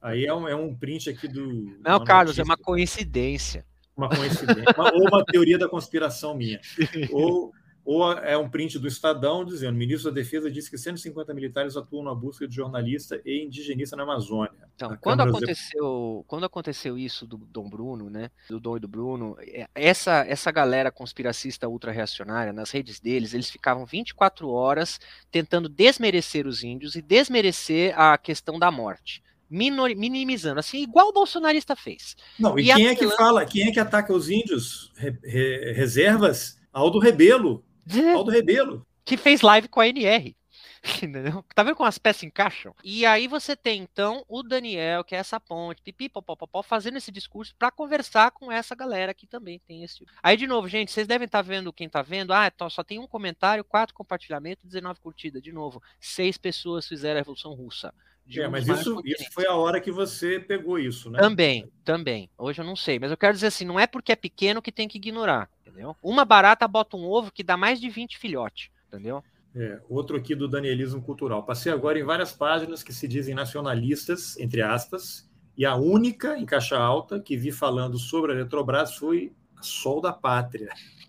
Aí é um, é um print aqui do. Não, Carlos, notícia. é uma coincidência. Uma coincidência. uma, ou uma teoria da conspiração minha. ou ou é um print do Estadão dizendo: o ministro da Defesa disse que 150 militares atuam na busca de jornalista e indigenista na Amazônia. Então, quando aconteceu, quando aconteceu isso do Dom Bruno, né, do Dom e do Bruno, é, essa essa galera conspiracista ultra-reacionária, nas redes deles, eles ficavam 24 horas tentando desmerecer os índios e desmerecer a questão da morte minimizando, assim, igual o bolsonarista fez. Não, e, e quem é que fala, quem é que ataca os índios? Re, re, reservas? Aldo Rebelo. Aldo Rebelo. Que fez live com a NR. Entendeu? Tá vendo como as peças encaixam? E aí você tem então o Daniel, que é essa ponte, pipi, popopopó, fazendo esse discurso para conversar com essa galera que também tem esse. Aí de novo, gente, vocês devem estar tá vendo quem tá vendo. Ah, então só tem um comentário, quatro compartilhamentos, 19 curtidas. De novo, seis pessoas fizeram a Revolução Russa. É, mas isso, isso foi a hora que você pegou isso, né? Também, também. Hoje eu não sei, mas eu quero dizer assim, não é porque é pequeno que tem que ignorar, entendeu? Uma barata bota um ovo que dá mais de 20 filhotes, entendeu? É, outro aqui do Danielismo Cultural. Passei agora em várias páginas que se dizem nacionalistas, entre aspas, e a única em caixa alta que vi falando sobre a Eletrobras foi Sol da Pátria.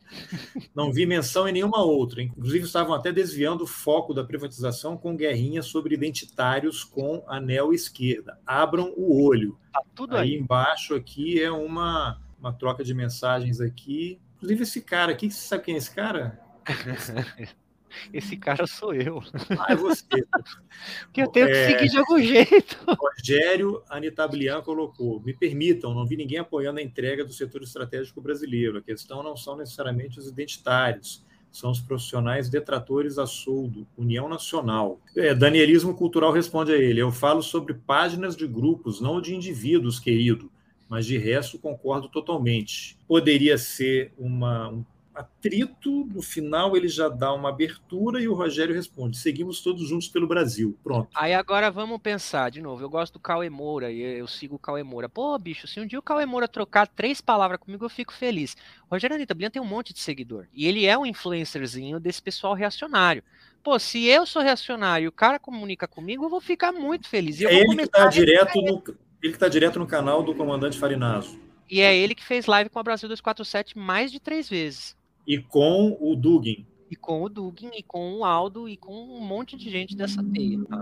Não vi menção em nenhuma outra. Inclusive, estavam até desviando o foco da privatização com guerrinha sobre identitários com anel esquerda. Abram o olho. Tá tudo aí. aí. embaixo aqui é uma, uma troca de mensagens aqui. Inclusive, esse cara aqui, você sabe quem é esse cara? Esse cara sou eu. Ah, é você. Porque eu tenho é... que seguir de algum jeito. Rogério Anitablian colocou: me permitam, não vi ninguém apoiando a entrega do setor estratégico brasileiro. A questão não são necessariamente os identitários, são os profissionais detratores a soldo, União Nacional. É, Danielismo Cultural responde a ele: eu falo sobre páginas de grupos, não de indivíduos, querido. Mas de resto, concordo totalmente. Poderia ser uma, um atrito, no final ele já dá uma abertura e o Rogério responde: seguimos todos juntos pelo Brasil. Pronto. Aí agora vamos pensar de novo. Eu gosto do Cauê Moura e eu sigo o Cauê Moura. Pô, bicho, se um dia o Cauê Moura trocar três palavras comigo, eu fico feliz. O Rogério Anitta tem um monte de seguidor. E ele é um influencerzinho desse pessoal reacionário. Pô, se eu sou reacionário e o cara comunica comigo, eu vou ficar muito feliz. é ele que está direto no. Ele que está direto no canal do comandante Farinazo. E é ele que fez live com a Brasil 247 mais de três vezes. E com o Dugin. E com o Dugin, e com o Aldo, e com um monte de gente dessa teia. Tá?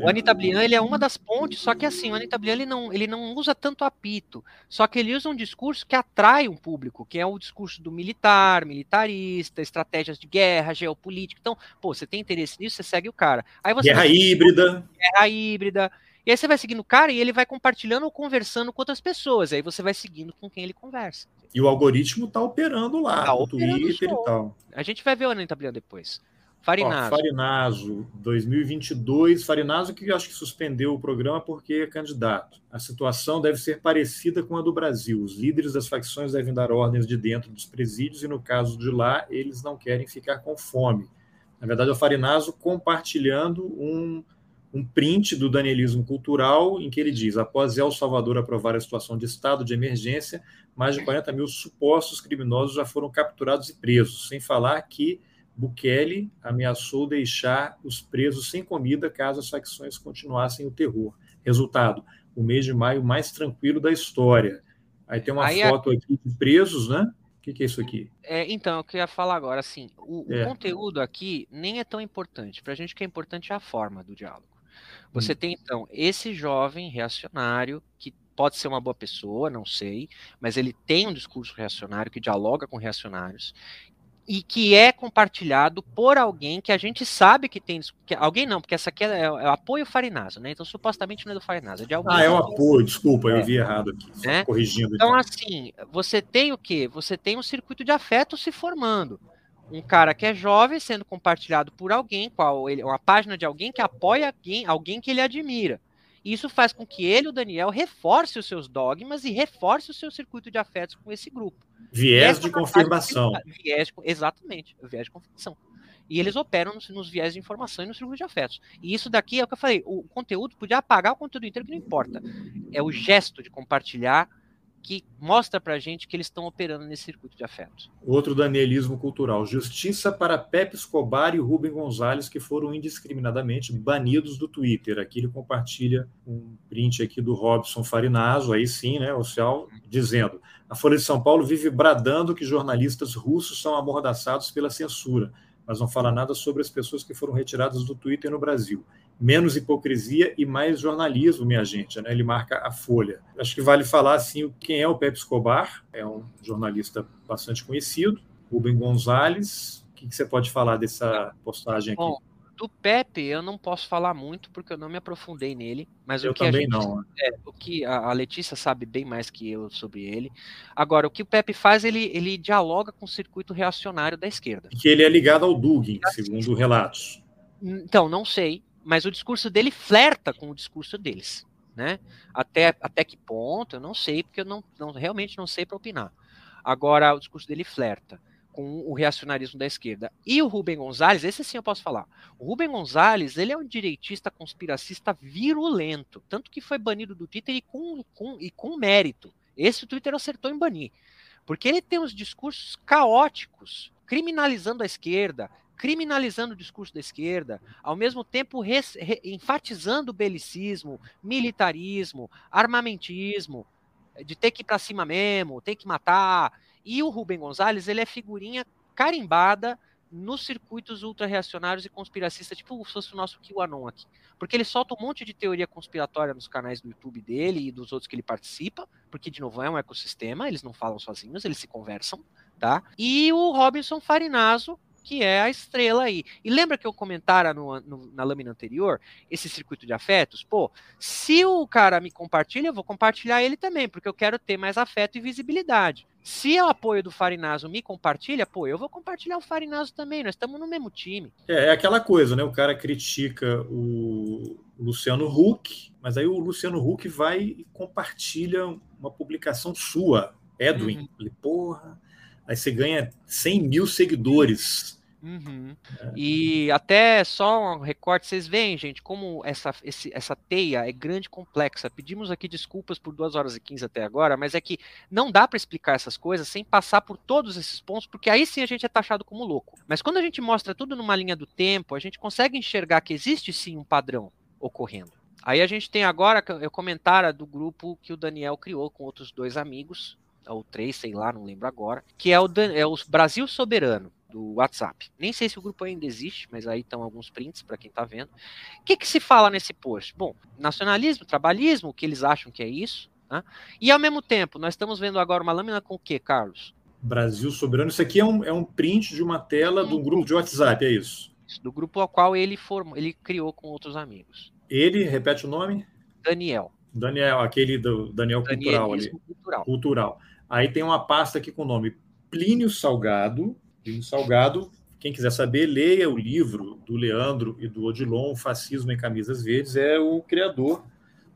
O Anitta Blian, ele é uma das pontes, só que assim, o Anitta Blian, ele não, ele não usa tanto apito, só que ele usa um discurso que atrai um público, que é o discurso do militar, militarista, estratégias de guerra, geopolítica. Então, pô, você tem interesse nisso, você segue o cara. Aí você guerra híbrida. Guerra híbrida. E aí você vai seguindo o cara e ele vai compartilhando ou conversando com outras pessoas. Aí você vai seguindo com quem ele conversa. E o algoritmo está operando lá, tá no Twitter e tal. A gente vai ver o Blian depois. Farinazo. Ó, Farinazo, 2022. Farinazo que acho que suspendeu o programa porque é candidato. A situação deve ser parecida com a do Brasil. Os líderes das facções devem dar ordens de dentro dos presídios e, no caso de lá, eles não querem ficar com fome. Na verdade, é o Farinazo compartilhando um um print do Danielismo Cultural, em que ele diz: após El Salvador aprovar a situação de estado de emergência, mais de 40 mil supostos criminosos já foram capturados e presos, sem falar que Bukele ameaçou deixar os presos sem comida caso as facções continuassem o terror. Resultado: o mês de maio mais tranquilo da história. Aí tem uma Aí foto aqui de presos, né? O que, que, é isso aqui? É, então, eu queria falar agora, assim, o, é. o conteúdo aqui nem é tão importante. Para a gente o que é importante é a forma do diálogo. Você hum. tem, então, esse jovem reacionário que pode ser uma boa pessoa, não sei, mas ele tem um discurso reacionário que dialoga com reacionários e que é compartilhado por alguém que a gente sabe que tem. Que, alguém não, porque essa aqui é, é, é apoio Farinaso, né? Então supostamente não é do Farinaso, é de alguém. Ah, é o apoio, desculpa, é. eu vi errado aqui, é. corrigindo. Então, então, assim, você tem o quê? Você tem um circuito de afeto se formando. Um cara que é jovem sendo compartilhado por alguém, qual ele, uma página de alguém que apoia alguém, alguém que ele admira. Isso faz com que ele, o Daniel, reforce os seus dogmas e reforce o seu circuito de afetos com esse grupo. Viés de confirmação. Viés, exatamente, viés de confirmação. E eles operam nos, nos viés de informação e no circuito de afetos. E isso daqui é o que eu falei: o conteúdo podia apagar o conteúdo inteiro, que não importa. É o gesto de compartilhar que mostra para a gente que eles estão operando nesse circuito de afetos. Outro danielismo cultural. Justiça para Pepe Escobar e Rubem Gonzalez, que foram indiscriminadamente banidos do Twitter. Aqui ele compartilha um print aqui do Robson Farinaso, aí sim, né, oficial, dizendo a Folha de São Paulo vive bradando que jornalistas russos são amordaçados pela censura, mas não fala nada sobre as pessoas que foram retiradas do Twitter no Brasil menos hipocrisia e mais jornalismo, minha gente. Né? Ele marca a Folha. Acho que vale falar assim quem é o Pepe Escobar, é um jornalista bastante conhecido. Rubem Gonzalez, o que, que você pode falar dessa postagem aqui? Bom, do Pepe eu não posso falar muito porque eu não me aprofundei nele, mas eu o que também gente, não. Né? É, o que a, Letícia sabe bem mais que eu sobre ele. Agora, o que o Pepe faz, ele, ele dialoga com o circuito reacionário da esquerda. Que ele é ligado ao Dugin, segundo relatos. Então, não sei, mas o discurso dele flerta com o discurso deles, né? Até, até que ponto, eu não sei, porque eu não, não realmente não sei para opinar. Agora, o discurso dele flerta com o reacionarismo da esquerda. E o Rubem Gonzalez, esse sim eu posso falar. O Rubem Gonzalez, ele é um direitista conspiracista virulento, tanto que foi banido do Twitter e com, com, e com mérito. Esse o Twitter acertou em banir. Porque ele tem uns discursos caóticos, criminalizando a esquerda, criminalizando o discurso da esquerda, ao mesmo tempo res, re, enfatizando o belicismo, militarismo, armamentismo, de ter que ir para cima mesmo, tem que matar. E o Rubem Gonzalez, ele é figurinha carimbada nos circuitos ultra-reacionários e conspiracistas, tipo se fosse o nosso QAnon aqui. Porque ele solta um monte de teoria conspiratória nos canais do YouTube dele e dos outros que ele participa, porque, de novo, é um ecossistema, eles não falam sozinhos, eles se conversam, tá? E o Robinson Farinaso, que é a estrela aí. E lembra que eu comentara no, no, na lâmina anterior, esse circuito de afetos? Pô, se o cara me compartilha, eu vou compartilhar ele também, porque eu quero ter mais afeto e visibilidade. Se o apoio do Farinaso me compartilha, pô, eu vou compartilhar o Farinaso também, nós estamos no mesmo time. É, é aquela coisa, né? O cara critica o Luciano Huck, mas aí o Luciano Huck vai e compartilha uma publicação sua, Edwin. Uhum. Ele, porra, aí você ganha 100 mil seguidores. Uhum. E até só um recorte, vocês veem, gente, como essa, esse, essa teia é grande e complexa. Pedimos aqui desculpas por 2 horas e 15 até agora, mas é que não dá para explicar essas coisas sem passar por todos esses pontos, porque aí sim a gente é taxado como louco. Mas quando a gente mostra tudo numa linha do tempo, a gente consegue enxergar que existe sim um padrão ocorrendo. Aí a gente tem agora, eu comentara do grupo que o Daniel criou com outros dois amigos, ou três, sei lá, não lembro agora, que é o, é o Brasil Soberano do WhatsApp. Nem sei se o grupo ainda existe, mas aí estão alguns prints para quem está vendo. O que, que se fala nesse post? Bom, nacionalismo, trabalhismo, o que eles acham que é isso. Né? E ao mesmo tempo, nós estamos vendo agora uma lâmina com o que, Carlos? Brasil Soberano. Isso aqui é um, é um print de uma tela um, do grupo de WhatsApp, é isso? Do grupo ao qual ele formou, ele criou com outros amigos. Ele, repete o nome? Daniel. Daniel, aquele do Daniel Cultural ali. Cultural. Cultural. Aí tem uma pasta aqui com o nome Plínio Salgado, Plínio Salgado. Quem quiser saber, leia o livro do Leandro e do Odilon, Fascismo em Camisas Verdes. É o criador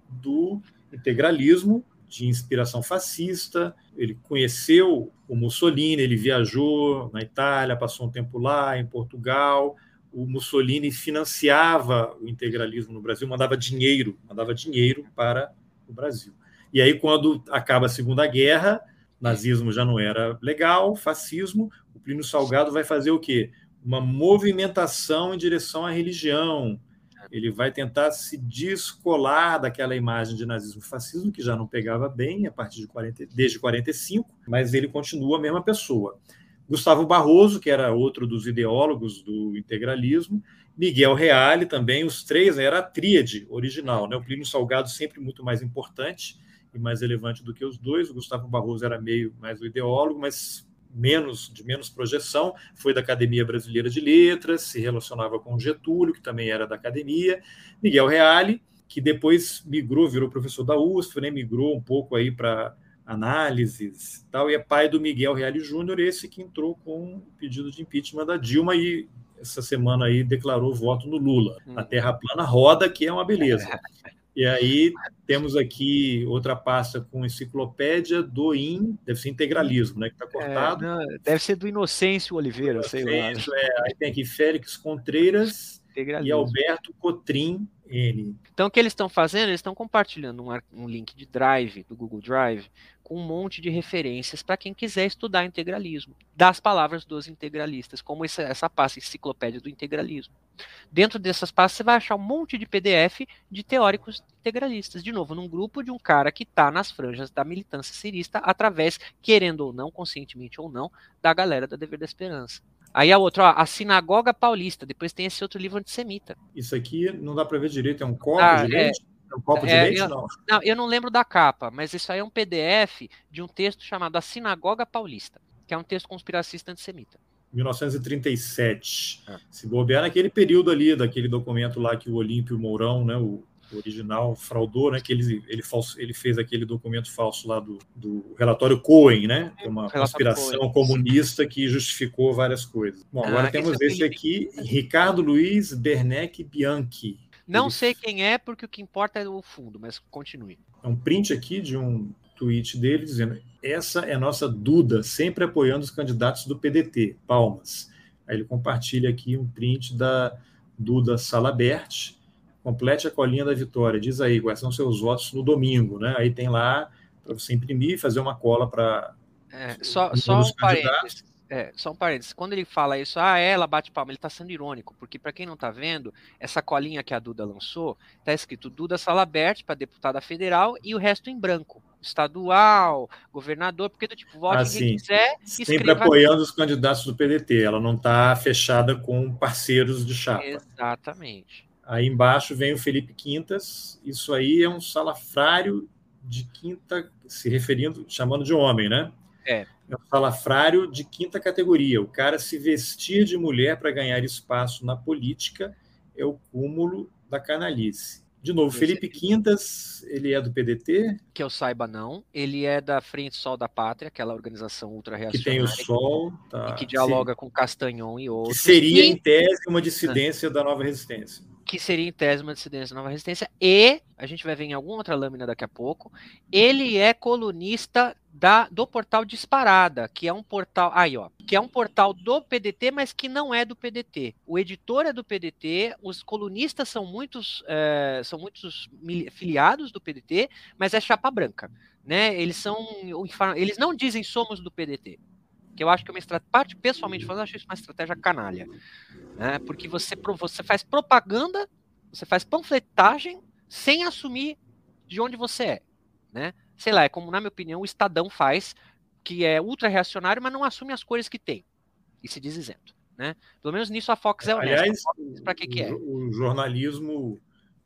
do integralismo de inspiração fascista. Ele conheceu o Mussolini, ele viajou na Itália, passou um tempo lá, em Portugal. O Mussolini financiava o integralismo no Brasil, mandava dinheiro, mandava dinheiro para o Brasil. E aí, quando acaba a Segunda Guerra, nazismo já não era legal, fascismo, Plínio Salgado vai fazer o quê? Uma movimentação em direção à religião. Ele vai tentar se descolar daquela imagem de nazismo e fascismo, que já não pegava bem a partir de 40, desde 45, mas ele continua a mesma pessoa. Gustavo Barroso, que era outro dos ideólogos do integralismo, Miguel Reale também, os três, né, era a tríade original, né? o Plínio Salgado sempre muito mais importante, e mais relevante do que os dois. O Gustavo Barroso era meio mais o ideólogo, mas menos de menos projeção, foi da Academia Brasileira de Letras, se relacionava com Getúlio, que também era da academia, Miguel Reale, que depois migrou, virou professor da USP, né, migrou um pouco aí para análises tal, e é pai do Miguel Reale Júnior, esse que entrou com o pedido de impeachment da Dilma e essa semana aí declarou voto no Lula. A uhum. Terra plana roda, que é uma beleza. E aí temos aqui outra pasta com enciclopédia do IN, deve ser integralismo, né? Que está cortado. É, não, deve ser do Inocêncio Oliveira, Inocêncio, sei lá. É, aí tem aqui Félix Contreiras e Alberto Cotrim N. Então o que eles estão fazendo? Eles estão compartilhando um, um link de Drive, do Google Drive, com um monte de referências para quem quiser estudar integralismo, das palavras dos integralistas, como essa, essa pasta enciclopédia do integralismo. Dentro dessas pastas você vai achar um monte de PDF de teóricos integralistas, de novo, num grupo de um cara que está nas franjas da militância cirista, através, querendo ou não, conscientemente ou não, da galera da Dever da Esperança. Aí a outra, ó, a Sinagoga Paulista, depois tem esse outro livro antissemita. Isso aqui não dá para ver direito, é um copo ah, de é, leite? É um copo de é, leite? Eu, não. não, eu não lembro da capa, mas isso aí é um PDF de um texto chamado A Sinagoga Paulista, que é um texto conspiracista antissemita. 1937. É. Se bobear naquele período ali, daquele documento lá que o Olímpio Mourão, né, o original, fraudou, né, que ele, ele, falso, ele fez aquele documento falso lá do, do relatório Cohen, né, é uma conspiração Cohen. comunista que justificou várias coisas. Bom, agora ah, temos esse, aqui, Ricardo Luiz Bernec Bianchi. Não ele... sei quem é, porque o que importa é o fundo, mas continue. É um print aqui de um tweet dele dizendo: essa é nossa Duda, sempre apoiando os candidatos do PDT. Palmas. Aí ele compartilha aqui um print da Duda Salabert. Complete a colinha da vitória. Diz aí quais são seus votos no domingo, né? Aí tem lá para você imprimir e fazer uma cola para. É, só só um parênteses. É, só um parênteses. Quando ele fala isso, ah, ela bate palma, ele está sendo irônico, porque para quem não está vendo, essa colinha que a Duda lançou, está escrito Duda Salabert para deputada federal e o resto em branco. Estadual, governador, porque do tipo, vote assim, quem quiser. Sempre apoiando os candidatos do PDT, ela não está fechada com parceiros de chapa. Exatamente. Aí embaixo vem o Felipe Quintas, isso aí é um salafrário de quinta, se referindo, chamando de homem, né? É. É um salafrário de quinta categoria. O cara se vestir de mulher para ganhar espaço na política é o cúmulo da canalice. De novo, Felipe Quintas, ele é do PDT? Que eu saiba, não. Ele é da Frente Sol da Pátria, aquela organização ultra-reacionária. Que tem o Sol. Tá, e que dialoga sim. com Castanhon e outros. Que seria, e... em tese, uma dissidência da nova resistência que seria em tese uma dissidência nova resistência, e a gente vai ver em alguma outra lâmina daqui a pouco, ele é colunista da, do portal Disparada, que é um portal. Aí, ó. Que é um portal do PDT, mas que não é do PDT. O editor é do PDT, os colunistas são muitos, é, são muitos filiados do PDT, mas é chapa branca. Né? Eles são. Eles não dizem somos do PDT que eu acho que é uma estratégia, pessoalmente falando, eu acho isso uma estratégia canalha, né? Porque você, você faz propaganda, você faz panfletagem sem assumir de onde você é, né? Sei lá, é como, na minha opinião, o Estadão faz, que é ultra reacionário, mas não assume as cores que tem, e se diz isento, né? Pelo menos nisso a Fox é honesta. Aliás, para que, que é? O jornalismo,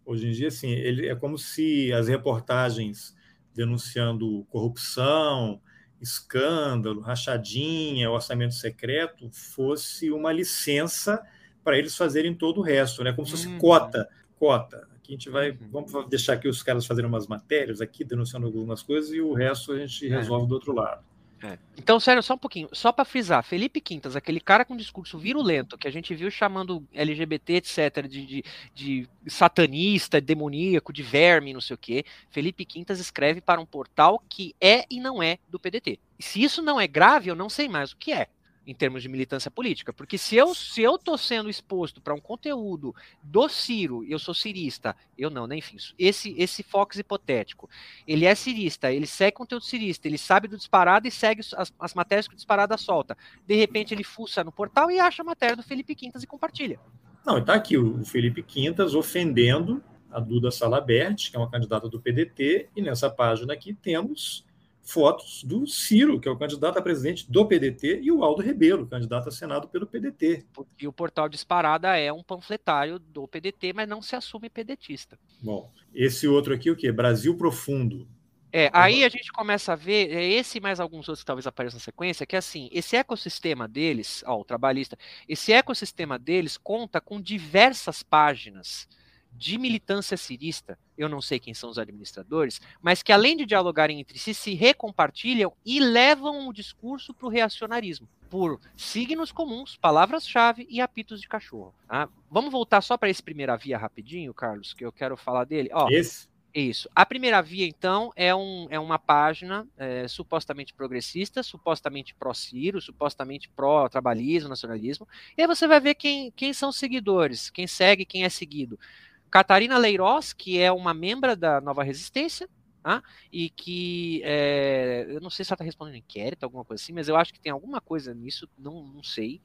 hoje em dia, assim, ele é como se as reportagens denunciando corrupção, escândalo, rachadinha, orçamento secreto, fosse uma licença para eles fazerem todo o resto, né? Como se fosse uhum. cota, cota. Aqui a gente vai, uhum. vamos deixar aqui os caras fazerem umas matérias aqui, denunciando algumas coisas, e o resto a gente é. resolve é. do outro lado. É. Então, sério, só um pouquinho, só para frisar, Felipe Quintas, aquele cara com discurso virulento que a gente viu chamando LGBT, etc., de, de, de satanista, demoníaco, de verme, não sei o quê, Felipe Quintas escreve para um portal que é e não é do PDT. E se isso não é grave, eu não sei mais o que é em termos de militância política. Porque se eu se eu tô sendo exposto para um conteúdo do Ciro, eu sou cirista, eu não, nem enfim, esse esse Fox hipotético, ele é cirista, ele segue conteúdo cirista, ele sabe do disparado e segue as, as matérias que o disparada solta. De repente ele fuça no portal e acha a matéria do Felipe Quintas e compartilha. Não, está aqui o Felipe Quintas ofendendo a Duda Salabert, que é uma candidata do PDT, e nessa página aqui temos fotos do Ciro, que é o candidato a presidente do PDT, e o Aldo Rebelo, candidato a Senado pelo PDT. E o portal Disparada é um panfletário do PDT, mas não se assume pedetista. Bom, esse outro aqui, o que? Brasil Profundo. É, aí a gente começa a ver, é esse e mais alguns outros que talvez apareçam na sequência, que é assim, esse ecossistema deles, ó, o trabalhista, esse ecossistema deles conta com diversas páginas de militância cirista, eu não sei quem são os administradores, mas que além de dialogarem entre si, se recompartilham e levam o discurso para o reacionarismo, por signos comuns, palavras-chave e apitos de cachorro. Tá? Vamos voltar só para esse primeira via rapidinho, Carlos, que eu quero falar dele. Ó, Esse? isso. A primeira via, então, é, um, é uma página é, supostamente progressista, supostamente pró-Ciro, supostamente pró-trabalhismo, nacionalismo. E aí você vai ver quem, quem são os seguidores, quem segue, quem é seguido. Catarina Leiroz, que é uma membra da Nova Resistência, tá? e que é, eu não sei se ela está respondendo inquérito, alguma coisa assim, mas eu acho que tem alguma coisa nisso, não, não sei.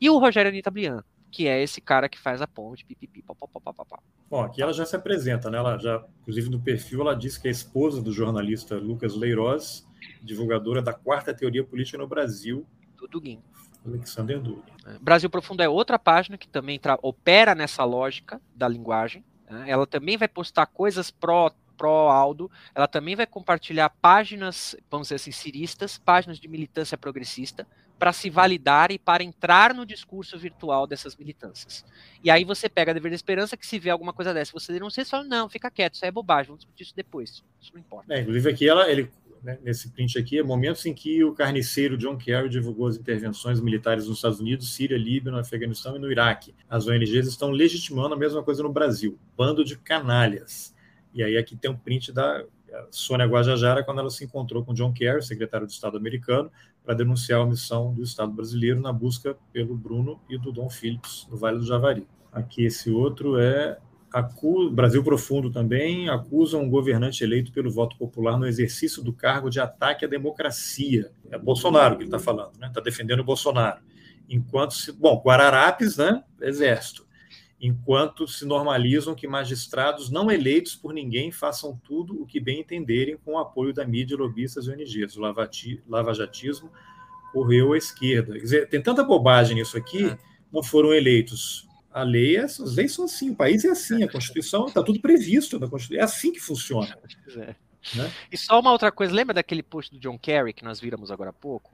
E o Rogério Anitta Blian, que é esse cara que faz a ponte, pipipi, papapá. Bom, aqui ela já se apresenta, né? Ela já, inclusive no perfil, ela diz que é esposa do jornalista Lucas Leiroz, divulgadora da quarta teoria política no Brasil. Do Dugin. Alexander Dugin. Brasil Profundo é outra página que também opera nessa lógica da linguagem. Né? Ela também vai postar coisas pró pró-Aldo, ela também vai compartilhar páginas, vamos dizer assim, ciristas, páginas de militância progressista, para se validar e para entrar no discurso virtual dessas militâncias. E aí você pega a dever da esperança que se vê alguma coisa dessa, você denuncia e fala, não, fica quieto, isso é bobagem, vamos discutir isso depois, isso não importa. É, inclusive aqui, ela, ele, né, nesse print aqui, é momentos em que o carniceiro John Kerry divulgou as intervenções militares nos Estados Unidos, Síria, Líbia, no Afeganistão e no Iraque. As ONGs estão legitimando a mesma coisa no Brasil. Bando de canalhas. E aí aqui tem um print da Sônia Guajajara quando ela se encontrou com John Kerry, secretário do Estado americano, para denunciar a omissão do Estado brasileiro na busca pelo Bruno e do Dom Phillips no Vale do Javari. Aqui esse outro é acu... Brasil Profundo também acusa um governante eleito pelo voto popular no exercício do cargo de ataque à democracia. É Bolsonaro que ele está falando, né? Está defendendo o Bolsonaro. Enquanto se, bom, Guararapes, né? Exército enquanto se normalizam que magistrados não eleitos por ninguém façam tudo o que bem entenderem com o apoio da mídia, lobistas e ONGs. O lavajatismo correu à esquerda. Quer dizer, tem tanta bobagem nisso aqui, é. não foram eleitos. A lei, é, as leis são assim, o país é assim, a Constituição está tudo previsto na Constituição, é assim que funciona. É. Né? E só uma outra coisa, lembra daquele post do John Kerry que nós viramos agora há pouco?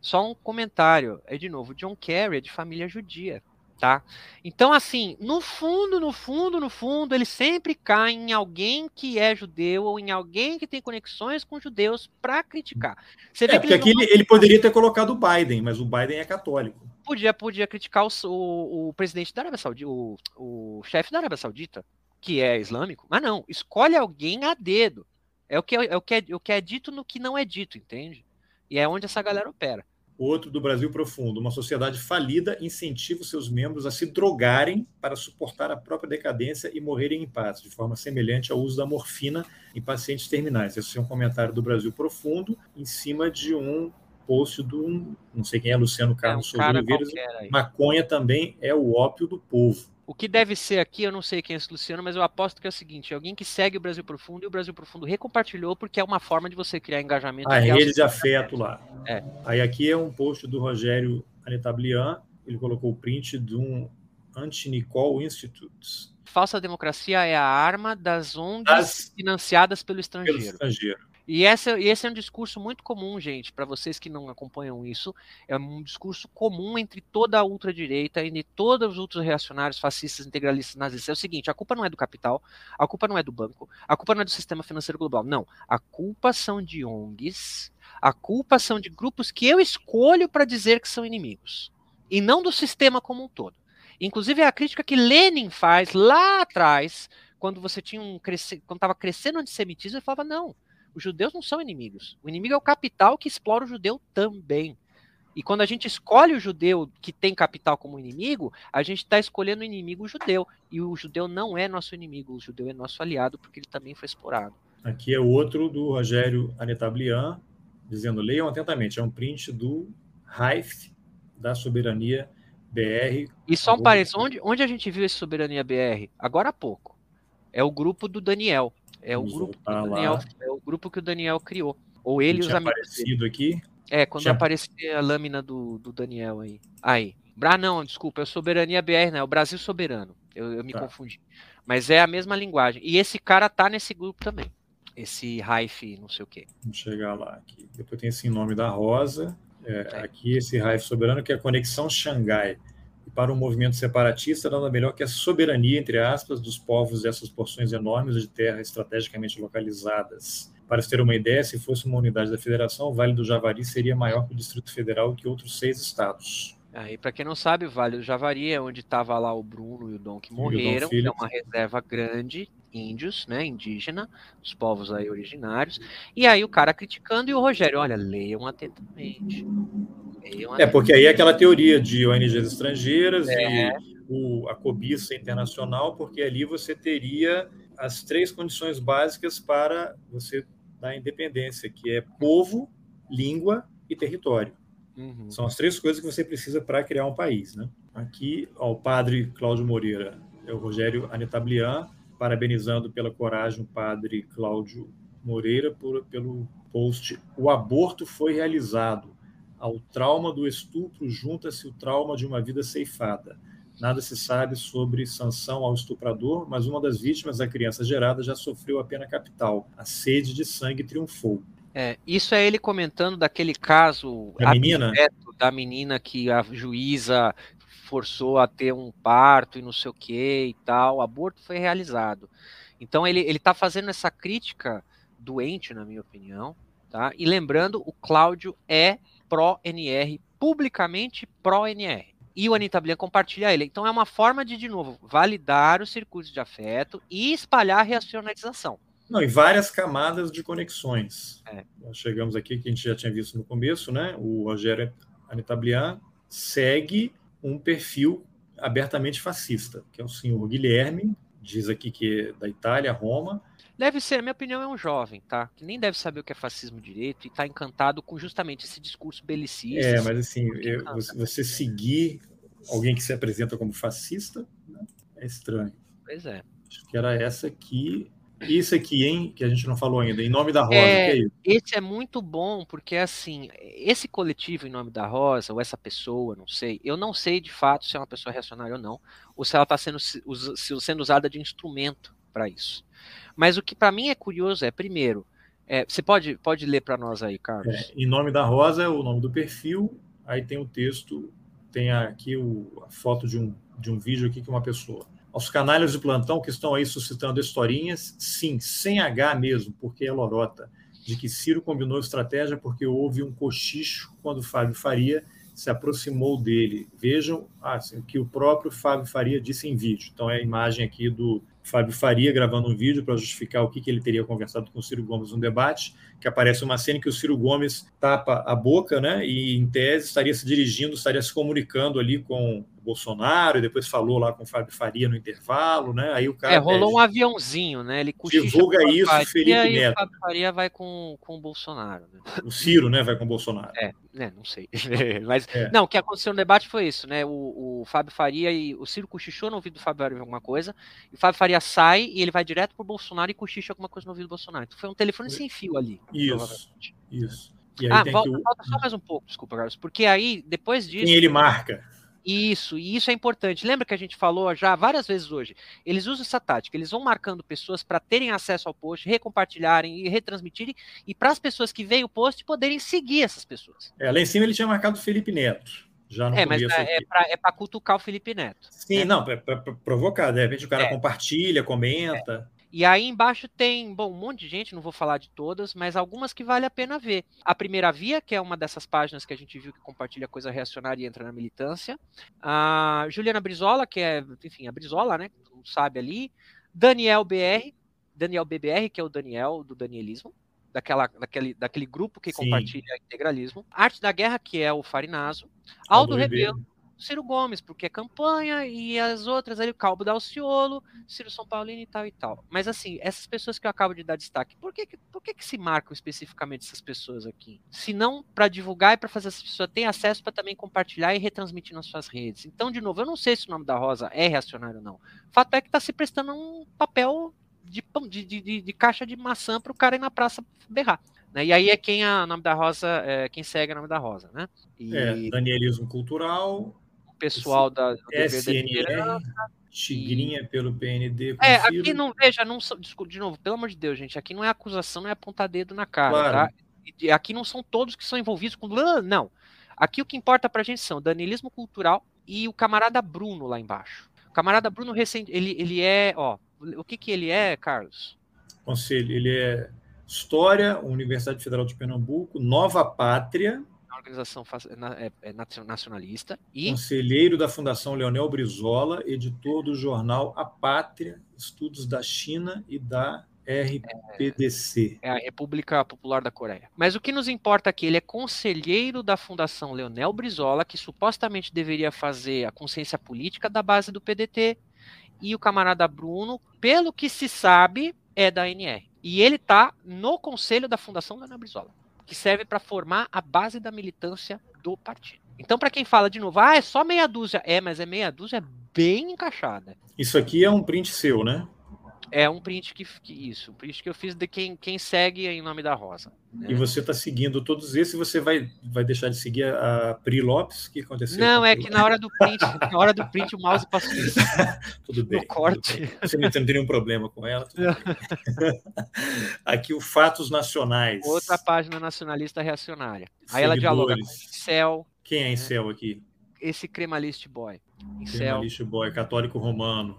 Só um comentário, é de novo, John Kerry é de família judia tá? Então, assim, no fundo, no fundo, no fundo, ele sempre cai em alguém que é judeu ou em alguém que tem conexões com judeus para criticar. Você é, porque aqui ele, ele, poderia ter colocado o Biden, mas o Biden é católico. Podia, podia criticar o, o, o presidente da Arábia Saudita, o, o chefe da Arábia Saudita, que é islâmico, mas não, escolhe alguém a dedo. É o que é, é o que é, o que é dito no que não é dito, entende? E é onde essa galera opera outro do Brasil Profundo. Uma sociedade falida incentiva os seus membros a se drogarem para suportar a própria decadência e morrerem em paz, de forma semelhante ao uso da morfina em pacientes terminais. Esse é um comentário do Brasil Profundo em cima de um post do, não sei quem é, Luciano Carlos é um Oliveira. Maconha também é o ópio do povo. O que deve ser aqui, eu não sei quem é esse Luciano, mas eu aposto que é o seguinte: alguém que segue o Brasil Profundo e o Brasil Profundo recompartilhou, porque é uma forma de você criar engajamento. A rede de afeto lá. É. Aí aqui é um post do Rogério Anetablian, ele colocou o print de um Anti-Nicole Institute. Falsa democracia é a arma das ONGs financiadas pelo estrangeiro. Pelo estrangeiro. E esse, esse é um discurso muito comum, gente, para vocês que não acompanham isso. É um discurso comum entre toda a ultradireita e todos os outros reacionários, fascistas, integralistas, nazistas. É o seguinte: a culpa não é do capital, a culpa não é do banco, a culpa não é do sistema financeiro global. Não. A culpa são de ONGs, a culpa são de grupos que eu escolho para dizer que são inimigos. E não do sistema como um todo. Inclusive, é a crítica que Lenin faz lá atrás, quando você tinha um quando estava crescendo o antissemitismo, ele falava: não os judeus não são inimigos. O inimigo é o capital que explora o judeu também. E quando a gente escolhe o judeu que tem capital como inimigo, a gente está escolhendo o inimigo judeu. E o judeu não é nosso inimigo, o judeu é nosso aliado, porque ele também foi explorado. Aqui é outro do Rogério Anetablian, dizendo: leiam atentamente, é um print do Raif da Soberania BR. E só um parênteses, onde, onde a gente viu esse Soberania BR? Agora há pouco. É o grupo do Daniel. É o, grupo que o Daniel, é grupo que o Daniel criou. Ou ele e os amigos. aparecido dele. aqui? É, quando tinha... aparecer a lâmina do, do Daniel aí. Aí. Ah, não, desculpa, é o Soberania BR, né? É o Brasil Soberano. Eu, eu me tá. confundi. Mas é a mesma linguagem. E esse cara tá nesse grupo também. esse Raif, não sei o quê. Vamos chegar lá aqui. Depois tem esse nome da Rosa. É, aqui esse Raif soberano que é a conexão Xangai. E para um movimento separatista, nada melhor que a soberania, entre aspas, dos povos dessas porções enormes de terra estrategicamente localizadas. Para se ter uma ideia, se fosse uma unidade da federação, o Vale do Javari seria maior que o Distrito Federal e que outros seis estados. Aí, para quem não sabe, o Vale do Javari é onde estava lá o Bruno e o Dom que morreram, que é uma reserva grande, índios, né, indígena, os povos aí originários. E aí o cara criticando e o Rogério, olha, leiam atentamente. Leiam É, porque aí é aquela teoria de ONGs estrangeiras é. e o, a cobiça internacional, porque ali você teria as três condições básicas para você dar independência, que é povo, língua e território. Uhum. São as três coisas que você precisa para criar um país. Né? Aqui, ó, o padre Cláudio Moreira, é o Rogério Anetablian, parabenizando pela coragem o padre Cláudio Moreira por, pelo post O aborto foi realizado. Ao trauma do estupro junta-se o trauma de uma vida ceifada. Nada se sabe sobre sanção ao estuprador, mas uma das vítimas, a criança gerada, já sofreu a pena capital. A sede de sangue triunfou. É, isso é ele comentando daquele caso da menina? da menina que a juíza forçou a ter um parto e não sei o que e tal. O aborto foi realizado. Então ele está fazendo essa crítica doente, na minha opinião. Tá? E lembrando, o Cláudio é pró-NR, publicamente pró-NR. E o Anitta Blia compartilha ele. Então é uma forma de, de novo, validar os circuitos de afeto e espalhar a reacionalização. Não, e várias camadas de conexões. É. Nós chegamos aqui, que a gente já tinha visto no começo, né? O Rogério Anitablian segue um perfil abertamente fascista, que é o senhor Guilherme, diz aqui que é da Itália, Roma. Deve ser, na minha opinião, é um jovem, tá? Que nem deve saber o que é fascismo direito e está encantado com justamente esse discurso belicista. É, mas assim, eu, você seguir alguém que se apresenta como fascista né? é estranho. Pois é. Acho que era essa aqui isso aqui, hein, que a gente não falou ainda, em nome da Rosa, é, que é isso? Esse é muito bom, porque assim, esse coletivo em nome da Rosa, ou essa pessoa, não sei, eu não sei de fato se é uma pessoa reacionária ou não, ou se ela está sendo, sendo usada de instrumento para isso. Mas o que para mim é curioso é, primeiro, é, você pode, pode ler para nós aí, Carlos? É, em nome da Rosa é o nome do perfil, aí tem o texto, tem aqui o, a foto de um, de um vídeo aqui que uma pessoa aos canalhas de plantão que estão aí suscitando historinhas, sim, sem H mesmo, porque é lorota, de que Ciro combinou estratégia porque houve um cochicho quando Fábio Faria se aproximou dele. Vejam assim, o que o próprio Fábio Faria disse em vídeo. Então é a imagem aqui do Fábio Faria gravando um vídeo para justificar o que, que ele teria conversado com o Ciro Gomes no debate, que aparece uma cena em que o Ciro Gomes tapa a boca, né, e em tese estaria se dirigindo, estaria se comunicando ali com Bolsonaro, e depois falou lá com o Fábio Faria no intervalo, né? Aí o cara. É, rolou pede, um aviãozinho, né? Ele divulga isso, Faria, Felipe Neto. o Fábio Faria vai com, com o Bolsonaro. Né? O Ciro, né? Vai com o Bolsonaro. É, né? Não sei. Mas, é. não, o que aconteceu no debate foi isso, né? O, o Fábio Faria e o Ciro cochichou no ouvido do Fábio Faria alguma coisa, e o Fábio Faria sai e ele vai direto pro Bolsonaro e cochicha alguma coisa no ouvido do Bolsonaro. Então foi um telefone sem fio ali. Isso. Isso. ah, volta, o... volta, só mais um pouco, desculpa, Carlos, porque aí, depois disso. Quem ele marca. Isso, e isso é importante. Lembra que a gente falou já várias vezes hoje? Eles usam essa tática, eles vão marcando pessoas para terem acesso ao post, recompartilharem e retransmitirem, e para as pessoas que veem o post poderem seguir essas pessoas. É, lá em cima ele tinha marcado o Felipe Neto. Já no é, mas é, é para cutucar o Felipe Neto. Sim, né? não, para provocar. De repente o cara é. compartilha, comenta. É. E aí embaixo tem, bom, um monte de gente, não vou falar de todas, mas algumas que vale a pena ver. A Primeira Via, que é uma dessas páginas que a gente viu que compartilha coisa reacionária e entra na militância. A Juliana Brizola, que é, enfim, a Brizola, né? Mundo sabe ali. Daniel BR, Daniel BBR, que é o Daniel do Danielismo. Daquela, daquele, daquele grupo que Sim. compartilha integralismo. Arte da Guerra, que é o Farinazo. Aldo, Aldo Rebelo, Ciro Gomes, porque é campanha, e as outras ali, o Calbo Dalciolo, Ciro São Paulino e tal e tal. Mas assim, essas pessoas que eu acabo de dar destaque, por que, por que, que se marcam especificamente essas pessoas aqui? Se não para divulgar e para fazer essas pessoas terem acesso para também compartilhar e retransmitir nas suas redes. Então, de novo, eu não sei se o nome da Rosa é reacionário ou não. O fato é que está se prestando um papel de, de, de, de caixa de maçã para o cara ir na praça berrar. Né? E aí é quem a nome da Rosa, é, quem segue a nome da Rosa, né? E... É, Danielismo cultural, pessoal da SNR. Tigrinha pelo PND. É, aqui não, veja, não são, desculpa, de novo, pelo amor de Deus, gente, aqui não é acusação, não é apontar dedo na cara, Claro. tá? E aqui não são todos que são envolvidos com. Não. Aqui o que importa pra gente são danilismo cultural e o camarada Bruno lá embaixo. O camarada Bruno recente, ele, ele é, ó, o que que ele é, Carlos? Conselho, ele é História, Universidade Federal de Pernambuco, Nova Pátria, organização é- é nacio- nacionalista e conselheiro da Fundação Leonel Brizola, editor do jornal A Pátria, Estudos da China e da RPDC. é a República Popular da Coreia. Mas o que nos importa aqui, ele é conselheiro da Fundação Leonel Brizola, que supostamente deveria fazer a consciência política da base do PDT, e o camarada Bruno, pelo que se sabe, é da NR. E ele está no conselho da Fundação Leonel Brizola, que serve para formar a base da militância do partido. Então, para quem fala de novo, ah, é só meia dúzia. É, mas é meia dúzia bem encaixada. Isso aqui é um print seu, né? É um print que, que isso, um print que eu fiz de quem, quem segue em nome da Rosa. né? E você está seguindo todos esses, você vai, vai deixar de seguir a, a Pri Lopes? Que aconteceu? Não, é que na hora do print, na hora do print o mouse passou isso. Tudo bem. tudo corte. bem. Você não tem nenhum problema com ela? tudo bem. Aqui o Fatos Nacionais. Outra página nacionalista reacionária. Aí ela dialoga com. Incel, Quem é Incel aqui? esse cremalist boy. Incel, Criminalista Boy, católico romano.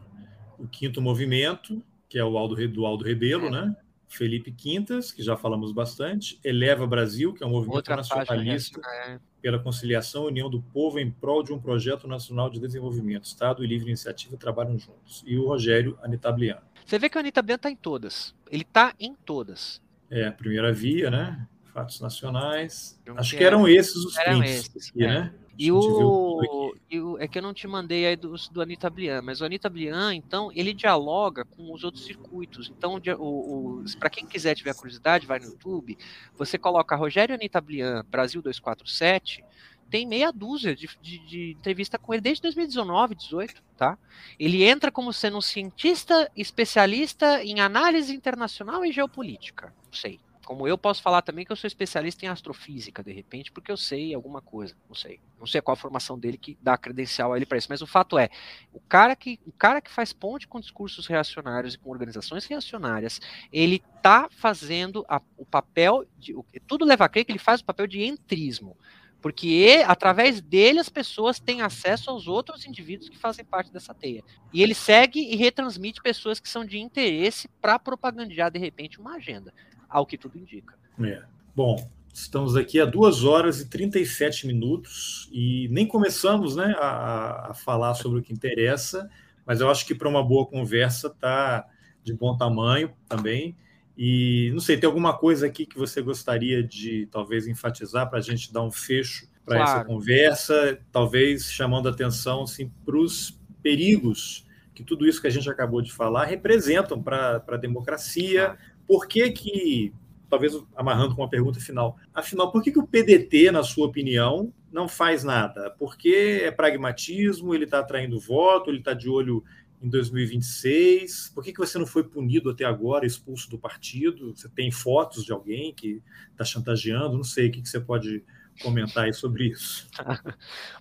O Quinto Movimento, que é o Aldo, do Aldo Rebelo, É. né? Felipe Quintas, que já falamos bastante. Eleva Brasil, que é um movimento outra página nacionalista reacionária. pela conciliação e união do povo em prol de um projeto nacional de desenvolvimento. Estado e livre iniciativa trabalham juntos. E o Rogério Anitabliano. Você vê que o Anitta Bian tá em todas. Ele tá em todas. É, a primeira via, né? Fatos nacionais. Acho que eram esses os eram prints esses, aqui, é. né? E o, e o- É que eu não te mandei aí do, do Anitta Blian, mas o Anitta Blian, então, ele dialoga com os outros circuitos. Então, o, o, para quem quiser tiver curiosidade, vai no YouTube, você coloca Rogério Anitta Blian Brasil 247, tem meia dúzia de, de, de entrevista com ele desde 2019, 18, tá? Ele entra como sendo um cientista especialista em análise internacional e geopolítica. Não sei. Como eu posso falar também que eu sou especialista em astrofísica, de repente, porque eu sei alguma coisa. Não sei. Não sei qual a formação dele que dá credencial a ele para isso. Mas o fato é, o cara que, o cara que faz ponte com discursos reacionários e com organizações reacionárias, ele tá fazendo a- o papel de. o- tudo leva a crer que ele faz o papel de entrismo. Porque e- através dele as pessoas têm acesso aos outros indivíduos que fazem parte dessa teia. E ele segue e retransmite pessoas que são de interesse para propagandear, de repente, uma agenda. Ao que tudo indica. É. Bom, estamos aqui há 2 horas e 37 minutos e nem começamos né, a, a falar sobre o que interessa, mas eu acho que para uma boa conversa está de bom tamanho também. E não sei, tem alguma coisa aqui que você gostaria de talvez enfatizar para a gente dar um fecho para essa Claro. conversa, talvez chamando atenção assim, para os perigos que tudo isso que a gente acabou de falar representam para a democracia. Por que que, talvez amarrando com uma pergunta final, afinal, por que, que o PDT, na sua opinião, não faz nada? Porque é pragmatismo, ele está atraindo voto, ele está de olho em 2026? Por que, que você não foi punido até agora, expulso do partido? Você tem fotos de alguém que está chantageando? Não sei, o que, que você pode comentar aí sobre isso?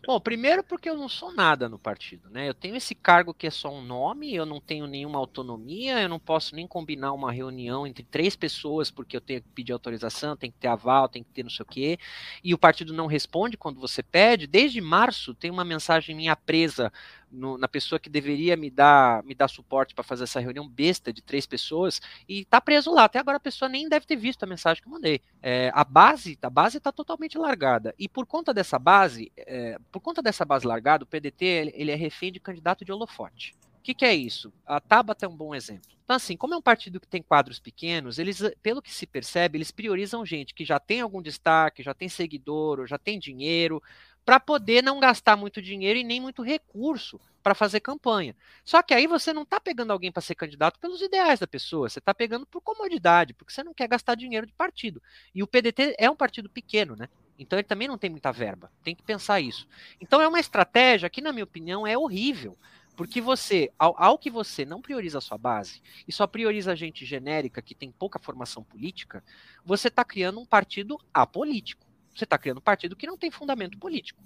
Bom, primeiro porque eu não sou nada no partido, né? Eu tenho esse cargo que é só um nome, eu não tenho nenhuma autonomia, eu não posso nem combinar uma reunião entre três pessoas porque eu tenho que pedir autorização, tem que ter aval, tem que ter não sei o quê, e o partido não responde quando você pede. Desde março tem uma mensagem minha presa no- na pessoa que deveria me dar, me dar suporte para fazer essa reunião besta de três pessoas e tá preso lá. Até agora a pessoa nem deve ter visto a mensagem que eu mandei. É, a base, a base está totalmente largada. E por conta dessa base, é, por conta dessa base largada, o PDT ele, é refém de candidato de holofote. O que, que é isso? A Tabata é um bom exemplo. Então, assim, como é um partido que tem quadros pequenos, eles, pelo que se percebe, eles priorizam gente que já tem algum destaque, já tem seguidor, ou já tem dinheiro, para poder não gastar muito dinheiro e nem muito recurso para fazer campanha. Só que aí você não está pegando alguém para ser candidato pelos ideais da pessoa, você está pegando por comodidade, porque você não quer gastar dinheiro de partido. E o PDT é um partido pequeno, né? Então ele também não tem muita verba. Tem que pensar isso. Então é uma estratégia que, na minha opinião, é horrível. Porque você, ao, ao que você não prioriza a sua base e só prioriza gente genérica que tem pouca formação política, você está criando um partido apolítico. Você está criando um partido que não tem fundamento político.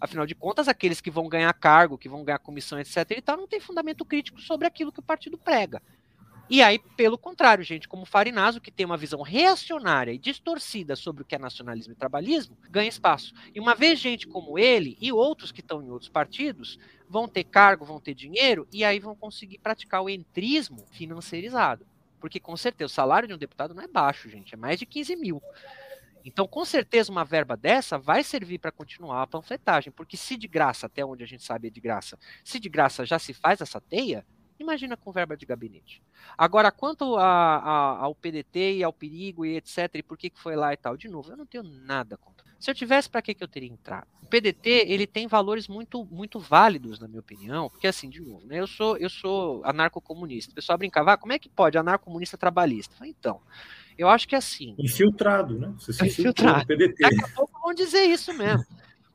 Afinal de contas, aqueles que vão ganhar cargo, que vão ganhar comissão, etc. e tal, não tem fundamento crítico sobre aquilo que o partido prega. E aí, pelo contrário, gente como Farinazo, que tem uma visão reacionária e distorcida sobre o que é nacionalismo e trabalhismo, ganha espaço. E uma vez gente como ele e outros que estão em outros partidos vão ter cargo, vão ter dinheiro, e aí vão conseguir praticar o entrismo financeirizado. Porque com certeza o salário de um deputado não é baixo, gente, é mais de 15 mil. Então, com certeza, uma verba dessa vai servir para continuar a panfletagem, porque se de graça, até onde a gente sabe é de graça, se de graça já se faz essa teia, imagina com verba de gabinete. Agora, quanto a, a, ao PDT e ao perigo e etc, e por que, que foi lá e tal, de novo, eu não tenho nada contra. Se eu tivesse, para que, que eu teria entrado? O PDT, ele tem valores muito, muito válidos, na minha opinião, porque assim, de novo, né, eu sou, eu sou anarcocomunista. O pessoal brincava, ah, como é que pode anarcomunista trabalhista? Então, eu acho que é assim. Infiltrado, né? Você se infiltrado. PDT. Daqui a pouco vão dizer isso mesmo.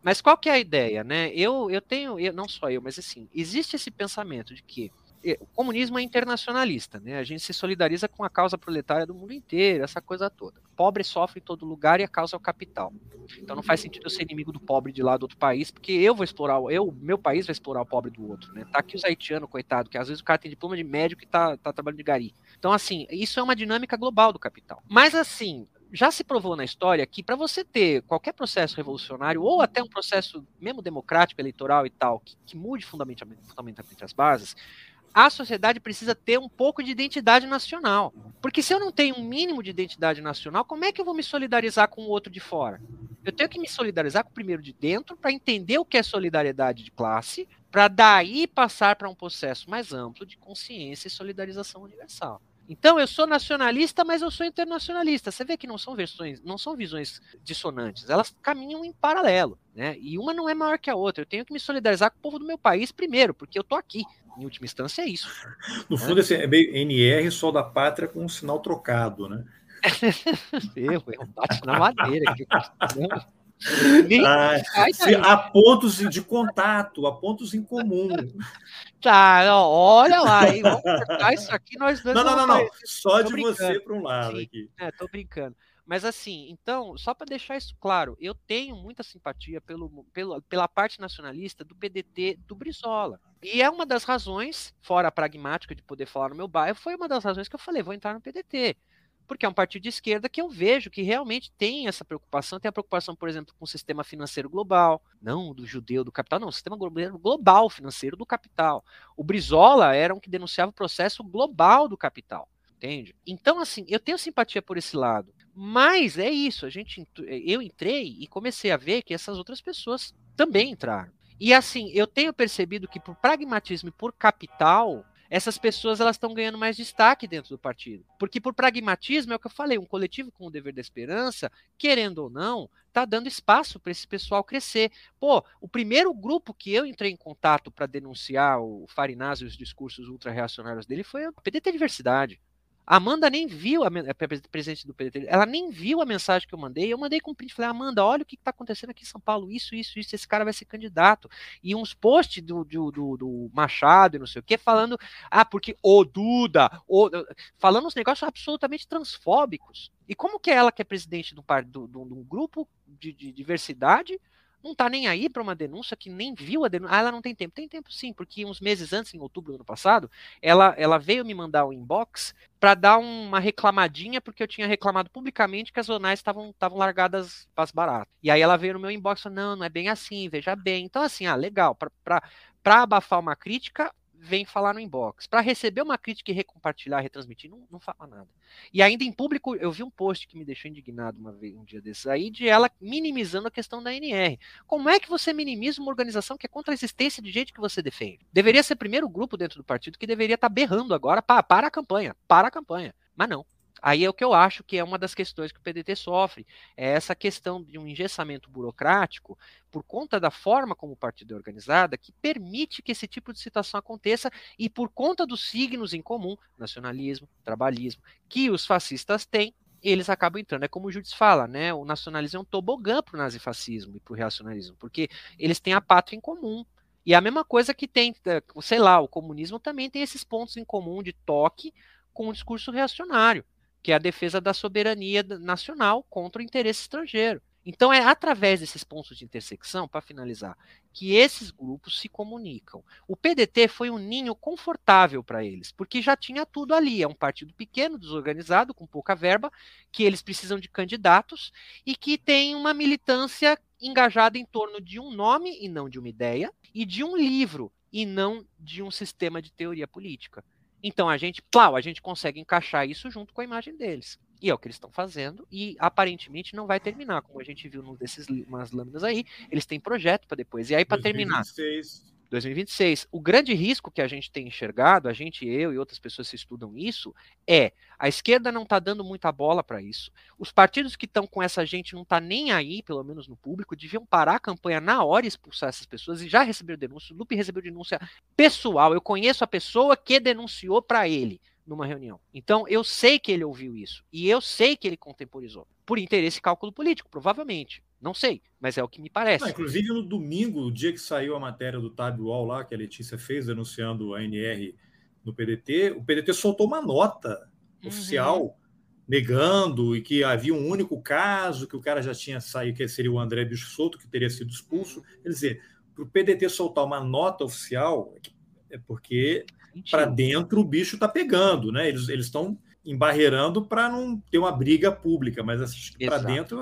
Mas qual que é a ideia, né? Eu, eu tenho, eu, não só eu, mas assim, existe esse pensamento de que o comunismo é internacionalista, né? A gente se solidariza com a causa proletária do mundo inteiro, essa coisa toda. pobre sofre em todo lugar e a causa é o capital. Então não faz sentido eu ser inimigo do pobre de lá do outro país, porque eu vou explorar, eu, meu país vai explorar o pobre do outro, né? Tá aqui os haitianos, coitado, que às vezes o cara tem diploma de médico e tá, tá trabalhando de gari. Então assim, isso é uma dinâmica global do capital. Mas assim, já se provou na história que para você ter qualquer processo revolucionário ou até um processo mesmo democrático, eleitoral e tal, que, que mude fundamentalmente, fundamentalmente as bases, a sociedade precisa ter um pouco de identidade nacional. Porque se eu não tenho um mínimo de identidade nacional, como é que eu vou me solidarizar com o outro de fora? Eu tenho que me solidarizar com o primeiro de dentro para entender o que é solidariedade de classe, para daí passar para um processo mais amplo de consciência e solidarização universal. Então eu sou nacionalista, mas eu sou internacionalista. Você vê que não são versões, não são visões dissonantes, elas caminham em paralelo, né? E uma não é maior que a outra. Eu tenho que me solidarizar com o povo do meu país primeiro, porque eu tô aqui em última instância, é isso. No fundo, esse é meio NR, sol da pátria, com um sinal trocado, né? eu, eu bate na madeira. Que, ah, se, há pontos de contato, há pontos em comum. Tá, olha lá, hein? Vamos cortar isso aqui, nós dois. Não, não, não, não. Só de brincando. você para um lado Sim, aqui. É, tô brincando. Mas assim, então, só para deixar isso claro, eu tenho muita simpatia pelo, pelo, pela parte nacionalista do PDT do Brizola. E é uma das razões, fora a pragmática de poder falar no meu bairro, foi uma das razões que eu falei, vou entrar no PDT. Porque é um partido de esquerda que eu vejo que realmente tem essa preocupação, tem a preocupação, por exemplo, com o sistema financeiro global, não do judeu, do capital, não, o sistema global financeiro do capital. O Brizola era um que denunciava o processo global do capital entende? Então, assim, eu tenho simpatia por esse lado. Mas é isso, a gente, eu entrei e comecei a ver que essas outras pessoas também entraram. E assim, eu tenho percebido que por pragmatismo e por capital, essas pessoas elas estão ganhando mais destaque dentro do partido. Porque por pragmatismo é o que eu falei, um coletivo com o dever da esperança, querendo ou não, está dando espaço para esse pessoal crescer. Pô, o primeiro grupo que eu entrei em contato para denunciar o Farinaz e os discursos ultra-reacionários dele foi a PDT Diversidade. A Amanda nem viu, a, a presidente do PDT, ela nem viu a mensagem que eu mandei. Eu mandei com print, falei, Amanda, olha o que está acontecendo aqui em São Paulo, isso, isso, isso, esse cara vai ser candidato. E uns posts do, do, do, do Machado e não sei o que, falando, ah, porque o Duda, o, falando uns negócios absolutamente transfóbicos. E como que é ela que é presidente de um, um grupo de, de diversidade não tá nem aí para uma denúncia que nem viu a denúncia. Ah, ela não tem tempo. Tem tempo sim, porque uns meses antes, em outubro do ano passado, ela, ela veio me mandar um inbox para dar uma reclamadinha, porque eu tinha reclamado publicamente que as zonais estavam largadas as baratas. E aí ela veio no meu inbox e falou: não, não é bem assim, veja bem. Então, assim, ah, legal, para abafar uma crítica, vem falar no inbox. Para receber uma crítica e recompartilhar, retransmitir, não, não fala nada. E ainda em público, eu vi um post que me deixou indignado uma vez, um dia desses aí, de ela minimizando a questão da NR. Como é que você minimiza uma organização que é contra a existência de gente que você defende? Deveria ser o primeiro grupo dentro do partido que deveria estar tá berrando agora para, para a campanha, para a campanha. Mas não. Aí é o que eu acho que é uma das questões que o PDT sofre, é essa questão de um engessamento burocrático por conta da forma como o partido é organizado, que permite que esse tipo de situação aconteça e por conta dos signos em comum, nacionalismo, trabalhismo, que os fascistas têm, eles acabam entrando. É como o Júdice fala, né? O nacionalismo é um tobogã para o nazifascismo e para o reacionarismo, porque eles têm a pátria em comum. E a mesma coisa que tem, eh, sei lá, o comunismo também tem esses pontos em comum de toque com o discurso reacionário que é a defesa da soberania nacional contra o interesse estrangeiro. Então é através desses pontos de intersecção, para finalizar, que esses grupos se comunicam. O PDT foi um ninho confortável para eles, porque já tinha tudo ali. É um partido pequeno, desorganizado, com pouca verba, que eles precisam de candidatos e que tem uma militância engajada em torno de um nome e não de uma ideia, e de um livro e não de um sistema de teoria política. Então a gente, plau, a gente consegue encaixar isso junto com a imagem deles. E é o que eles estão fazendo, e aparentemente não vai terminar, como a gente viu num desses umas lâminas aí, eles têm projeto para depois. E aí, para terminar. 2026. O grande risco que a gente tem enxergado, a gente, eu e outras pessoas que estudam isso, é a esquerda não está dando muita bola para isso. Os partidos que estão com essa gente não tá nem aí, pelo menos no público, deviam parar a campanha na hora e expulsar essas pessoas e já receberam denúncia. O Lupe recebeu denúncia pessoal. Eu conheço a pessoa que denunciou para ele numa reunião. Então, eu sei que ele ouviu isso e eu sei que ele contemporizou por interesse e cálculo político, provavelmente. Não sei, mas é o que me parece. Não, inclusive, no domingo, o dia que saiu a matéria do Tab Wall lá, que a Letícia fez denunciando a NR no PDT, o PDT soltou uma nota uhum. oficial negando e que havia um único caso, que o cara já tinha saído, que seria o André Bicho Solto, que teria sido expulso. Quer dizer, para o PDT soltar uma nota oficial, é porque para dentro o bicho está pegando, né? Eles estão embarreirando para não ter uma briga pública, mas para dentro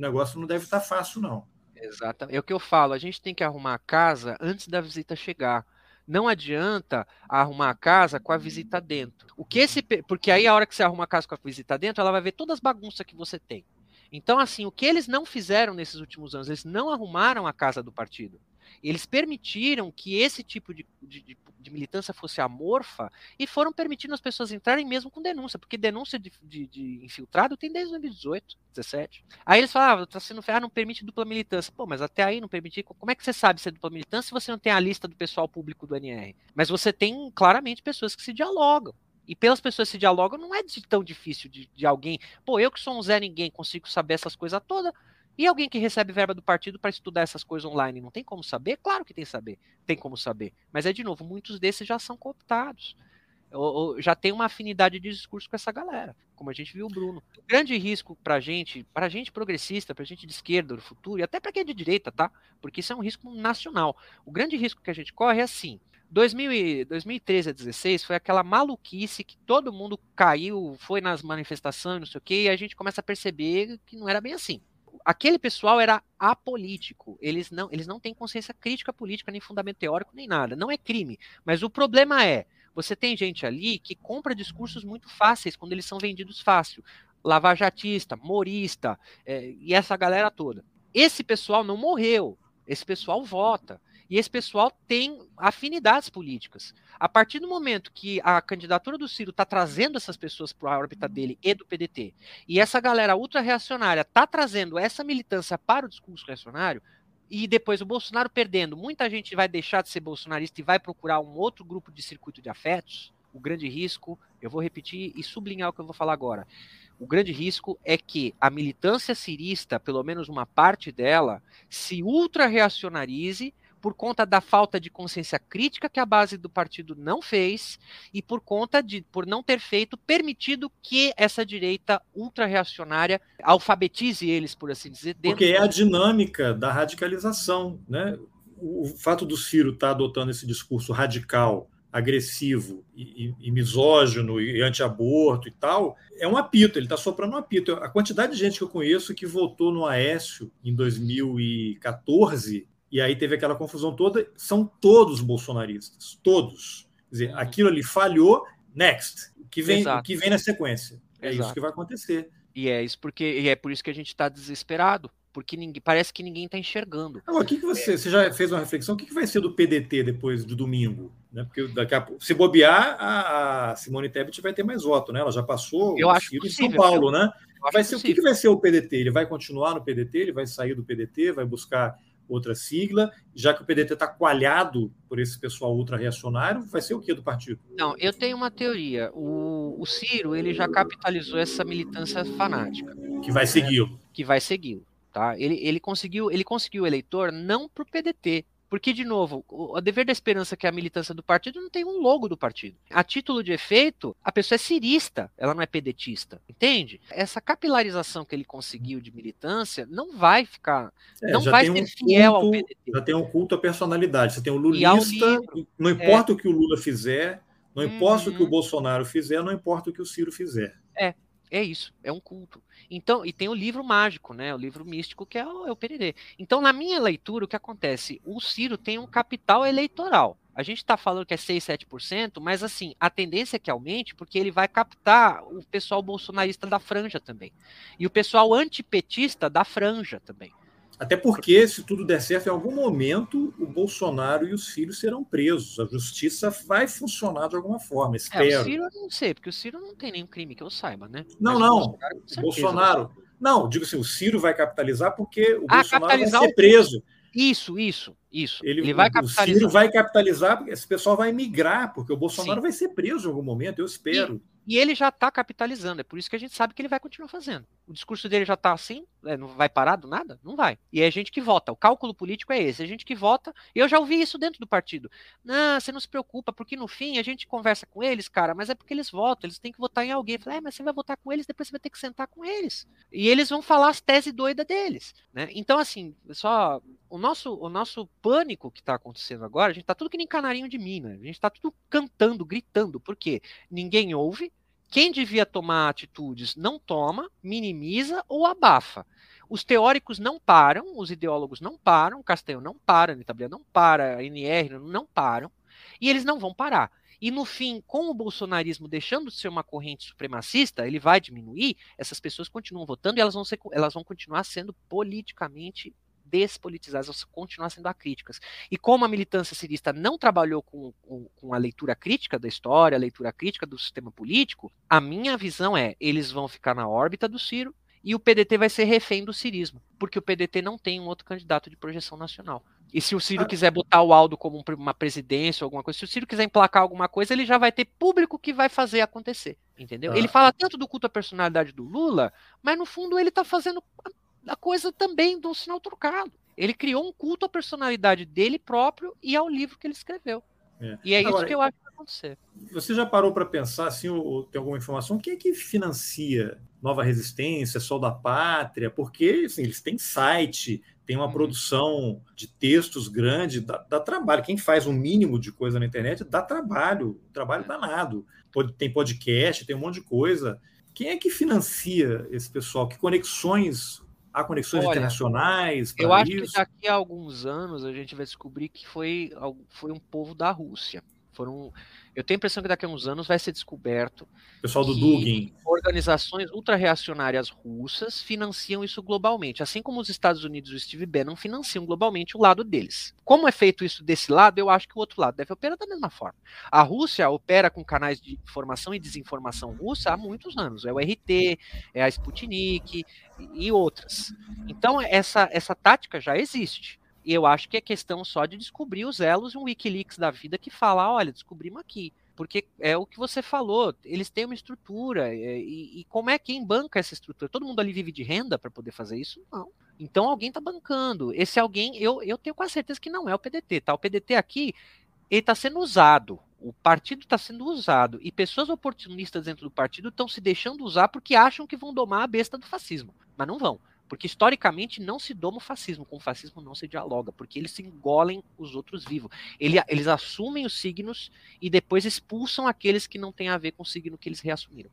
o negócio não deve estar tá fácil, não. Exatamente. É o que eu falo, a gente tem que arrumar a casa antes da visita chegar. Não adianta arrumar a casa com a visita dentro. O que esse, porque aí a hora que você arruma a casa com a visita dentro, ela vai ver todas as bagunças que você tem. Então, assim, o que eles não fizeram nesses últimos anos, eles não arrumaram a casa do partido. Eles permitiram que esse tipo de, de, de, militância fosse amorfa e foram permitindo as pessoas entrarem mesmo com denúncia, porque denúncia de, de infiltrado tem desde 2018, 17. Aí eles falavam, ah, está sendo ferrado, não permite dupla militância. Pô, mas até aí não permite. Como é que você sabe se é dupla militância se você não tem a lista do pessoal público do NR? Mas você tem claramente pessoas que se dialogam. E pelas pessoas que se dialogam, não é tão difícil de, de alguém. Pô, eu que sou um Zé Ninguém consigo saber essas coisas todas. E alguém que recebe verba do partido para estudar essas coisas online, não tem como saber? Claro que tem saber, tem como saber. Mas é de novo, muitos desses já são cooptados. Já tem uma afinidade de discurso com essa galera, como a gente viu o Bruno. O grande risco para gente, para gente progressista, para gente de esquerda, do futuro, e até para quem é de direita, tá? Porque isso é um risco nacional. O grande risco que a gente corre é assim: 2000 2013 a 2016 foi aquela maluquice que todo mundo caiu, foi nas manifestações, não sei o quê, e a gente começa a perceber que não era bem assim aquele pessoal era apolítico. Eles não, eles não têm consciência crítica política, nem fundamento teórico, nem nada. Não é crime. Mas o problema é, você tem gente ali que compra discursos muito fáceis quando eles são vendidos fácil. Lavajatista, morista, é, e essa galera toda. Esse pessoal não morreu. Esse pessoal vota. E esse pessoal tem afinidades políticas. A partir do momento que a candidatura do Ciro está trazendo essas pessoas para a órbita dele e do PDT, e essa galera ultra-reacionária está trazendo essa militância para o discurso reacionário, e depois o Bolsonaro perdendo, muita gente vai deixar de ser bolsonarista e vai procurar um outro grupo de circuito de afetos. O grande risco, eu vou repetir e sublinhar o que eu vou falar agora. O grande risco é que a militância cirista, pelo menos uma parte dela, se ultra-reacionarize por conta da falta de consciência crítica que a base do partido não fez e por conta de por não ter feito permitido que essa direita ultra-reacionária alfabetize eles, por assim dizer. Porque é a dinâmica da radicalização, né? O fato do Ciro estar tá adotando esse discurso radical, agressivo e, e, e misógino e anti-aborto e tal, é um apito, ele está soprando um apito. A quantidade de gente que eu conheço que votou no Aécio em 2014 e aí teve aquela confusão toda, são todos bolsonaristas, todos. Quer dizer, uhum. aquilo ali falhou, next. O que vem, o que vem na sequência. É Exato. isso que vai acontecer. E é isso porque e é por isso que a gente está desesperado, porque ninguém, parece que ninguém está enxergando. Agora, o que, que você, você já fez uma reflexão? O que, que vai ser do PDT depois de domingo? Né? Porque daqui a pouco, se bobear, a, Simone Tebet vai ter mais voto, né? Ela já passou eu acho possível, em São Paulo, eu, né? vai ser, o que, que vai ser o PDT? Ele vai continuar no PDT? Ele vai sair do PDT? Vai buscar outra sigla, já que o PDT está coalhado por esse pessoal ultra-reacionário, vai ser o que do partido? Não, eu tenho uma teoria. O, o Ciro ele já capitalizou essa militância fanática. Que vai segui-lo. Que vai segui-lo. Tá? Ele, ele, conseguiu, ele conseguiu eleitor não para o PDT, Porque, de novo, o, dever da esperança que é a militância do partido não tem um logo do partido. A título de efeito, a pessoa é cirista, ela não é pedetista, entende? Essa capilarização que ele conseguiu de militância não vai ficar, É, não vai ser um fiel ao culto- PDT. Já tem um culto à personalidade. Você tem o ao lulista, não importa o que o Lula fizer, não importa o que o Uhum. Bolsonaro fizer, não importa o que o Ciro fizer. É isso, é um culto. Então, e tem o livro mágico, né? O livro místico que é o, é o PDD. Então, na minha leitura, o que acontece? O Ciro tem um capital eleitoral. A gente está falando que é 6, 7%, mas assim, a tendência é que aumente, porque ele vai captar o pessoal bolsonarista da franja também. E o pessoal antipetista da franja também. Até porque, se tudo der certo, em algum momento o Bolsonaro e os filhos serão presos. A justiça vai funcionar de alguma forma, É, o espero. Ciro eu não sei, porque o Ciro não tem nenhum crime que eu saiba, né? Não, Mas o não. Bolsonaro, O certeza, Bolsonaro. Não, digo assim, o Ciro vai capitalizar porque o Ah, Bolsonaro vai ser o- preso. Isso, isso, isso. Ele, Ele, vai o capitalizar. Ciro vai capitalizar, porque esse pessoal vai migrar, porque o Bolsonaro Sim. vai ser preso em algum momento, eu espero. E ele já está capitalizando, é por isso que a gente sabe que ele vai continuar fazendo. O discurso dele já está assim, né, não vai parar do nada? Não vai. E é gente que vota. O cálculo político é esse. É gente que vota. E eu já ouvi isso dentro do partido. Não, você não se preocupa, porque no fim a gente conversa com eles, cara, mas é porque eles votam, eles têm que votar em alguém. Falei, é, mas você vai votar com eles, depois você vai ter que sentar com eles. E eles vão falar as teses doidas deles. Né? Então, assim, só. O nosso, o nosso pânico que está acontecendo agora, a gente está tudo que nem canarinho de mina. A gente está tudo cantando, gritando. Por quê? Ninguém ouve, quem devia tomar atitudes não toma, minimiza ou abafa. Os teóricos não param, os ideólogos não param, Castanho não para, Anitabria não para, a NR não param, e eles não vão parar. E no fim, com o bolsonarismo deixando de ser uma corrente supremacista, ele vai diminuir, essas pessoas continuam votando e elas vão, ser, elas vão continuar sendo politicamente despolitizadas, elas vão continuar sendo acríticas. E como a militância cirista não trabalhou com, com, com, a leitura crítica da história, a leitura crítica do sistema político, a minha visão é, eles vão ficar na órbita do Ciro e o PDT vai ser refém do cirismo, porque o PDT não tem um outro candidato de projeção nacional. E se o Ciro ah. quiser botar o Aldo como uma presidência ou alguma coisa, se o Ciro quiser emplacar alguma coisa, ele já vai ter público que vai fazer acontecer, entendeu? Ah. Ele fala tanto do culto à personalidade do Lula, mas no fundo ele está fazendo a coisa também do sinal trocado. Ele criou um culto à personalidade dele próprio e ao livro que ele escreveu. É. E é Agora, isso que eu acho que vai acontecer. Você já parou para pensar, assim, ou, tem alguma informação? Quem é que financia Nova Resistência, Sol da Pátria? Porque assim, eles têm site, tem uma uhum. produção de textos grande, dá, dá, trabalho. Quem faz um mínimo de coisa na internet dá trabalho, trabalho danado. Tem podcast, tem um monte de coisa. Quem é que financia esse pessoal? Que conexões Há conexões Olha, internacionais? eu acho isso? que daqui a alguns anos a gente vai descobrir que foi, foi um povo da Rússia. Foram, eu tenho a impressão que daqui a uns anos vai ser descoberto. Pessoal do Dugin. Organizações ultra-reacionárias russas financiam isso globalmente, assim como os Estados Unidos e o Steve Bannon financiam globalmente o lado deles. Como é feito isso desse lado, eu acho que o outro lado deve operar da mesma forma. A Rússia opera com canais de informação e desinformação russa há muitos anos. É o RT, é a Sputnik e outras. Então, essa, essa tática já existe. Eu acho que é questão só de descobrir os elos e um Wikileaks da vida que fala, olha, descobrimos aqui. Porque é o que você falou, eles têm uma estrutura. E, e como é quem banca essa estrutura? Todo mundo ali vive de renda para poder fazer isso? Não. Então alguém está bancando. Esse alguém, eu, eu tenho quase certeza que não é o PDT, tá? O PDT aqui, ele está sendo usado. O partido está sendo usado. E pessoas oportunistas dentro do partido estão se deixando usar porque acham que vão domar a besta do fascismo. Mas não vão. Porque historicamente não se doma o fascismo, com o fascismo não se dialoga, porque eles se engolem os outros vivos. Ele, eles assumem os signos e depois expulsam aqueles que não têm a ver com o signo que eles reassumiram.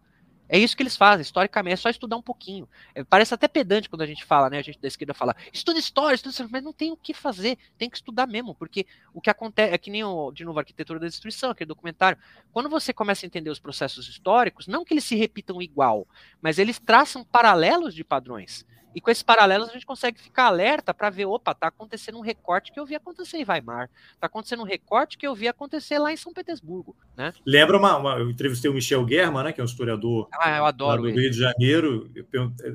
É isso que eles fazem, historicamente, é só estudar um pouquinho. É, parece até pedante quando a gente fala, né? A gente da esquerda fala, estuda história, estuda história, mas não tem o que fazer, tem que estudar mesmo, porque o que acontece é que nem, o, de novo, a arquitetura da destruição, aquele documentário. Quando você começa a entender os processos históricos, não que eles se repitam igual, mas eles traçam paralelos de padrões. E com esses paralelos a gente consegue ficar alerta para ver, opa, tá acontecendo um recorte que eu vi acontecer em Weimar, tá acontecendo um recorte que eu vi acontecer lá em São Petersburgo, né? Lembra uma, uma eu entrevistei o Michel German, né, que é um historiador ah, eu adoro do. Rio de Janeiro,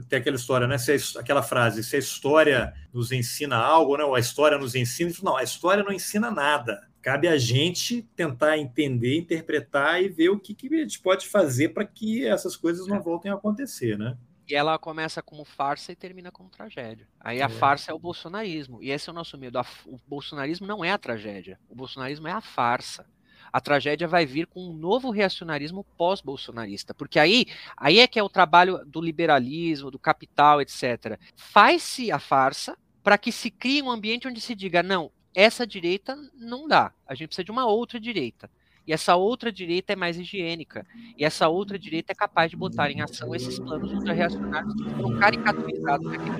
tem aquela história, né, se a, aquela frase, se a história nos ensina algo, né, ou a história nos ensina, não, a história não ensina nada. Cabe a gente tentar entender, interpretar e ver o que, que a gente pode fazer para que essas coisas não voltem a acontecer, né? E ela começa como farsa e termina como tragédia. Aí a é. farsa é o bolsonarismo. E esse é o nosso medo. O bolsonarismo não é a tragédia. O bolsonarismo é a farsa. A tragédia vai vir com um novo reacionarismo pós-bolsonarista. Porque aí, aí é que é o trabalho do liberalismo, do capital, etc. Faz-se a farsa para que se crie um ambiente onde se diga: não, essa direita não dá. A gente precisa de uma outra direita. E essa outra direita é mais higiênica. E essa outra direita é capaz de botar em ação esses planos ultra-reacionários que foram caricaturizados naquele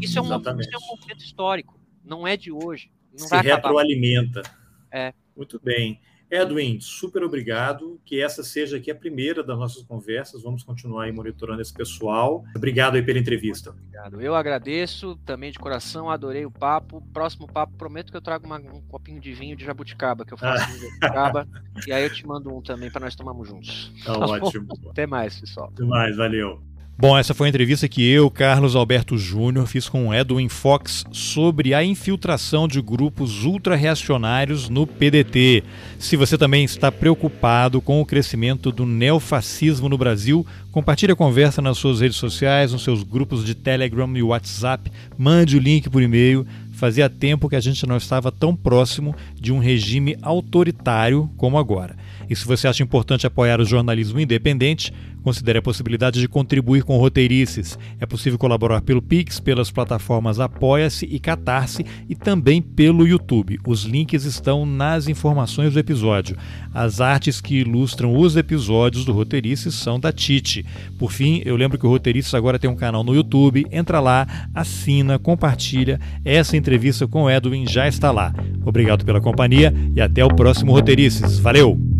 Isso é, um, isso é um movimento histórico. Não é de hoje. Não Se retroalimenta. É. Muito bem. Edwin, super obrigado. Que essa seja aqui a primeira das nossas conversas. Vamos continuar aí monitorando esse pessoal. Obrigado aí pela entrevista. Muito obrigado. Eu agradeço também de coração, adorei o papo. Próximo papo, prometo que eu trago uma, um copinho de vinho de jabuticaba, que eu faço ah. de jabuticaba. e aí eu te mando um também para nós tomarmos juntos. Tá, tá ótimo. Até mais, pessoal. Até mais, valeu. Bom, essa foi a entrevista que eu, Carlos Alberto Júnior, fiz com Edwin Fox sobre a infiltração de grupos ultra-reacionários no PDT. Se você também está preocupado com o crescimento do neofascismo no Brasil, compartilhe a conversa nas suas redes sociais, nos seus grupos de Telegram e WhatsApp, mande o link por e-mail. Fazia tempo que a gente não estava tão próximo de um regime autoritário como agora. E se você acha importante apoiar o jornalismo independente, considere a possibilidade de contribuir com roteirices. É possível colaborar pelo Pix, pelas plataformas Apoia-se e Catarse e também pelo YouTube. Os links estão nas informações do episódio. As artes que ilustram os episódios do Roteirices são da Tite. Por fim, eu lembro que o Roteirices agora tem um canal no YouTube. Entra lá, assina, compartilha. Essa entrevista com o Edwin já está lá. Obrigado pela companhia e até o próximo Roteirices. Valeu!